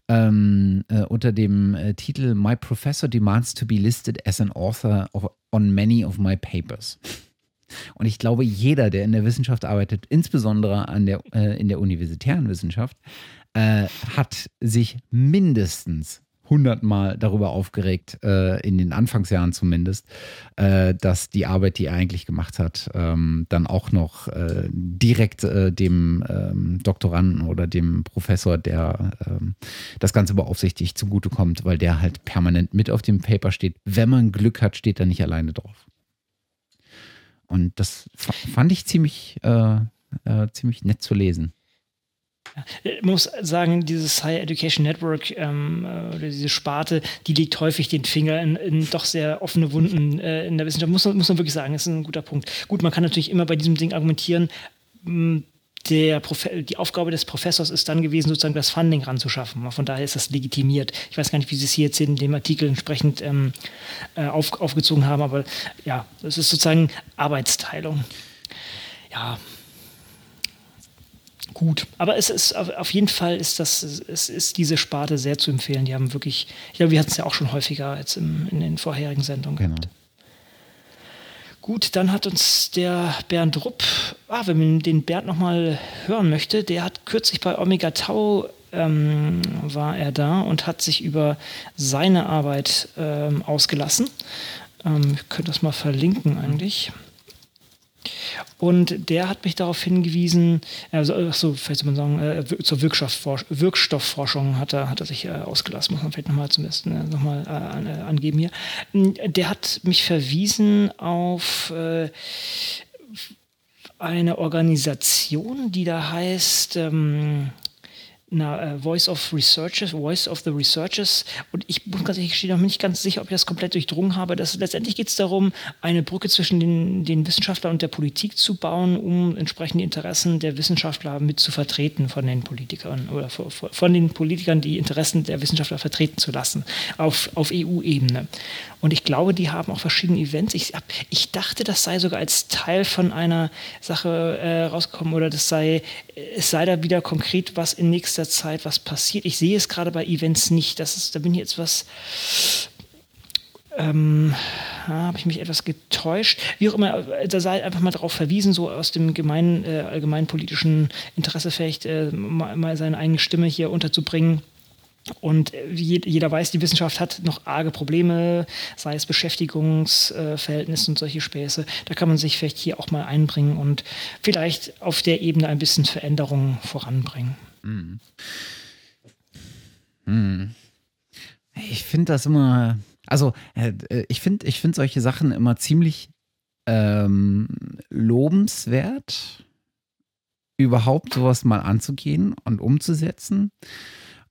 Speaker 2: ähm, äh, unter dem äh, Titel My Professor Demands to be listed as an author of, on many of my papers. Und ich glaube, jeder, der in der Wissenschaft arbeitet, insbesondere an der, äh, in der universitären Wissenschaft, hat sich mindestens hundertmal darüber aufgeregt, äh, in den Anfangsjahren zumindest, äh, dass die Arbeit, die er eigentlich gemacht hat, ähm, dann auch noch äh, direkt äh, dem ähm, Doktoranden oder dem Professor, der ähm, das Ganze beaufsichtigt, zugutekommt, weil der halt permanent mit auf dem Paper steht. Wenn man Glück hat, steht er nicht alleine drauf. Und das fand ich ziemlich, äh, äh, ziemlich nett zu lesen.
Speaker 1: Ich muss sagen, dieses Higher Education Network ähm, äh, oder diese Sparte, die legt häufig den Finger in, in doch sehr offene Wunden äh, in der Wissenschaft. Muss, muss man wirklich sagen, das ist ein guter Punkt. Gut, man kann natürlich immer bei diesem Ding argumentieren, hm, der die Aufgabe des Professors ist dann gewesen, sozusagen das Funding ranzuschaffen. Von daher ist das legitimiert. Ich weiß gar nicht, wie Sie es hier jetzt in dem Artikel entsprechend ähm, äh, auf, aufgezogen haben, aber ja, das ist sozusagen Arbeitsteilung. Ja, gut. Aber es ist auf jeden Fall ist das, es ist diese Sparte sehr zu empfehlen. Die haben wirklich, ich glaube, wir hatten es ja auch schon häufiger jetzt im, in den vorherigen Sendungen genau. gehabt. Gut, dann hat uns der Bernd Rupp, ah, wenn man den Bernd nochmal hören möchte, der hat kürzlich bei Omega Tau ähm, war er da und hat sich über seine Arbeit ähm, ausgelassen. Ähm, ich könnte das mal verlinken eigentlich. Und der hat mich darauf hingewiesen, also so, vielleicht soll man sagen, äh, zur Wirkstoffforschung hat er, hat er sich äh, ausgelassen, muss man vielleicht nochmal zumindest äh, nochmal äh, angeben hier. Der hat mich verwiesen auf äh, eine Organisation, die da heißt, ähm, na, uh, Voice of Researchers, Voice of the Researchers. Und ich muss ganz ehrlich noch nicht ganz sicher, ob ich das komplett durchdrungen habe. Dass, letztendlich geht es darum, eine Brücke zwischen den, den Wissenschaftlern und der Politik zu bauen, um entsprechend die Interessen der Wissenschaftler mit zu vertreten von den Politikern oder von den Politikern die Interessen der Wissenschaftler vertreten zu lassen auf, auf EU-Ebene. Und ich glaube, die haben auch verschiedene Events. Ich, ich dachte, das sei sogar als Teil von einer Sache äh, rausgekommen oder das sei, es sei da wieder konkret was in nächster Zeit was passiert. Ich sehe es gerade bei Events nicht. Das ist, da bin ich jetzt was. Ähm, habe ich mich etwas getäuscht. Wie auch immer, da sei einfach mal darauf verwiesen, so aus dem gemeinen, äh, allgemeinpolitischen Interesse vielleicht äh, mal, mal seine eigene Stimme hier unterzubringen. Und äh, jeder weiß, die Wissenschaft hat noch arge Probleme, sei es Beschäftigungsverhältnisse und solche Späße. Da kann man sich vielleicht hier auch mal einbringen und vielleicht auf der Ebene ein bisschen Veränderungen voranbringen. Mhm.
Speaker 2: Mhm. Ich finde das immer, also äh, ich finde ich find solche Sachen immer ziemlich ähm, lobenswert, überhaupt sowas mal anzugehen und umzusetzen.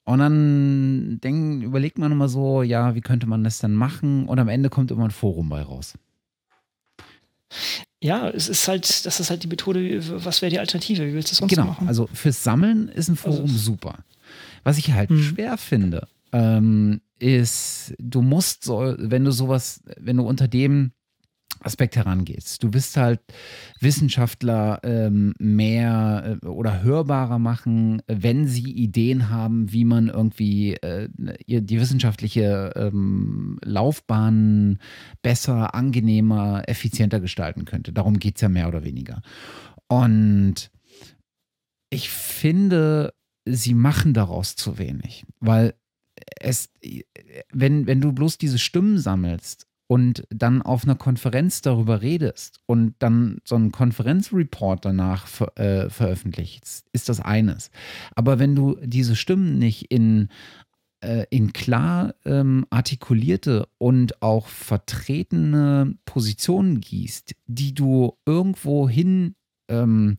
Speaker 2: Und dann denk, überlegt man immer so, ja, wie könnte man das denn machen? Und am Ende kommt immer ein Forum bei raus.
Speaker 1: Ja, es ist halt, das ist halt die Methode, was wäre die Alternative? Wie willst du das sonst
Speaker 2: genau,
Speaker 1: machen?
Speaker 2: Also fürs Sammeln ist ein Forum also, super. Was ich halt hm. schwer finde, ähm, ist, du musst so, wenn du sowas, wenn du unter dem Aspekt herangehst. Du willst halt Wissenschaftler ähm, mehr äh, oder hörbarer machen, wenn sie Ideen haben, wie man irgendwie äh, die wissenschaftliche ähm, Laufbahn besser, angenehmer, effizienter gestalten könnte. Darum geht es ja mehr oder weniger. Und ich finde, sie machen daraus zu wenig, weil es, wenn, wenn du bloß diese Stimmen sammelst und dann auf einer Konferenz darüber redest und dann so einen Konferenzreport danach ver äh, veröffentlichst, ist das eines. Aber wenn du diese Stimmen nicht in, äh, in klar ähm, artikulierte und auch vertretene Positionen gießt, die du irgendwo hin ähm,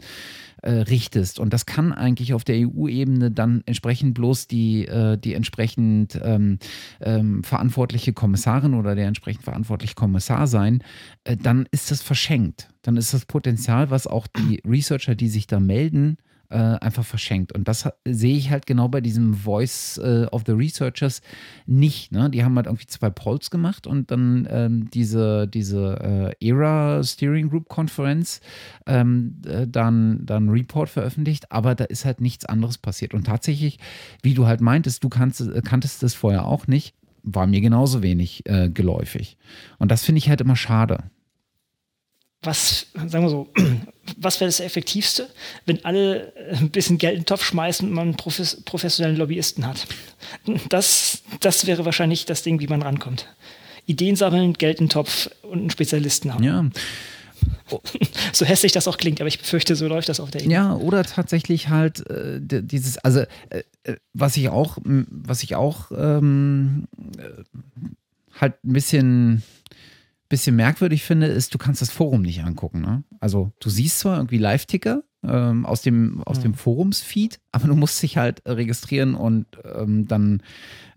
Speaker 2: äh, richtest. Und das kann eigentlich auf der EU-Ebene dann entsprechend bloß die, äh, die entsprechend ähm, ähm, verantwortliche Kommissarin oder der entsprechend verantwortliche Kommissar sein, äh, dann ist das verschenkt. Dann ist das Potenzial, was auch die Researcher, die sich da melden, äh, einfach verschenkt. Und das sehe ich halt genau bei diesem Voice äh, of the Researchers nicht. Ne? Die haben halt irgendwie zwei Polls gemacht und dann ähm, diese, diese äh, ERA Steering Group Konferenz ähm, äh, dann, dann Report veröffentlicht, aber da ist halt nichts anderes passiert. Und tatsächlich, wie du halt meintest, du kannst, äh, kanntest das vorher auch nicht, war mir genauso wenig äh, geläufig. Und das finde ich halt immer schade
Speaker 1: was, sagen wir so, was wäre das Effektivste, wenn alle ein bisschen Geld in den Topf schmeißen und man professionellen Lobbyisten hat? Das, das wäre wahrscheinlich das Ding, wie man rankommt. Ideen sammeln, Geld in den Topf und einen Spezialisten haben.
Speaker 2: Ja.
Speaker 1: so hässlich das auch klingt, aber ich befürchte, so läuft das auf der
Speaker 2: Ebene. Ja, oder tatsächlich halt äh, dieses, also äh, äh was ich auch, was ich auch ähm, äh, halt ein bisschen bisschen merkwürdig finde, ist, du kannst das Forum nicht angucken. Ne? Also du siehst zwar irgendwie Live-Ticker ähm, aus dem, aus mhm. dem Forumsfeed, aber du musst dich halt registrieren und ähm, dann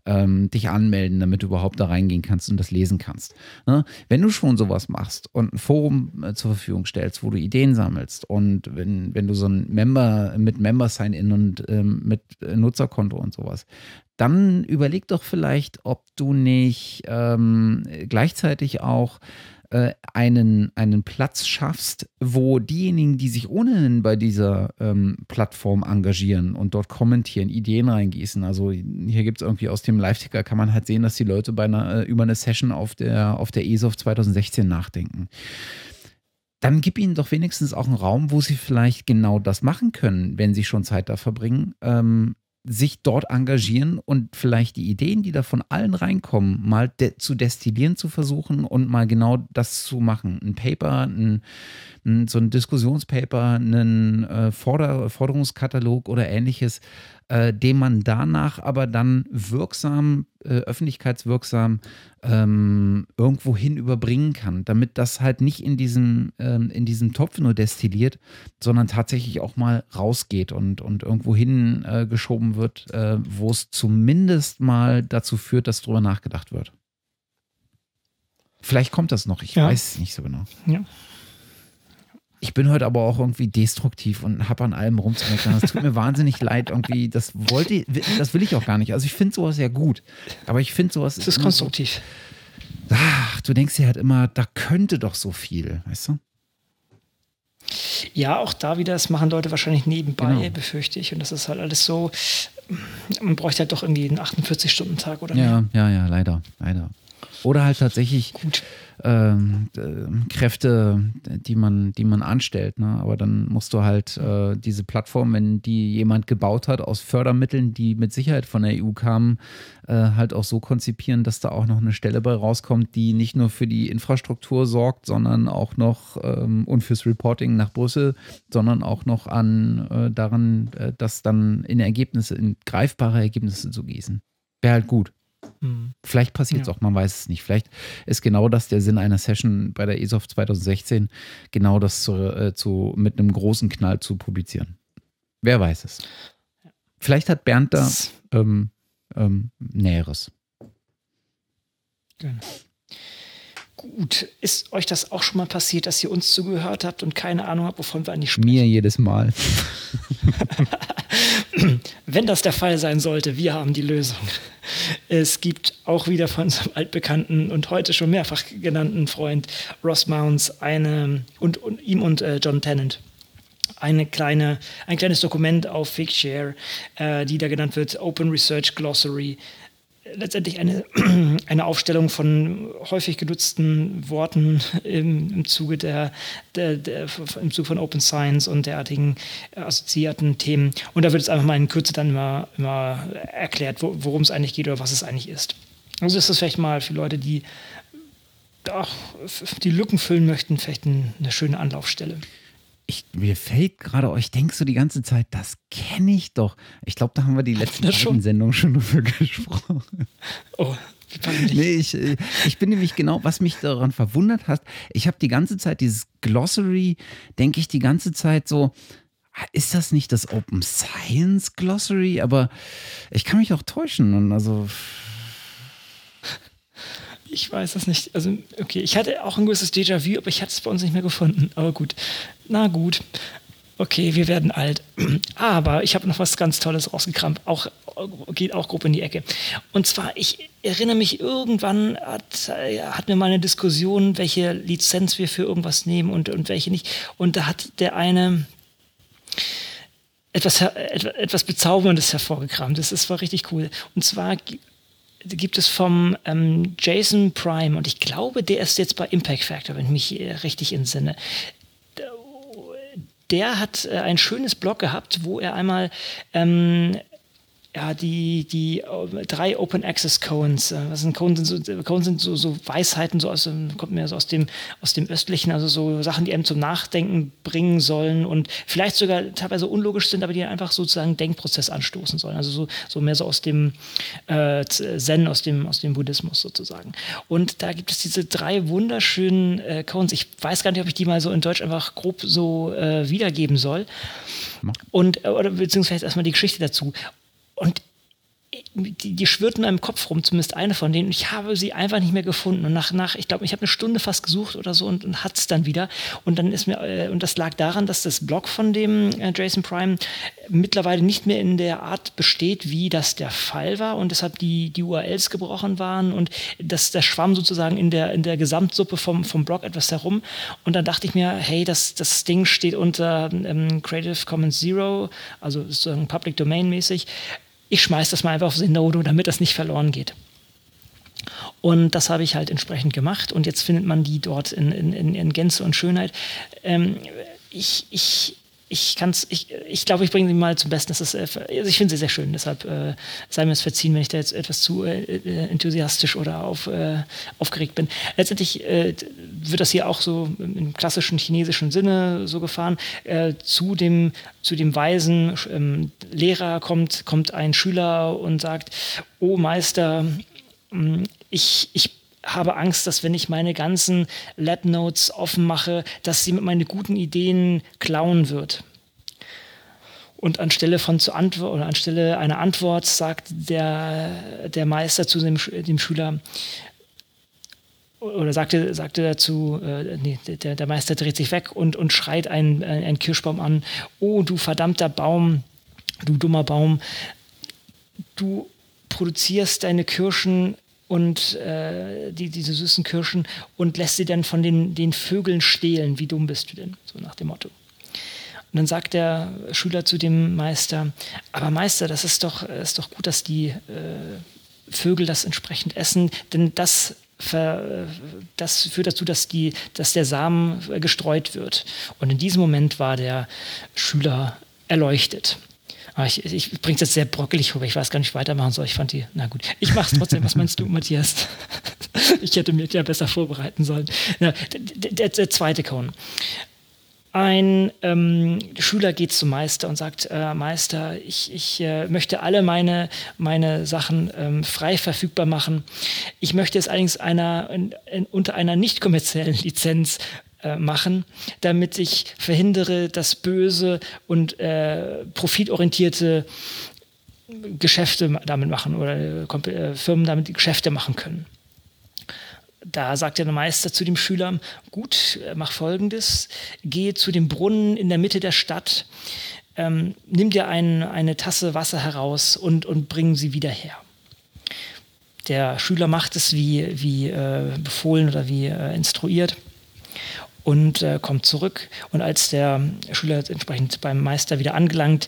Speaker 2: ähm, dich anmelden, damit du überhaupt da reingehen kannst und das lesen kannst. Ne? Wenn du schon sowas machst und ein Forum äh, zur Verfügung stellst, wo du Ideen sammelst und wenn, wenn du so ein Member mit Member-Sign-In und ähm, mit Nutzerkonto und sowas, dann überleg doch vielleicht, ob du nicht ähm, gleichzeitig auch äh, einen, einen Platz schaffst, wo diejenigen, die sich ohnehin bei dieser ähm, Plattform engagieren und dort kommentieren, Ideen reingießen. Also hier gibt es irgendwie aus dem Live-Ticker kann man halt sehen, dass die Leute bei einer, äh, über eine Session auf der, auf der ESOF 2016 nachdenken dann gib ihnen doch wenigstens auch einen Raum, wo sie vielleicht genau das machen können, wenn sie schon Zeit da verbringen, ähm, sich dort engagieren und vielleicht die Ideen, die da von allen reinkommen, mal de zu destillieren zu versuchen und mal genau das zu machen. Ein Paper, ein, ein, so ein Diskussionspaper, einen äh, Forder Forderungskatalog oder ähnliches äh, den man danach aber dann wirksam, äh, öffentlichkeitswirksam ähm, irgendwohin überbringen kann, damit das halt nicht in diesem, ähm, in diesem Topf nur destilliert, sondern tatsächlich auch mal rausgeht und, und irgendwohin äh, geschoben wird, äh, wo es zumindest mal dazu führt, dass darüber nachgedacht wird. Vielleicht kommt das noch, ich ja. weiß es nicht so genau.
Speaker 1: Ja.
Speaker 2: Ich bin heute aber auch irgendwie destruktiv und habe an allem rumzumeckern. Das tut mir wahnsinnig leid irgendwie. Das wollte, das will ich auch gar nicht. Also ich finde sowas ja gut. Aber ich finde sowas.
Speaker 1: Das ist konstruktiv.
Speaker 2: So, ach, du denkst dir halt immer, da könnte doch so viel, weißt du?
Speaker 1: Ja, auch da wieder, das machen Leute wahrscheinlich nebenbei, genau. befürchte ich. Und das ist halt alles so, man bräuchte halt doch irgendwie einen 48-Stunden-Tag oder
Speaker 2: Ja, mehr. ja, ja, leider, leider. Oder halt tatsächlich. Ähm, äh, Kräfte, die man, die man anstellt. Ne? Aber dann musst du halt äh, diese Plattform, wenn die jemand gebaut hat aus Fördermitteln, die mit Sicherheit von der EU kamen, äh, halt auch so konzipieren, dass da auch noch eine Stelle bei rauskommt, die nicht nur für die Infrastruktur sorgt, sondern auch noch ähm, und fürs Reporting nach Brüssel, sondern auch noch an äh, daran, äh, das dann in Ergebnisse, in greifbare Ergebnisse zu gießen. Wäre halt gut. Mhm. Vielleicht passiert es ja. auch, man weiß es nicht. Vielleicht ist genau das der Sinn einer Session bei der ESOF 2016, genau das zu, äh, zu, mit einem großen Knall zu publizieren. Wer weiß es. Vielleicht hat Bernd da ähm, ähm, Näheres.
Speaker 1: Genau. Gut, ist euch das auch schon mal passiert, dass ihr uns zugehört habt und keine Ahnung habt, wovon wir eigentlich
Speaker 2: sprechen? Mir jedes Mal.
Speaker 1: Wenn das der Fall sein sollte, wir haben die Lösung. Es gibt auch wieder von unserem altbekannten und heute schon mehrfach genannten Freund Ross Mounds eine und, und ihm und äh, John Tennant eine kleine, ein kleines Dokument auf Figshare, äh, die da genannt wird Open Research Glossary letztendlich eine, eine Aufstellung von häufig genutzten Worten im, im Zuge der, der, der, im Zuge von Open Science und derartigen assoziierten Themen. Und da wird es einfach mal in Kürze dann immer, immer erklärt, worum es eigentlich geht oder was es eigentlich ist. Also ist das vielleicht mal für Leute, die ach, die Lücken füllen möchten, vielleicht eine schöne Anlaufstelle
Speaker 2: ich, mir fällt gerade, ich denke so die ganze Zeit, das kenne ich doch. Ich glaube, da haben wir die letzten schon? Sendungen schon drüber gesprochen.
Speaker 1: Oh,
Speaker 2: nee, ich, äh, ich bin nämlich genau, was mich daran verwundert hat, ich habe die ganze Zeit dieses Glossary, denke ich die ganze Zeit so, ist das nicht das Open Science Glossary? Aber ich kann mich auch täuschen und also
Speaker 1: ich weiß es nicht. Also, okay, ich hatte auch ein gewisses Déjà-vu, aber ich hatte es bei uns nicht mehr gefunden. Aber gut. Na gut. Okay, wir werden alt. Aber ich habe noch was ganz Tolles rausgekramt. Auch, geht auch grob in die Ecke. Und zwar, ich erinnere mich, irgendwann hat, hatten wir mal eine Diskussion, welche Lizenz wir für irgendwas nehmen und, und welche nicht. Und da hat der eine etwas, etwas Bezauberndes hervorgekramt. Das, das war richtig cool. Und zwar gibt es vom ähm, Jason Prime, und ich glaube, der ist jetzt bei Impact Factor, wenn ich mich äh, richtig entsinne. Der hat äh, ein schönes Blog gehabt, wo er einmal ähm, ja, die, die äh, drei Open Access Cones. Äh, was sind Cones? Sind so, Cones sind so, so Weisheiten, so aus, kommt mir so aus dem, aus dem Östlichen, also so Sachen, die einem zum Nachdenken bringen sollen und vielleicht sogar teilweise unlogisch sind, aber die einfach sozusagen Denkprozess anstoßen sollen. Also so, so mehr so aus dem äh, Zen, aus dem, aus dem Buddhismus sozusagen. Und da gibt es diese drei wunderschönen äh, Cones. Ich weiß gar nicht, ob ich die mal so in Deutsch einfach grob so äh, wiedergeben soll. Und, äh, oder beziehungsweise erstmal die Geschichte dazu. Und die, die schwirrten in meinem Kopf rum, zumindest eine von denen. Ich habe sie einfach nicht mehr gefunden. Und nach, nach ich glaube, ich habe eine Stunde fast gesucht oder so und, und hat es dann wieder. Und dann ist mir, äh, und das lag daran, dass das Blog von dem äh, Jason Prime mittlerweile nicht mehr in der Art besteht, wie das der Fall war und deshalb die, die URLs gebrochen waren und das, das schwamm sozusagen in der, in der Gesamtsuppe vom, vom Blog etwas herum. Und dann dachte ich mir, hey, das, das Ding steht unter ähm, Creative Commons Zero, also sozusagen Public Domain mäßig ich schmeiße das mal einfach auf Zenodo, damit das nicht verloren geht. Und das habe ich halt entsprechend gemacht und jetzt findet man die dort in, in, in Gänze und Schönheit. Ähm, ich, ich, ich kann es, ich, glaube, ich bringe sie mal zum Besten. Das ist, äh, also ich finde sie sehr schön, deshalb äh, sei mir es verziehen, wenn ich da jetzt etwas zu äh, äh, enthusiastisch oder auf, äh, aufgeregt bin. Letztendlich äh, wird das hier auch so im klassischen chinesischen Sinne so gefahren. zu, dem, zu dem weisen ähm, Lehrer kommt, kommt ein Schüler und sagt, oh Meister, mm, ich, ich habe Angst, dass wenn ich meine ganzen Lab Notes offen mache, dass sie mit meinen guten Ideen klauen wird. Und anstelle von zu Antwort oder anstelle einer Antwort sagt der, der Meister zu dem, dem Schüler, oder sagte, sagte dazu, äh, nee, der, der Meister dreht sich weg und, und schreit einen, einen Kirschbaum an, oh du verdammter Baum, du dummer Baum, du produzierst deine Kirschen und äh, die, diese süßen Kirschen und lässt sie dann von den, den Vögeln stehlen. Wie dumm bist du denn? So nach dem Motto. Und dann sagt der Schüler zu dem Meister, aber Meister, das ist doch, ist doch gut, dass die äh, Vögel das entsprechend essen, denn das, ver, das führt dazu, dass, die, dass der Samen gestreut wird. Und in diesem Moment war der Schüler erleuchtet. Aber ich, ich bringe es jetzt sehr brockelig rüber. Ich weiß gar nicht, weitermachen soll. Ich fand die, na gut. Ich mache es trotzdem. Was meinst du, Matthias? ich hätte mir ja besser vorbereiten sollen. Ja, der, der, der zweite Cone. Ein ähm, Schüler geht zum Meister und sagt, äh, Meister, ich, ich äh, möchte alle meine, meine Sachen ähm, frei verfügbar machen. Ich möchte es allerdings einer, in, in, unter einer nicht kommerziellen Lizenz äh, machen, damit ich verhindere, dass böse und äh, profitorientierte Geschäfte damit machen oder äh, Firmen damit Geschäfte machen können. Da sagt der Meister zu dem Schüler, gut, äh, mach folgendes, geh zu dem Brunnen in der Mitte der Stadt, ähm, nimm dir ein, eine Tasse Wasser heraus und, und bring sie wieder her. Der Schüler macht es wie, wie äh, befohlen oder wie äh, instruiert und äh, kommt zurück. Und als der Schüler entsprechend beim Meister wieder angelangt,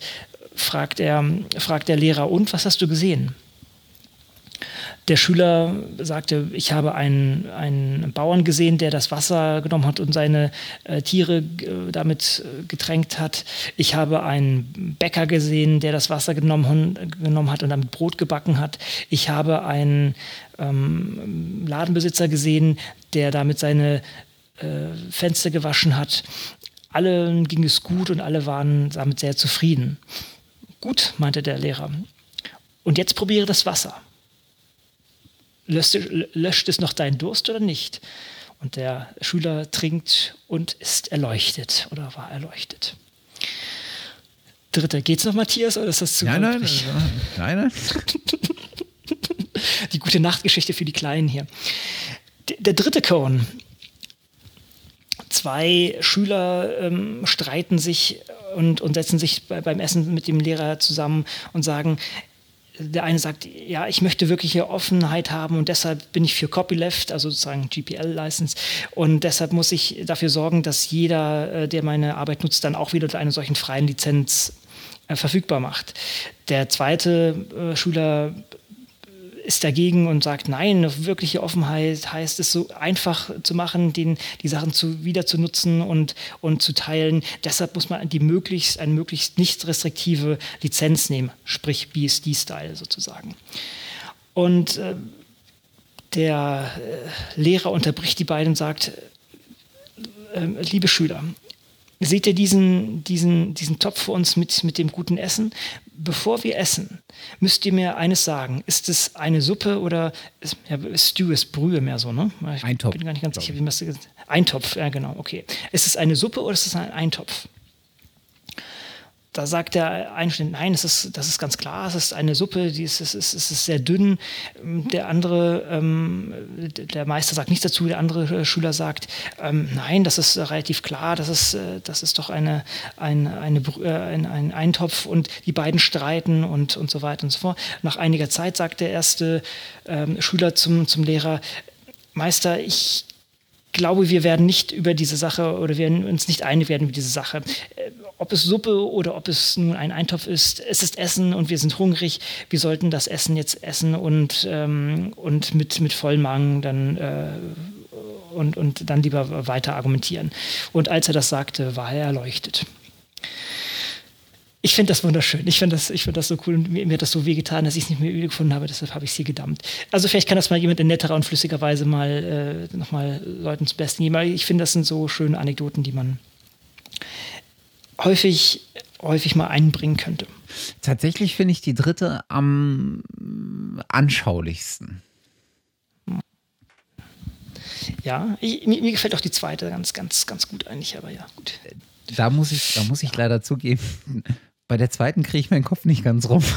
Speaker 1: fragt, er, fragt der Lehrer, und was hast du gesehen? Der Schüler sagte, ich habe einen, einen Bauern gesehen, der das Wasser genommen hat und seine äh, Tiere äh, damit äh, getränkt hat. Ich habe einen Bäcker gesehen, der das Wasser genommen, genommen hat und damit Brot gebacken hat. Ich habe einen ähm, Ladenbesitzer gesehen, der damit seine äh, Fenster gewaschen hat. Allen ging es gut und alle waren damit sehr zufrieden. Gut, meinte der Lehrer. Und jetzt probiere das Wasser. Löscht, löscht es noch deinen Durst oder nicht? Und der Schüler trinkt und ist erleuchtet oder war erleuchtet. Dritter, geht's noch, Matthias, oder ist das zu
Speaker 2: Nein, nein, nein, nein.
Speaker 1: Die gute Nachtgeschichte für die Kleinen hier. Der dritte Cone Zwei Schüler ähm, streiten sich und, und setzen sich bei, beim Essen mit dem Lehrer zusammen und sagen, der eine sagt, ja, ich möchte wirkliche Offenheit haben und deshalb bin ich für Copyleft, also sozusagen GPL-License. Und deshalb muss ich dafür sorgen, dass jeder, äh, der meine Arbeit nutzt, dann auch wieder einer solchen freien Lizenz äh, verfügbar macht. Der zweite äh, Schüler ist dagegen und sagt, nein, wirkliche Offenheit heißt es so einfach zu machen, den, die Sachen zu, wieder zu nutzen und, und zu teilen. Deshalb muss man die möglichst, eine möglichst nicht restriktive Lizenz nehmen, sprich BSD-Style sozusagen. Und äh, der äh, Lehrer unterbricht die beiden und sagt, äh, liebe Schüler, seht ihr diesen, diesen, diesen Topf vor uns mit, mit dem guten Essen? Bevor wir essen, müsst ihr mir eines sagen. Ist es eine Suppe oder ist, ja, Stew ist Brühe mehr so, ne?
Speaker 2: Ich Eintopf.
Speaker 1: bin gar nicht ganz sicher, wie man es Eintopf, ja genau, okay. Ist es eine Suppe oder ist es ein Eintopf? Da sagt der eine nein, das ist, das ist ganz klar, es ist eine Suppe, die ist, es, ist, es ist sehr dünn. Der andere, ähm, der Meister sagt nichts dazu, der andere Schüler sagt, ähm, nein, das ist relativ klar, das ist, äh, das ist doch eine, ein, eine, äh, ein, ein Eintopf und die beiden streiten und, und so weiter und so fort. Nach einiger Zeit sagt der erste ähm, Schüler zum, zum Lehrer, Meister, ich glaube, wir werden nicht über diese Sache oder werden uns nicht einig werden über diese Sache. Äh, ob es Suppe oder ob es nun ein Eintopf ist, es ist Essen und wir sind hungrig. Wir sollten das Essen jetzt essen und, ähm, und mit, mit vollem dann äh, und, und dann lieber weiter argumentieren. Und als er das sagte, war er erleuchtet ich finde das wunderschön. Ich finde das, find das so cool und mir, mir hat das so wehgetan, dass ich es nicht mehr gefunden habe. Deshalb habe ich sie gedammt. Also vielleicht kann das mal jemand in netterer und flüssiger Weise mal äh, nochmal Leuten zum Besten geben. Ich finde, das sind so schöne Anekdoten, die man häufig, häufig mal einbringen könnte.
Speaker 2: Tatsächlich finde ich die dritte am anschaulichsten.
Speaker 1: Ja, ich, mir, mir, gefällt auch die zweite ganz, ganz, ganz gut eigentlich, aber ja, gut.
Speaker 2: Da muss ich, da muss ich leider zugeben, bei der zweiten kriege ich meinen Kopf nicht ganz rum.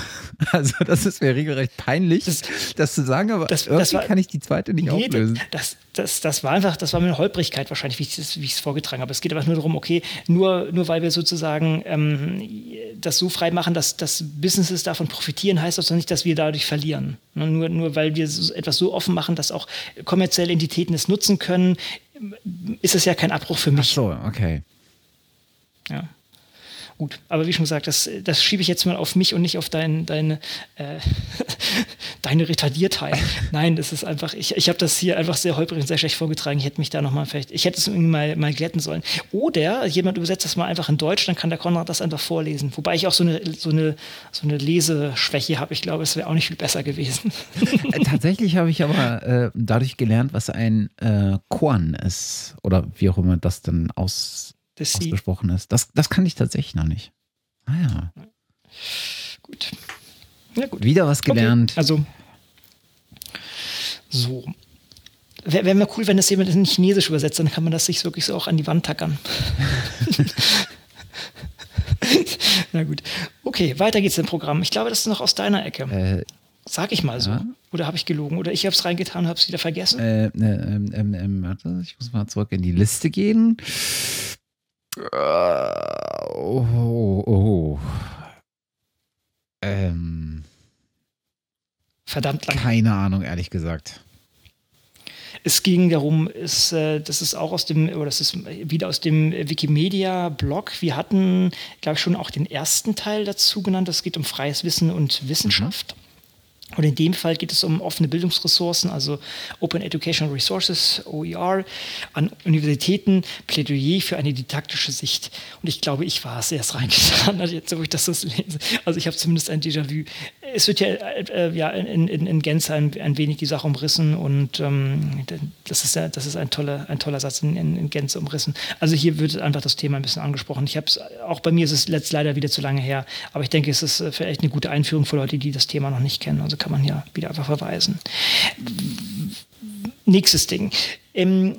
Speaker 2: Also das ist mir regelrecht peinlich, das, das zu sagen, aber das, irgendwie das war, kann ich die zweite nicht nee, auflösen.
Speaker 1: Das, das, das war einfach, das war eine Holprigkeit wahrscheinlich, wie ich es vorgetragen habe. Es geht einfach nur darum, okay, nur, nur weil wir sozusagen ähm, das so frei machen, dass, dass Businesses davon profitieren, heißt das doch nicht, dass wir dadurch verlieren. Ne, nur, nur weil wir etwas so offen machen, dass auch kommerzielle Entitäten es nutzen können, ist es ja kein Abbruch für mich.
Speaker 2: Ach so, okay.
Speaker 1: Ja. Gut, aber wie schon gesagt, das, das schiebe ich jetzt mal auf mich und nicht auf dein, deine, äh, deine Retardiertheit. Nein, das ist einfach, ich, ich habe das hier einfach sehr holprig und sehr schlecht vorgetragen. Ich hätte mich da nochmal vielleicht, ich hätte es irgendwie mal, mal glätten sollen. Oder jemand übersetzt das mal einfach in Deutsch, dann kann der Konrad das einfach vorlesen. Wobei ich auch so eine, so eine, so eine Leseschwäche habe. Ich glaube, es wäre auch nicht viel besser gewesen.
Speaker 2: Äh, tatsächlich habe ich aber äh, dadurch gelernt, was ein äh, Korn ist. Oder wie auch immer das dann aus das ausgesprochen ist. Das, das kann ich tatsächlich noch nicht. Ah ja.
Speaker 1: Gut.
Speaker 2: Ja, gut. Wieder was gelernt.
Speaker 1: Okay. Also, so. Wäre wär mir cool, wenn das jemand in Chinesisch übersetzt, dann kann man das sich wirklich so auch an die Wand tackern. Na gut. Okay, weiter geht's im Programm. Ich glaube, das ist noch aus deiner Ecke. Äh, Sag ich mal so. Ja. Oder habe ich gelogen? Oder ich habe es reingetan und habe es wieder vergessen?
Speaker 2: Äh, äh, ähm, ähm, warte, ich muss mal zurück in die Liste gehen. Uh, oh, oh. Ähm.
Speaker 1: Verdammt lang.
Speaker 2: Keine Ahnung, ehrlich gesagt.
Speaker 1: Es ging darum, ist, äh, das ist auch aus dem, oder das ist wieder aus dem Wikimedia-Blog. Wir hatten, glaube ich, schon auch den ersten Teil dazu genannt. Es geht um freies Wissen und Wissenschaft. Mhm. Und in dem Fall geht es um offene Bildungsressourcen, also Open Educational Resources, OER, an Universitäten, Plädoyer für eine didaktische Sicht. Und ich glaube, ich war es erst reingetan, also jetzt, wo ich das so lese. Also ich habe zumindest ein Déjà-vu. Es wird ja, äh, ja in, in, in Gänze ein, ein, wenig die Sache umrissen und ähm, das ist, ja, das ist ein, toller, ein toller Satz in, in, Gänze umrissen. Also hier wird einfach das Thema ein bisschen angesprochen. Ich habe es, auch bei mir ist es jetzt leider wieder zu lange her, aber ich denke, es ist vielleicht eine gute Einführung für Leute, die das Thema noch nicht kennen. Also kann man ja wieder einfach verweisen. Nächstes Ding. Ähm,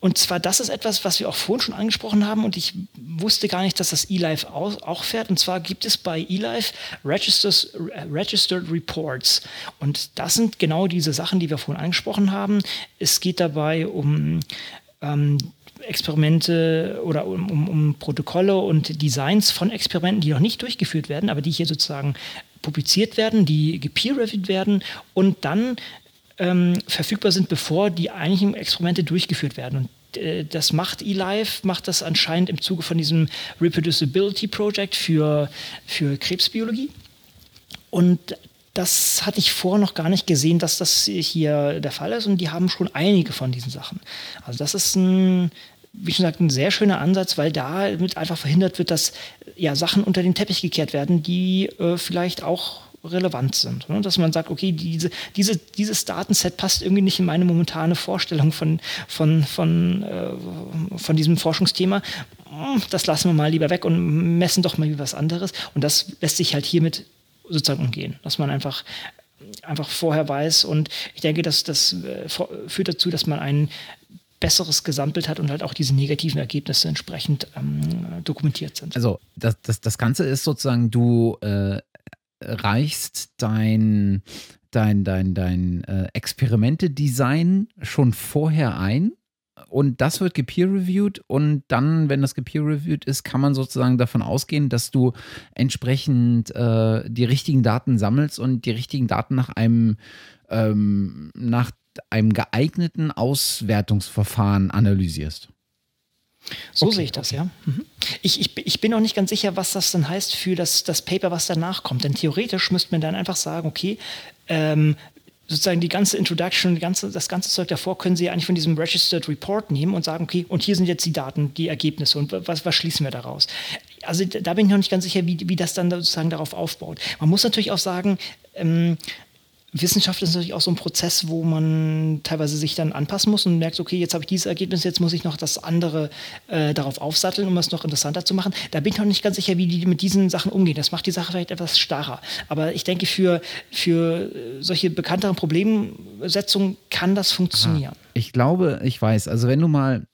Speaker 1: und zwar, das ist etwas, was wir auch vorhin schon angesprochen haben und ich wusste gar nicht, dass das eLife auch fährt. Und zwar gibt es bei eLife Registered Reports. Und das sind genau diese Sachen, die wir vorhin angesprochen haben. Es geht dabei um ähm, Experimente oder um, um, um, Protokolle und Designs von Experimenten, die noch nicht durchgeführt werden, aber die hier sozusagen publiziert werden, die gepeer-reviewed werden und dann ähm, verfügbar sind, bevor die eigentlichen Experimente durchgeführt werden. Und äh, das macht eLife, macht das anscheinend im Zuge von diesem Reproducibility Project für, für Krebsbiologie. Und das hatte ich vorher noch gar nicht gesehen, dass das hier der Fall ist. Und die haben schon einige von diesen Sachen. Also das ist ein, wie schon gesagt, ein sehr schöner Ansatz, weil damit einfach verhindert wird, dass ja, Sachen unter den Teppich gekehrt werden, die äh, vielleicht auch relevant sind. Ne? Dass man sagt, okay, diese, diese, dieses Datenset passt irgendwie nicht in meine momentane Vorstellung von, von, von, äh, von diesem Forschungsthema. Hm, das lassen wir mal lieber weg und messen doch mal was anderes. Und das lässt sich halt hiermit sozusagen umgehen, dass man einfach einfach vorher weiß und ich denke, dass das äh, führt dazu, dass man ein besseres Gesamtbild hat und halt auch diese negativen Ergebnisse entsprechend ähm, dokumentiert sind.
Speaker 2: Also das, das, das Ganze ist sozusagen, du äh, reichst dein, dein, dein, dein äh, Experimente-Design schon vorher ein und das wird gepeer-reviewed und dann, wenn das gepeer-reviewed ist, kann man sozusagen davon ausgehen, dass du entsprechend äh, die richtigen Daten sammelst und die richtigen Daten nach einem, ähm, nach einem geeigneten Auswertungsverfahren analysierst.
Speaker 1: So okay, sehe ich das, ja. Mhm. Ich, ich, ich bin auch nicht ganz sicher, was das dann heißt für das, das Paper, was danach kommt. Denn theoretisch müsste man dann einfach sagen, okay, ähm, sozusagen die ganze Introduction, die ganze, das ganze Zeug davor können Sie eigentlich von diesem Registered Report nehmen und sagen, okay, und hier sind jetzt die Daten, die Ergebnisse und was, was schließen wir daraus? Also da bin ich noch nicht ganz sicher, wie, wie das dann sozusagen darauf aufbaut. Man muss natürlich auch sagen, ähm, Wissenschaft ist natürlich auch so ein Prozess, wo man teilweise sich dann anpassen muss und merkt, okay, jetzt habe ich dieses Ergebnis, jetzt muss ich noch das andere äh, darauf aufsatteln, um es noch interessanter zu machen. Da bin ich noch nicht ganz sicher, wie die mit diesen Sachen umgehen. Das macht die Sache vielleicht etwas starrer. Aber ich denke, für, für solche bekannteren Problemsetzungen kann das funktionieren. Aha.
Speaker 2: Ich glaube, ich weiß. Also wenn du mal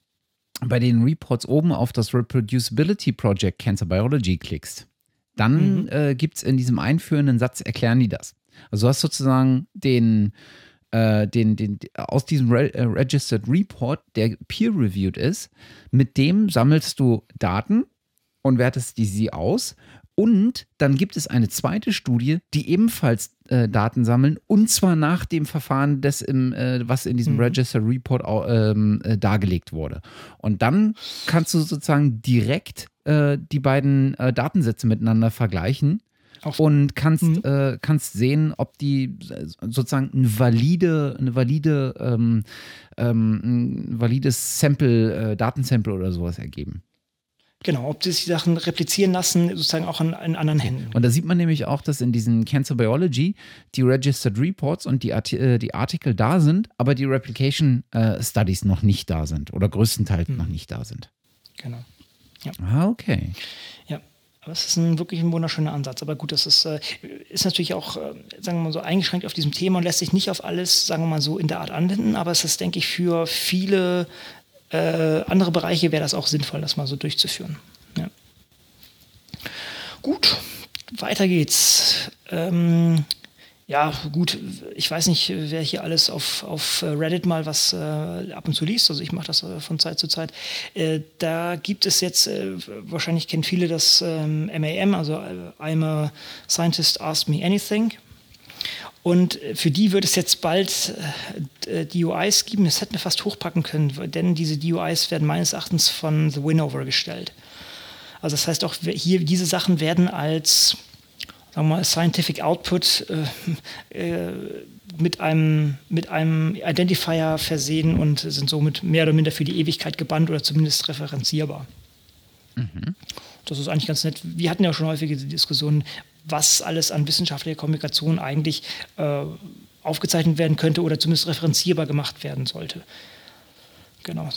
Speaker 2: bei den Reports oben auf das Reproducibility Project Cancer Biology klickst, dann mhm. äh, gibt es in diesem einführenden Satz, erklären die das. Also du hast sozusagen den, äh, den, den, aus diesem Re äh, Registered Report, der peer-reviewed ist, mit dem sammelst du Daten und wertest die sie aus. Und dann gibt es eine zweite Studie, die ebenfalls äh, Daten sammeln, und zwar nach dem Verfahren, des im, äh, was in diesem mhm. Register Report ähm, äh, dargelegt wurde. Und dann kannst du sozusagen direkt äh, die beiden äh, Datensätze miteinander vergleichen und kannst, mhm. äh, kannst sehen, ob die sozusagen eine valide, eine valide, ähm, ähm, ein valides Sample, äh, Datensample oder sowas ergeben.
Speaker 1: Genau, ob sich die Sachen replizieren lassen, sozusagen auch in, in, anderen Händen.
Speaker 2: Und da sieht man nämlich auch, dass in diesen Cancer Biology die Registered Reports und die, Arti äh, die Artikel da sind, aber die Replication äh, Studies noch nicht da sind oder größtenteils hm. noch nicht da sind.
Speaker 1: Genau.
Speaker 2: Ja. Ah, okay.
Speaker 1: Aber es ist ein, wirklich ein wunderschöner Ansatz. Aber gut, das ist, äh, ist natürlich auch, äh, sagen wir mal so, eingeschränkt auf diesem Thema und lässt sich nicht auf alles, sagen wir mal so, in der Art anwenden. Aber es ist, denke ich, für viele äh, andere Bereiche wäre das auch sinnvoll, das mal so durchzuführen. Ja. Gut, weiter geht's. Ähm, ja, gut, ich weiß nicht, wer hier alles auf, auf Reddit mal was äh, ab und zu liest. Also ich mache das äh, von Zeit zu Zeit. Äh, da gibt es jetzt, äh, wahrscheinlich kennen viele das ähm, MAM, also äh, I'm a Scientist, Ask Me Anything. Und für die wird es jetzt bald äh, DUIs geben. Das hätten wir fast hochpacken können, denn diese DUIs werden meines Erachtens von The Winover gestellt. Also das heißt auch hier, diese Sachen werden als sagen wir mal, Scientific Output äh, äh, mit, einem, mit einem Identifier versehen und sind somit mehr oder minder für die Ewigkeit gebannt oder zumindest referenzierbar. Mhm. Das ist eigentlich ganz nett. Wir hatten ja schon häufig diese Diskussionen, was alles an wissenschaftlicher Kommunikation eigentlich äh, aufgezeichnet werden könnte oder zumindest referenzierbar gemacht werden sollte. Genau.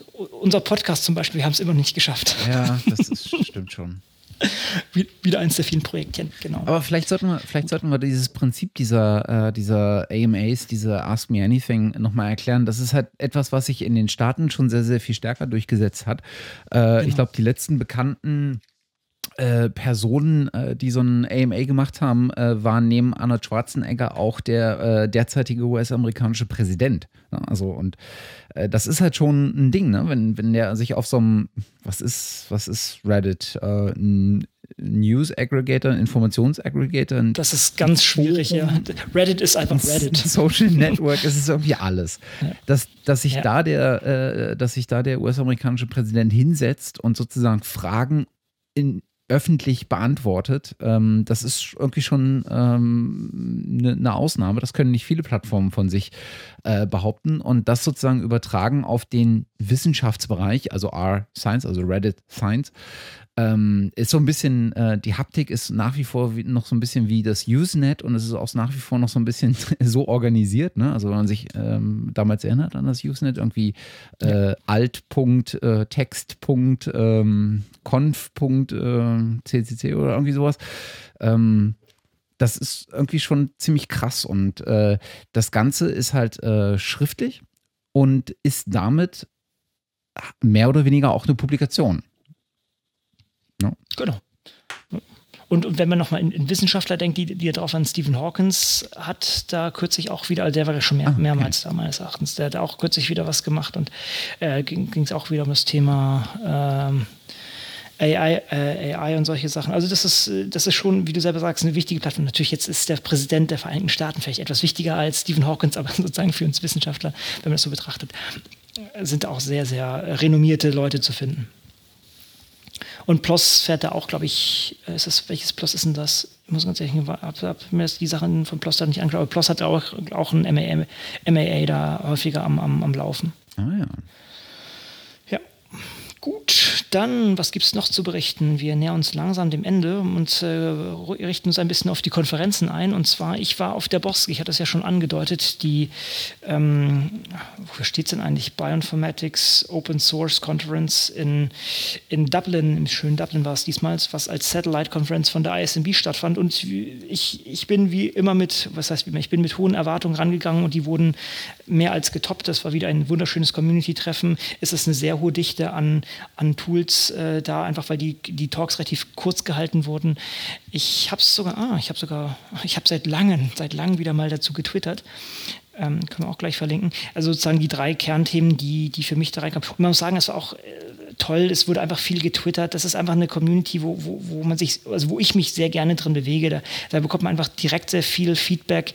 Speaker 1: Unser Podcast zum Beispiel, wir haben es immer noch nicht geschafft.
Speaker 2: Ja, das ist, stimmt schon.
Speaker 1: Wieder eins der vielen Projektchen, genau.
Speaker 2: Aber vielleicht sollten wir, vielleicht sollten wir dieses Prinzip dieser, äh, dieser AMAs, diese Ask Me Anything, nochmal erklären. Das ist halt etwas, was sich in den Staaten schon sehr, sehr viel stärker durchgesetzt hat. Äh, genau. Ich glaube, die letzten bekannten äh, Personen, äh, die so ein AMA gemacht haben, äh, waren neben Arnold Schwarzenegger auch der äh, derzeitige US-amerikanische Präsident. Ne? Also und äh, das ist halt schon ein Ding, ne? wenn, wenn der sich auf so einem, was ist, was ist Reddit, ein News Aggregator, ein Informationsaggregator.
Speaker 1: Das ist ganz schwierig, ja. Reddit ist einfach Reddit.
Speaker 2: Social Network, es ist irgendwie alles. Dass, dass sich ja. da der, dass sich da der US-amerikanische Präsident hinsetzt und sozusagen Fragen in, öffentlich beantwortet. Ähm, das ist irgendwie schon eine ähm, ne, ne Ausnahme. Das können nicht viele Plattformen von sich äh, behaupten und das sozusagen übertragen auf den Wissenschaftsbereich, also R-Science, also Reddit Science. Ähm, ist so ein bisschen, äh, die Haptik ist nach wie vor wie, noch so ein bisschen wie das Usenet und es ist auch nach wie vor noch so ein bisschen so organisiert. Ne? Also wenn man sich ähm, damals erinnert an das Usenet, irgendwie äh, alt.text.conf.ccc ähm, äh, oder irgendwie sowas. Ähm, das ist irgendwie schon ziemlich krass und äh, das Ganze ist halt äh, schriftlich und ist damit mehr oder weniger auch eine Publikation.
Speaker 1: No? Genau. Und, und, wenn man nochmal in, in Wissenschaftler denkt, die, die darauf an Stephen Hawkins hat da kürzlich auch wieder, also der war ja schon mehr, ah, okay. mehrmals da meines Erachtens, der hat auch kürzlich wieder was gemacht und äh, ging es auch wieder um das Thema ähm, AI, äh, AI und solche Sachen. Also das ist, das ist schon, wie du selber sagst, eine wichtige Plattform. Natürlich jetzt ist der Präsident der Vereinigten Staaten vielleicht etwas wichtiger als Stephen Hawkins, aber sozusagen für uns Wissenschaftler, wenn man das so betrachtet, sind auch sehr, sehr renommierte Leute zu finden. Und PLOS fährt da auch, glaube ich, äh, ist das, welches PLOS ist denn das? Ich muss ganz ehrlich, habe hab mir die Sachen von PLOS da nicht angeschaut, aber PLOS hat auch, auch ein MAA, MAA da häufiger am, am, am Laufen.
Speaker 2: Ah ja.
Speaker 1: Dann, was gibt es noch zu berichten? Wir nähern uns langsam dem Ende und äh, richten uns ein bisschen auf die Konferenzen ein. Und zwar, ich war auf der BOSC, ich hatte es ja schon angedeutet, die, ähm, wofür steht es denn eigentlich? Bioinformatics Open Source Conference in, in Dublin, im schönen Dublin war es diesmal, was als Satellite-Conference von der ISMB stattfand. Und ich, ich bin wie immer mit, was heißt wie immer, ich bin mit hohen Erwartungen rangegangen und die wurden mehr als getoppt. Das war wieder ein wunderschönes Community-Treffen. Es ist eine sehr hohe Dichte an an Tools äh, da, einfach weil die, die Talks relativ kurz gehalten wurden. Ich habe sogar, ah, ich habe sogar, ich habe seit langem, seit langem wieder mal dazu getwittert. Ähm, können wir auch gleich verlinken. Also sozusagen die drei Kernthemen, die, die für mich da reinkamen. Man muss sagen, es war auch äh, toll, es wurde einfach viel getwittert. Das ist einfach eine Community, wo, wo, wo man sich, also wo ich mich sehr gerne drin bewege. Da, da bekommt man einfach direkt sehr viel Feedback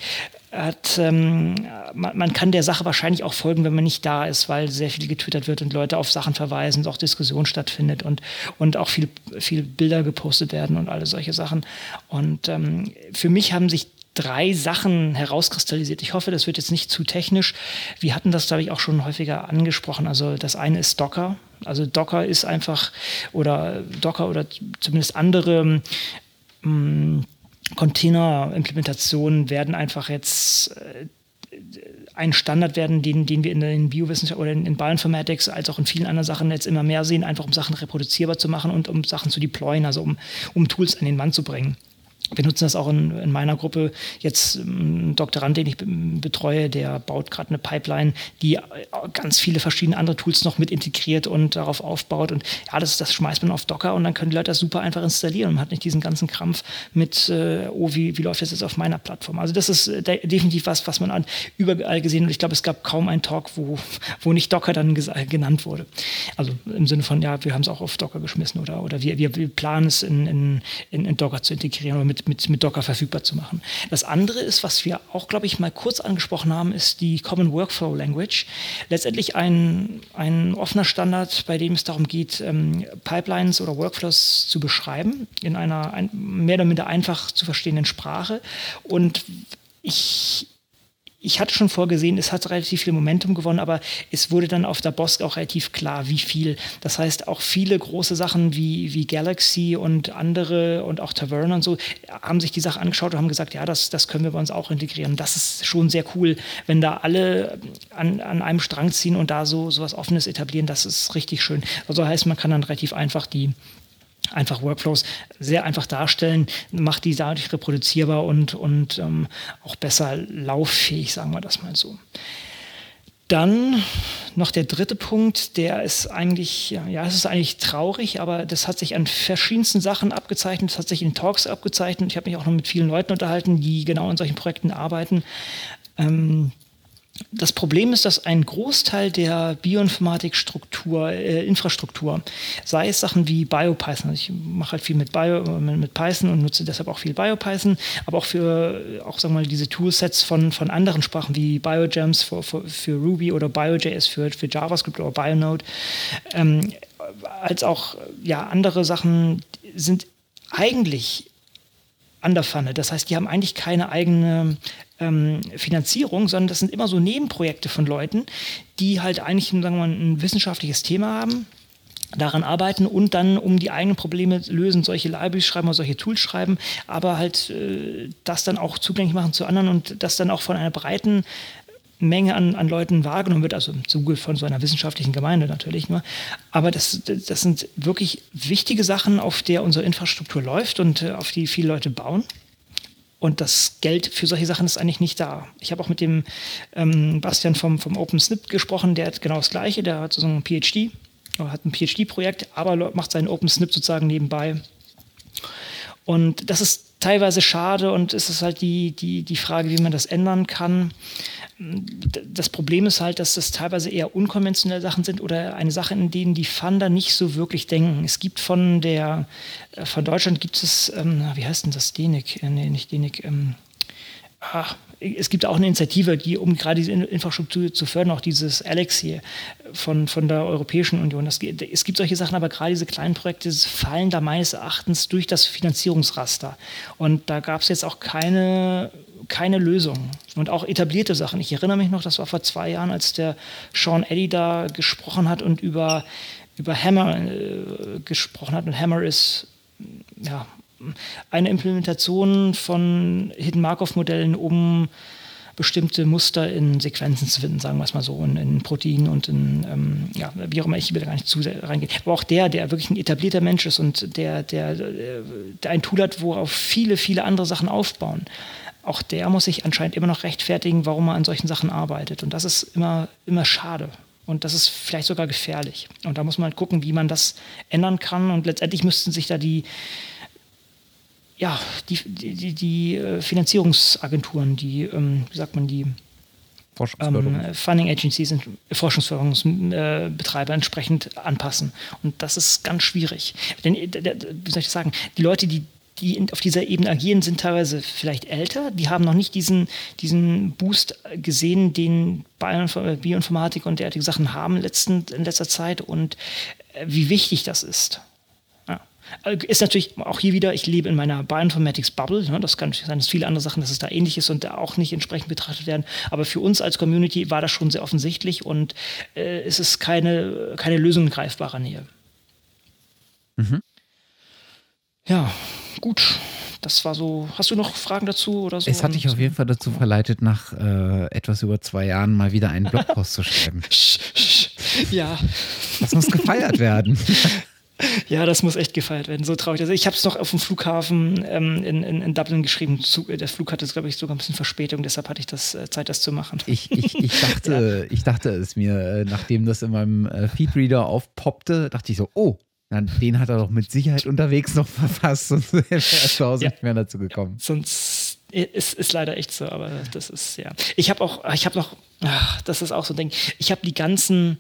Speaker 1: hat, ähm, man, man, kann der Sache wahrscheinlich auch folgen, wenn man nicht da ist, weil sehr viel getwittert wird und Leute auf Sachen verweisen, auch Diskussion stattfindet und, und auch viel, viel Bilder gepostet werden und alle solche Sachen. Und ähm, für mich haben sich drei Sachen herauskristallisiert. Ich hoffe, das wird jetzt nicht zu technisch. Wir hatten das, glaube ich, auch schon häufiger angesprochen. Also das eine ist Docker. Also Docker ist einfach, oder Docker oder zumindest andere ähm, Container-Implementationen werden einfach jetzt äh, ein Standard werden, den, den wir in den Biowissenschaften oder in, in Bioinformatics als auch in vielen anderen Sachen jetzt immer mehr sehen, einfach um Sachen reproduzierbar zu machen und um Sachen zu deployen, also um, um Tools an den Mann zu bringen wir nutzen das auch in, in meiner Gruppe. Jetzt ein Doktorand, den ich betreue, der baut gerade eine Pipeline, die äh, ganz viele verschiedene andere Tools noch mit integriert und darauf aufbaut. Und ja, das, das schmeißt man auf Docker und dann können die Leute das super einfach installieren. Man hat nicht diesen ganzen Krampf mit, äh, oh, wie, wie läuft das jetzt auf meiner Plattform? Also das ist äh, definitiv was, was man an, überall gesehen hat. Ich glaube, es gab kaum einen Talk, wo, wo nicht Docker dann genannt wurde. Also im Sinne von, ja, wir haben es auch auf Docker geschmissen oder, oder wir, wir, planen es in, in, in Docker zu integrieren oder mit mit, mit, mit Docker verfügbar zu machen. Das andere ist, was wir auch, glaube ich, mal kurz angesprochen haben, ist die Common Workflow Language. Letztendlich ein, ein offener Standard, bei dem es darum geht, ähm, Pipelines oder Workflows zu beschreiben in einer ein, mehr oder minder einfach zu verstehenden Sprache. Und ich ich hatte schon vorgesehen, es hat relativ viel Momentum gewonnen, aber es wurde dann auf der Bosk auch relativ klar, wie viel. Das heißt, auch viele große Sachen wie, wie Galaxy und andere und auch Tavern und so haben sich die Sache angeschaut und haben gesagt, ja, das, das können wir bei uns auch integrieren. Das ist schon sehr cool, wenn da alle an, an einem Strang ziehen und da so, so was Offenes etablieren. Das ist richtig schön. Also heißt, man kann dann relativ einfach die einfach Workflows sehr einfach darstellen, macht die dadurch reproduzierbar und, und ähm, auch besser lauffähig, sagen wir das mal so. Dann noch der dritte Punkt, der ist eigentlich, ja, es ist eigentlich traurig, aber das hat sich an verschiedensten Sachen abgezeichnet, das hat sich in Talks abgezeichnet. Ich habe mich auch noch mit vielen Leuten unterhalten, die genau in solchen Projekten arbeiten. Ähm, das Problem ist, dass ein Großteil der Bioinformatikstruktur, äh, Infrastruktur, sei es Sachen wie BioPython, ich mache halt viel mit, Bio, mit Python und nutze deshalb auch viel BioPython, aber auch für auch sagen wir mal diese Toolsets von, von anderen Sprachen wie BioGems für, für, für Ruby oder BioJS für, für JavaScript oder BioNode, ähm, als auch ja, andere Sachen sind eigentlich an der Pfanne. Das heißt, die haben eigentlich keine eigene ähm, Finanzierung, sondern das sind immer so Nebenprojekte von Leuten, die halt eigentlich sagen wir mal, ein wissenschaftliches Thema haben, daran arbeiten und dann um die eigenen Probleme lösen, solche Libraries schreiben oder solche Tools schreiben, aber halt äh, das dann auch zugänglich machen zu anderen und das dann auch von einer breiten Menge an, an Leuten wahrgenommen wird, also im Zuge von so einer wissenschaftlichen Gemeinde natürlich nur. Aber das, das sind wirklich wichtige Sachen, auf der unsere Infrastruktur läuft und äh, auf die viele Leute bauen. Und das Geld für solche Sachen ist eigentlich nicht da. Ich habe auch mit dem ähm, Bastian vom, vom OpenSNP gesprochen, der hat genau das Gleiche, der hat so ein PhD, hat ein PhD-Projekt, aber macht seinen OpenSNP sozusagen nebenbei. Und das ist teilweise schade und es ist halt die, die, die Frage, wie man das ändern kann. Das Problem ist halt, dass das teilweise eher unkonventionelle Sachen sind oder eine Sache, in denen die Funder nicht so wirklich denken. Es gibt von der, äh, von Deutschland gibt es, ähm, wie heißt denn das, DENIC, äh, nee, nicht DENIC, ähm, ach, es gibt auch eine Initiative, die, um gerade diese Infrastruktur zu fördern, auch dieses Alex hier von, von der Europäischen Union. Das, es gibt solche Sachen, aber gerade diese kleinen Projekte fallen da meines Erachtens durch das Finanzierungsraster. Und da gab es jetzt auch keine, keine Lösung. Und auch etablierte Sachen. Ich erinnere mich noch, das war vor zwei Jahren, als der Sean Eddy da gesprochen hat und über, über Hammer äh, gesprochen hat. Und Hammer ist ja, eine Implementation von Hidden Markov-Modellen, um bestimmte Muster in Sequenzen zu finden, sagen wir es mal so, in, in Proteinen und in, ähm, ja, wie auch immer, ich will da gar nicht zu sehr reingehen. Aber auch der, der wirklich ein etablierter Mensch ist und der, der, der ein Tool hat, worauf viele, viele andere Sachen aufbauen, auch der muss sich anscheinend immer noch rechtfertigen, warum er an solchen Sachen arbeitet. Und das ist immer, immer schade. Und das ist vielleicht sogar gefährlich. Und da muss man gucken, wie man das ändern kann. Und letztendlich müssten sich da die, ja, die, die, die äh, Finanzierungsagenturen, die, ähm, wie sagt man, die ähm, Funding Agencies und Forschungsförderungsbetreiber äh, entsprechend anpassen. Und das ist ganz schwierig. Denn, äh, wie soll ich sagen, die Leute, die, die auf dieser Ebene agieren, sind teilweise vielleicht älter, die haben noch nicht diesen, diesen Boost gesehen, den Bioinformatik und derartige Sachen haben letzten, in letzter Zeit und wie wichtig das ist. Äh, ist natürlich auch hier wieder, ich lebe in meiner Bioinformatics-Bubble. Ne? Das kann sein, dass viele andere Sachen, dass es da ähnlich ist und da auch nicht entsprechend betrachtet werden. Aber für uns als Community war das schon sehr offensichtlich und äh, es ist keine, keine Lösung in greifbarer Nähe. Mhm. Ja, gut. Das war so. Hast du noch Fragen dazu oder so?
Speaker 2: Es hat dich auf jeden Fall dazu verleitet, nach äh, etwas über zwei Jahren mal wieder einen Blogpost zu schreiben.
Speaker 1: ja.
Speaker 2: Das muss gefeiert werden.
Speaker 1: Ja, das muss echt gefeiert werden. So traurig. Also ich habe es noch auf dem Flughafen ähm, in, in, in, Dublin geschrieben. Der Flug hatte, glaube ich, sogar ein bisschen Verspätung, deshalb hatte ich das äh, Zeit, das zu machen.
Speaker 2: Ich, ich, ich dachte, ja. ich dachte es mir, äh, nachdem das in meinem äh, Feedreader aufpoppte, dachte ich so, oh, na, den hat er doch mit Sicherheit unterwegs noch verfasst, sonst wäre er zu Hause ja. nicht mehr dazu gekommen.
Speaker 1: Sonst ist, ist leider echt so, aber das ist ja. Ich habe auch, ich habe noch, ach, das ist auch so ein Ding. Ich habe die ganzen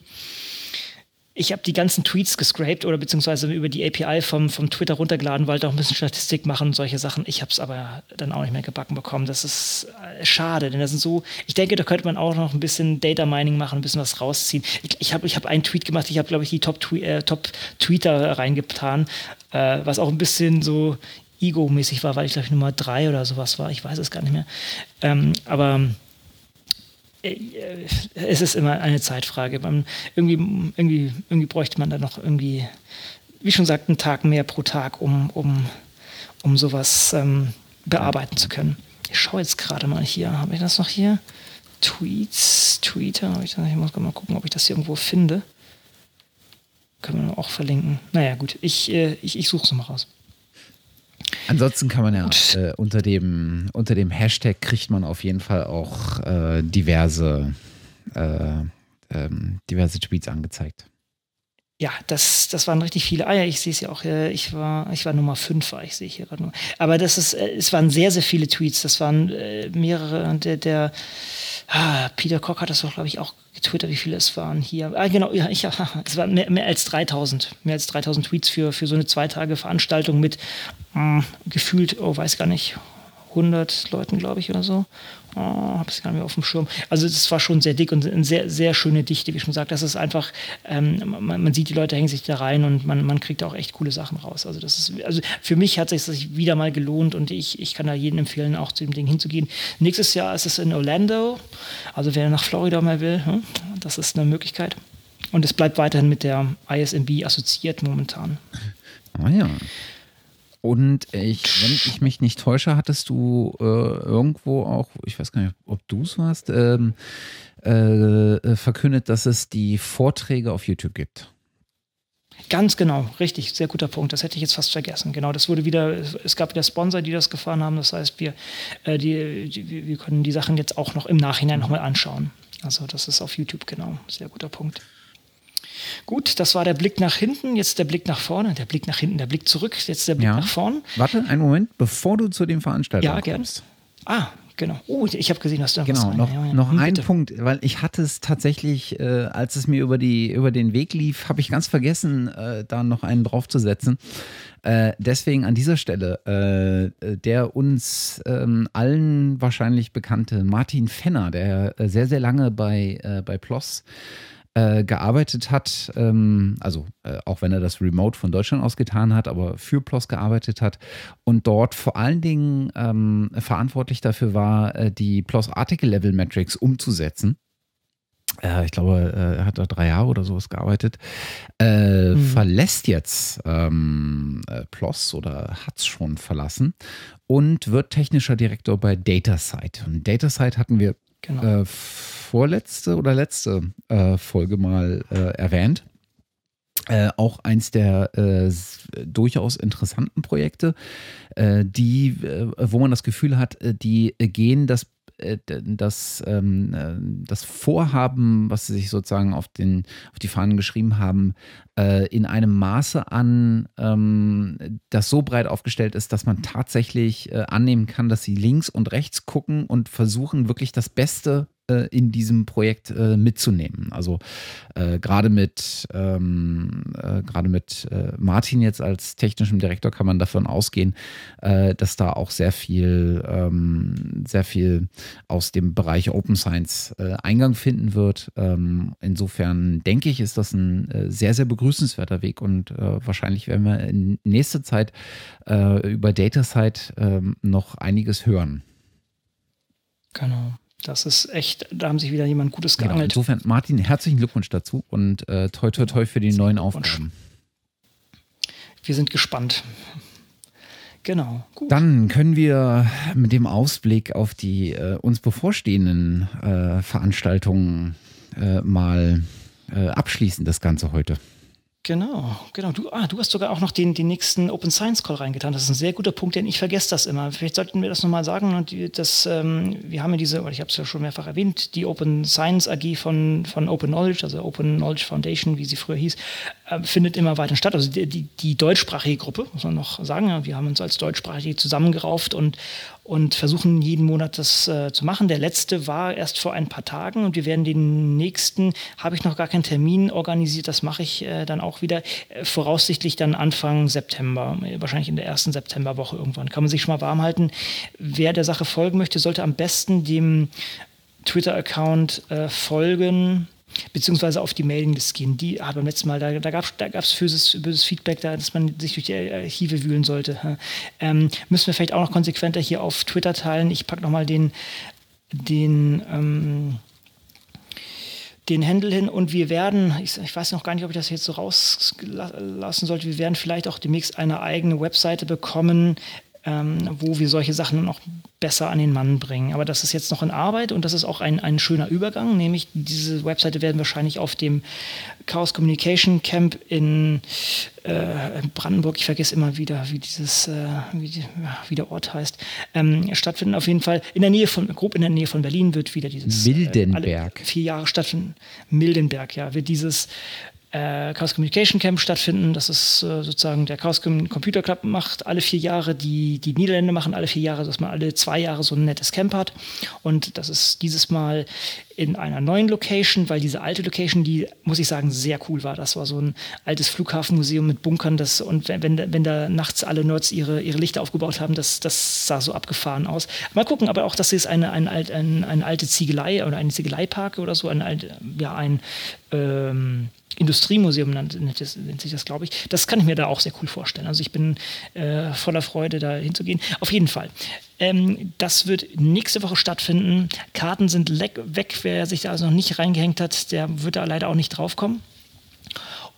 Speaker 1: ich habe die ganzen Tweets gescraped oder beziehungsweise über die API vom, vom Twitter runtergeladen, wollte auch ein bisschen Statistik machen und solche Sachen. Ich habe es aber dann auch nicht mehr gebacken bekommen. Das ist äh, schade, denn das sind so, ich denke, da könnte man auch noch ein bisschen Data Mining machen, ein bisschen was rausziehen. Ich, ich habe ich hab einen Tweet gemacht, ich habe, glaube ich, die Top-Tweeter äh, Top reingetan, äh, was auch ein bisschen so ego-mäßig war, weil ich, glaube ich, Nummer drei oder sowas war. Ich weiß es gar nicht mehr. Ähm, aber es ist immer eine Zeitfrage. Man, irgendwie, irgendwie, irgendwie bräuchte man da noch irgendwie, wie schon gesagt, einen Tag mehr pro Tag, um, um, um sowas ähm, bearbeiten zu können. Ich schaue jetzt gerade mal hier. Habe ich das noch hier? Tweets, Twitter. Ich, ich muss mal gucken, ob ich das hier irgendwo finde. Können wir auch verlinken. Naja, gut. Ich, äh, ich, ich suche es mal raus.
Speaker 2: Ansonsten kann man ja äh, unter, dem, unter dem Hashtag kriegt man auf jeden Fall auch äh, diverse, äh, ähm, diverse Tweets angezeigt.
Speaker 1: Ja, das, das waren richtig viele Eier. Ich sehe es ja auch. Äh, ich war, ich war Nummer 5, war ich sehe hier gerade nur. Aber das ist, äh, es waren sehr, sehr viele Tweets. Das waren äh, mehrere. Der, der ah, Peter Koch hat das auch, glaube ich, auch getwittert, wie viele es waren hier. Ah, genau, ja, ich, es waren mehr, mehr als 3000. Mehr als 3000 Tweets für, für so eine zwei Tage Veranstaltung mit mh, gefühlt, oh, weiß gar nicht, 100 Leuten, glaube ich, oder so. Oh, habe es gar nicht mehr auf dem Schirm. Also es war schon sehr dick und eine sehr, sehr schöne Dichte, wie schon gesagt. Das ist einfach, ähm, man, man, sieht, die Leute hängen sich da rein und man, man kriegt auch echt coole Sachen raus. Also das ist, also für mich hat es sich wieder mal gelohnt und ich, ich kann da jedem empfehlen, auch zu dem Ding hinzugehen. Nächstes Jahr ist es in Orlando. Also wer nach Florida mal will, hm, das ist eine Möglichkeit. Und es bleibt weiterhin mit der ISMB assoziiert momentan.
Speaker 2: Ah ja. Und ich, wenn ich mich nicht täusche, hattest du äh, irgendwo auch, ich weiß gar nicht, ob du es warst, ähm, äh, verkündet, dass es die Vorträge auf YouTube gibt.
Speaker 1: Ganz genau, richtig, sehr guter Punkt. Das hätte ich jetzt fast vergessen. Genau, das wurde wieder, es gab wieder Sponsor, die das gefahren haben. Das heißt, wir, äh, die, die, wir können die Sachen jetzt auch noch im Nachhinein nochmal anschauen. Also das ist auf YouTube, genau, sehr guter Punkt. Gut, das war der Blick nach hinten, jetzt der Blick nach vorne, der Blick nach hinten, der Blick zurück, jetzt der Blick ja. nach vorne.
Speaker 2: Warte einen Moment, bevor du zu dem Veranstalter ja, kommst.
Speaker 1: Gern. Ah, genau. Oh, ich habe gesehen, dass du
Speaker 2: genau, noch, ja, ja. noch hm, ein Punkt, weil ich hatte es tatsächlich, äh, als es mir über, die, über den Weg lief, habe ich ganz vergessen, äh, da noch einen draufzusetzen. Äh, deswegen an dieser Stelle äh, der uns ähm, allen wahrscheinlich bekannte Martin Fenner, der äh, sehr, sehr lange bei, äh, bei PLOS äh, gearbeitet hat, ähm, also äh, auch wenn er das remote von Deutschland aus getan hat, aber für PLOS gearbeitet hat und dort vor allen Dingen ähm, verantwortlich dafür war, äh, die PLOS Article Level Metrics umzusetzen. Äh, ich glaube, äh, er hat da drei Jahre oder sowas gearbeitet, äh, mhm. verlässt jetzt ähm, PLOS oder hat es schon verlassen und wird technischer Direktor bei DataSite. Und DataSite hatten wir genau vorletzte oder letzte äh, Folge mal äh, erwähnt. Äh, auch eins der äh, durchaus interessanten Projekte, äh, die, äh, wo man das Gefühl hat, die gehen das das, ähm, das Vorhaben, was sie sich sozusagen auf, den, auf die Fahnen geschrieben haben, äh, in einem Maße an, ähm, das so breit aufgestellt ist, dass man tatsächlich äh, annehmen kann, dass sie links und rechts gucken und versuchen, wirklich das Beste äh, in diesem Projekt äh, mitzunehmen. Also äh, gerade mit, ähm, äh, gerade mit äh, Martin jetzt als technischem Direktor kann man davon ausgehen, äh, dass da auch sehr viel, ähm, sehr viel aus dem Bereich Open Science Eingang finden wird. Ähm, insofern denke ich, ist das ein sehr, sehr begrüßenswerter Weg und wahrscheinlich werden wir in nächster Zeit über DataSite ähm, noch einiges hören.
Speaker 1: Genau. Das ist echt, da haben sich wieder jemand Gutes genau, geangelt.
Speaker 2: Genau, insofern, Martin, herzlichen Glückwunsch dazu und äh, toi toi toi für die Sehr neuen Aufgaben.
Speaker 1: Wir sind gespannt. Genau.
Speaker 2: Gut. Dann können wir mit dem Ausblick auf die äh, uns bevorstehenden äh, Veranstaltungen äh, mal äh, abschließen, das Ganze heute.
Speaker 1: Genau, genau. Du, ah, du hast sogar auch noch den, den nächsten Open Science Call reingetan. Das ist ein sehr guter Punkt, denn ich vergesse das immer. Vielleicht sollten wir das nochmal sagen. Und das, ähm, wir haben ja diese, oder ich habe es ja schon mehrfach erwähnt, die Open Science AG von, von Open Knowledge, also Open Knowledge Foundation, wie sie früher hieß, äh, findet immer weiter statt. Also die, die, die deutschsprachige Gruppe, muss man noch sagen. Wir haben uns als deutschsprachige zusammengerauft und, und versuchen jeden Monat das äh, zu machen. Der letzte war erst vor ein paar Tagen und wir werden den nächsten, habe ich noch gar keinen Termin organisiert, das mache ich äh, dann auch wieder, äh, voraussichtlich dann Anfang September, wahrscheinlich in der ersten Septemberwoche irgendwann. Kann man sich schon mal warm halten. Wer der Sache folgen möchte, sollte am besten dem Twitter-Account äh, folgen beziehungsweise auf die Mailinglist gehen. Die hat beim letzten Mal, da, da gab es da böses, böses Feedback, da, dass man sich durch die Archive wühlen sollte. Ähm, müssen wir vielleicht auch noch konsequenter hier auf Twitter teilen. Ich packe nochmal den, den, ähm, den Händel hin und wir werden, ich, ich, weiß noch gar nicht, ob ich das jetzt so rauslassen sollte, wir werden vielleicht auch demnächst eine eigene Webseite bekommen, ähm, wo wir solche Sachen noch besser an den Mann bringen. Aber das ist jetzt noch in Arbeit und das ist auch ein, ein schöner Übergang, nämlich diese Webseite werden wahrscheinlich auf dem Chaos Communication Camp in, äh, Brandenburg, ich vergesse immer wieder, wie dieses, äh, wie, die, ja, wie, der Ort heißt, ähm, stattfinden. Auf jeden Fall in der Nähe von, grob in der Nähe von Berlin wird wieder dieses
Speaker 2: Mildenberg.
Speaker 1: Äh, vier Jahre stattfinden. Mildenberg, ja, wird dieses äh, Chaos Communication Camp stattfinden. Das ist äh, sozusagen der Chaos Computer Club macht alle vier Jahre, die, die Niederländer machen alle vier Jahre, dass man alle zwei Jahre so ein nettes Camp hat. Und das ist dieses Mal in einer neuen Location, weil diese alte Location, die, muss ich sagen, sehr cool war. Das war so ein altes Flughafenmuseum mit Bunkern. Das, und wenn, wenn, wenn da nachts alle Nerds ihre, ihre Lichter aufgebaut haben, das, das sah so abgefahren aus. Mal gucken, aber auch das ist eine, eine, eine, eine alte Ziegelei oder eine Ziegeleipark oder so, ein, ja, ein ähm, Industriemuseum nennt, nennt, sich das, glaube ich. Das kann ich mir da auch sehr cool vorstellen. Also ich bin äh, voller Freude, da hinzugehen. Auf jeden Fall. Ähm, das wird nächste Woche stattfinden. Karten sind weg. Wer sich da also noch nicht reingehängt hat, der wird da leider auch nicht draufkommen.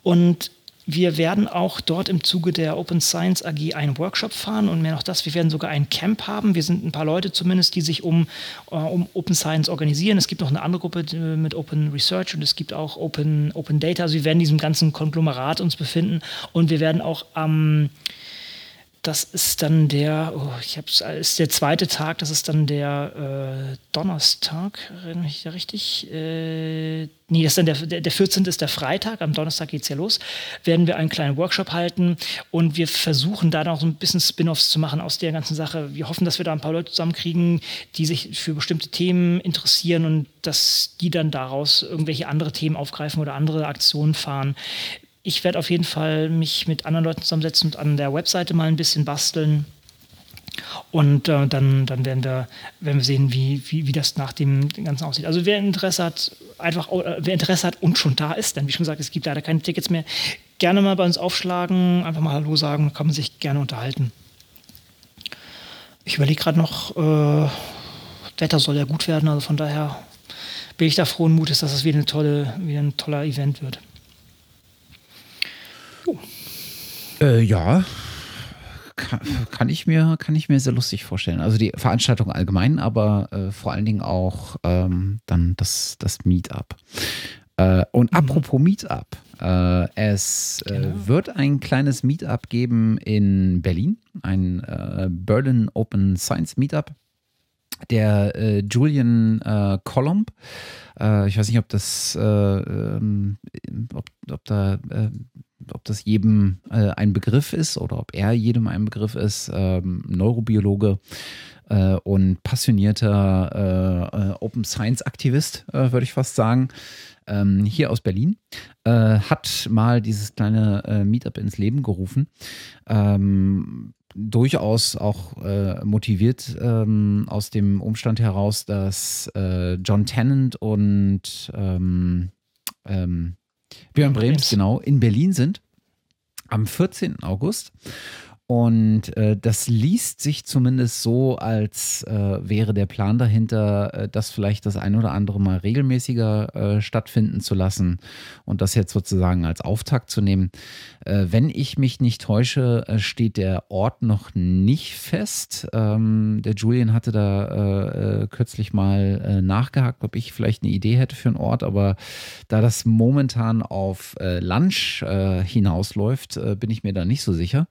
Speaker 1: Und wir werden auch dort im Zuge der Open Science AG einen Workshop fahren und mehr noch das, wir werden sogar ein Camp haben. Wir sind ein paar Leute zumindest, die sich um, äh, um Open Science organisieren. Es gibt noch eine andere Gruppe mit Open Research und es gibt auch Open, Open Data. Also wir werden in diesem ganzen Konglomerat uns befinden und wir werden auch am ähm, das ist dann der, oh, ich hab's, ist der zweite Tag, das ist dann der äh, Donnerstag, erinnere ich da richtig? Äh, nee, das ist dann der, der, der 14. ist der Freitag, am Donnerstag geht es ja los, werden wir einen kleinen Workshop halten und wir versuchen da noch so ein bisschen Spin-offs zu machen aus der ganzen Sache. Wir hoffen, dass wir da ein paar Leute zusammenkriegen, die sich für bestimmte Themen interessieren und dass die dann daraus irgendwelche andere Themen aufgreifen oder andere Aktionen fahren ich werde auf jeden Fall mich mit anderen Leuten zusammensetzen und an der Webseite mal ein bisschen basteln. Und äh, dann, dann werden, wir, werden wir sehen, wie, wie, wie das nach dem Ganzen aussieht. Also wer Interesse hat, einfach, äh, wer Interesse hat und schon da ist, denn wie schon gesagt, es gibt leider keine Tickets mehr, gerne mal bei uns aufschlagen, einfach mal Hallo sagen, kann man sich gerne unterhalten. Ich überlege gerade noch, äh, Wetter soll ja gut werden, also von daher bin ich da frohen Mutes, dass es wieder, eine tolle, wieder ein toller Event wird.
Speaker 2: Äh, ja, kann, kann, ich mir, kann ich mir sehr lustig vorstellen. Also die Veranstaltung allgemein, aber äh, vor allen Dingen auch ähm, dann das, das Meetup. Äh, und mhm. apropos Meetup, äh, es äh, genau. wird ein kleines Meetup geben in Berlin, ein äh, Berlin Open Science Meetup. Der äh, Julian Colomb, ich weiß nicht, ob das, äh, ähm, ob, ob da ob das jedem äh, ein Begriff ist oder ob er jedem ein Begriff ist, ähm, Neurobiologe äh, und passionierter äh, äh Open Science Aktivist, äh, würde ich fast sagen, ähm, hier aus Berlin, äh, hat mal dieses kleine Meetup ins Leben gerufen. Ähm, durchaus auch äh, motiviert ähm, aus dem Umstand heraus, dass äh, John Tennant und ähm, ähm, Björn Brems, genau, in Berlin sind am 14. August. Und äh, das liest sich zumindest so, als äh, wäre der Plan dahinter, äh, das vielleicht das ein oder andere Mal regelmäßiger äh, stattfinden zu lassen und das jetzt sozusagen als Auftakt zu nehmen. Äh, wenn ich mich nicht täusche, äh, steht der Ort noch nicht fest. Ähm, der Julian hatte da kürzlich mal nachgehakt, ob ich vielleicht eine Idee hätte für einen Ort, aber da das momentan auf Lunch hinausläuft, bin ich mir da nicht so sicher.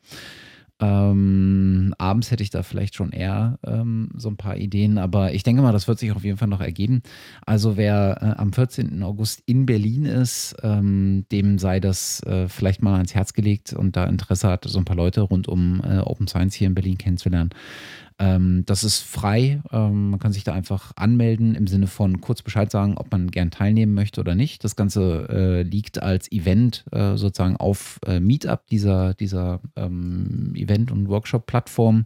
Speaker 2: Ähm, abends hätte ich da vielleicht schon eher ähm, so ein paar Ideen, aber ich denke mal, das wird sich auf jeden Fall noch ergeben. Also wer äh, am 14. August in Berlin ist, ähm, dem sei das äh, vielleicht mal ans Herz gelegt und da Interesse hat, so ein paar Leute rund um äh, Open Science hier in Berlin kennenzulernen. Ähm, das ist frei. Ähm, man kann sich da einfach anmelden im Sinne von kurz Bescheid sagen, ob man gern teilnehmen möchte oder nicht. Das Ganze äh, liegt als Event äh, sozusagen auf äh, Meetup, dieser, dieser ähm, Event- und Workshop-Plattform.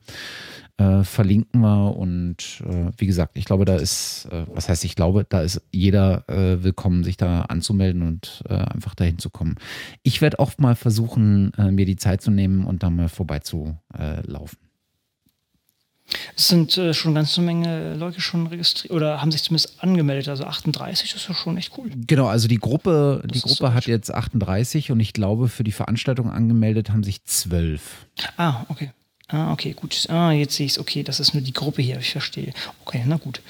Speaker 2: Äh, verlinken wir und äh, wie gesagt, ich glaube, da ist, äh, was heißt ich glaube, da ist jeder willkommen, sich da anzumelden und einfach dahin zu kommen. Ich werde auch mal versuchen, mir die Zeit zu nehmen und da mal vorbeizulaufen.
Speaker 1: Es sind äh, schon eine ganze Menge Leute schon registriert oder haben sich zumindest angemeldet. Also 38 das ist ja schon echt cool.
Speaker 2: Genau, also die Gruppe, die Gruppe hat jetzt 38 und ich glaube, für die Veranstaltung angemeldet haben sich 12.
Speaker 1: Ah, okay. Ah, okay, gut. Ah, jetzt sehe ich es. Okay, das ist nur die Gruppe hier. Ich verstehe. Okay, na gut.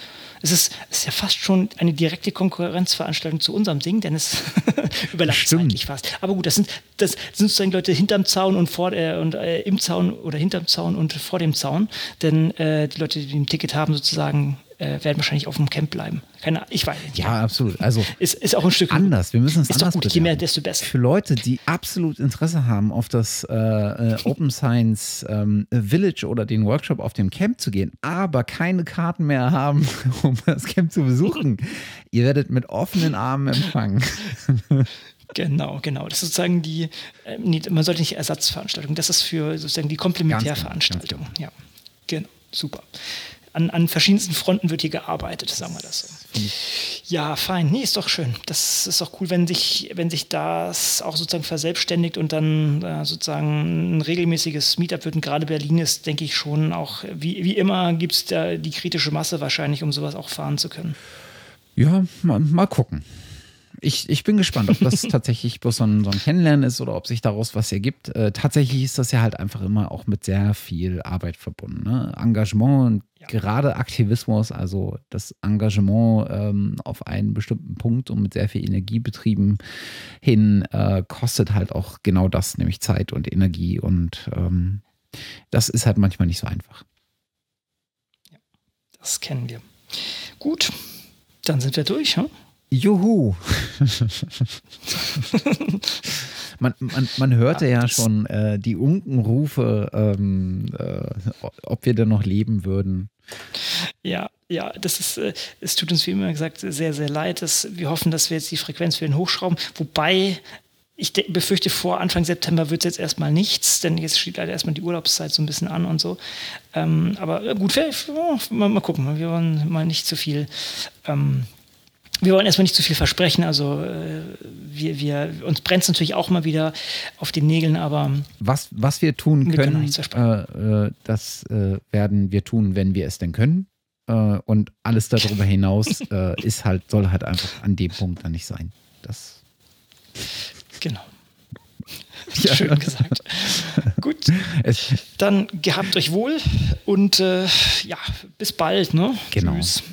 Speaker 1: Es ist, es ist ja fast schon eine direkte Konkurrenzveranstaltung zu unserem Ding, denn es überlappt zeitlich fast. Aber gut, das sind, das sind sozusagen Leute hinterm Zaun und vor äh, und äh, im Zaun oder hinterm Zaun und vor dem Zaun. Denn äh, die Leute, die ein Ticket haben, sozusagen äh, werden wahrscheinlich auf dem Camp bleiben. Keine, ich weiß nicht.
Speaker 2: Ja, absolut. Also
Speaker 1: ist, ist auch ein Stück
Speaker 2: anders. Wir müssen es
Speaker 1: ist
Speaker 2: anders
Speaker 1: doch gut. Je mehr, desto besser.
Speaker 2: Für Leute, die absolut Interesse haben, auf das äh, äh, Open Science ähm, Village oder den Workshop auf dem Camp zu gehen, aber keine Karten mehr haben, um das Camp zu besuchen, ihr werdet mit offenen Armen empfangen.
Speaker 1: Genau, genau. Das ist sozusagen die, äh, nee, man sollte nicht Ersatzveranstaltung, das ist für sozusagen die Komplementärveranstaltung. Genau, ja, genau, super an, an verschiedensten Fronten wird hier gearbeitet, sagen wir das so. Ja, fein. Nee, ist doch schön. Das ist doch cool, wenn sich, wenn sich das auch sozusagen verselbstständigt und dann äh, sozusagen ein regelmäßiges Meetup wird. Und gerade Berlin ist, denke ich, schon auch, wie, wie immer, gibt es da die kritische Masse wahrscheinlich, um sowas auch fahren zu können.
Speaker 2: Ja, mal, mal gucken ich, ich bin gespannt, ob das tatsächlich bloß so ein, so ein Kennenlernen ist oder ob sich daraus was ergibt. Äh, tatsächlich ist das ja halt einfach immer auch mit sehr viel Arbeit verbunden. Ne? Engagement und ja. gerade Aktivismus, also das Engagement ähm, auf einen bestimmten Punkt und mit sehr viel Energie betrieben hin, äh, kostet halt auch genau das, nämlich Zeit und Energie. Und ähm, das ist halt manchmal nicht so einfach.
Speaker 1: Ja, das kennen wir. Gut, dann sind wir durch. Hm?
Speaker 2: Juhu. man, man, man hörte ja schon äh, die Unkenrufe, ähm, äh, ob wir denn noch leben würden.
Speaker 1: Ja, ja, das ist, äh, es tut uns wie immer gesagt sehr, sehr leid. Dass wir hoffen, dass wir jetzt die Frequenz für den hochschrauben. Wobei ich befürchte, vor Anfang September wird es jetzt erstmal nichts, denn jetzt steht leider erstmal die Urlaubszeit so ein bisschen an und so. Ähm, aber gut, mal, mal, gucken. Wir wollen mal nicht zu viel ähm, wir wollen erstmal nicht zu viel versprechen. Also äh, wir, wir, uns brennt es natürlich auch mal wieder auf den Nägeln, aber
Speaker 2: was, was wir tun wir können, können äh, äh, das äh, werden wir tun, wenn wir es denn können. Äh, und alles darüber hinaus äh, ist halt, soll halt einfach an dem Punkt dann nicht sein. Das
Speaker 1: genau. Ja. Schön gesagt. Gut. Dann gehabt euch wohl und ja, bis bald. Ne?
Speaker 2: Genau. Tschüss.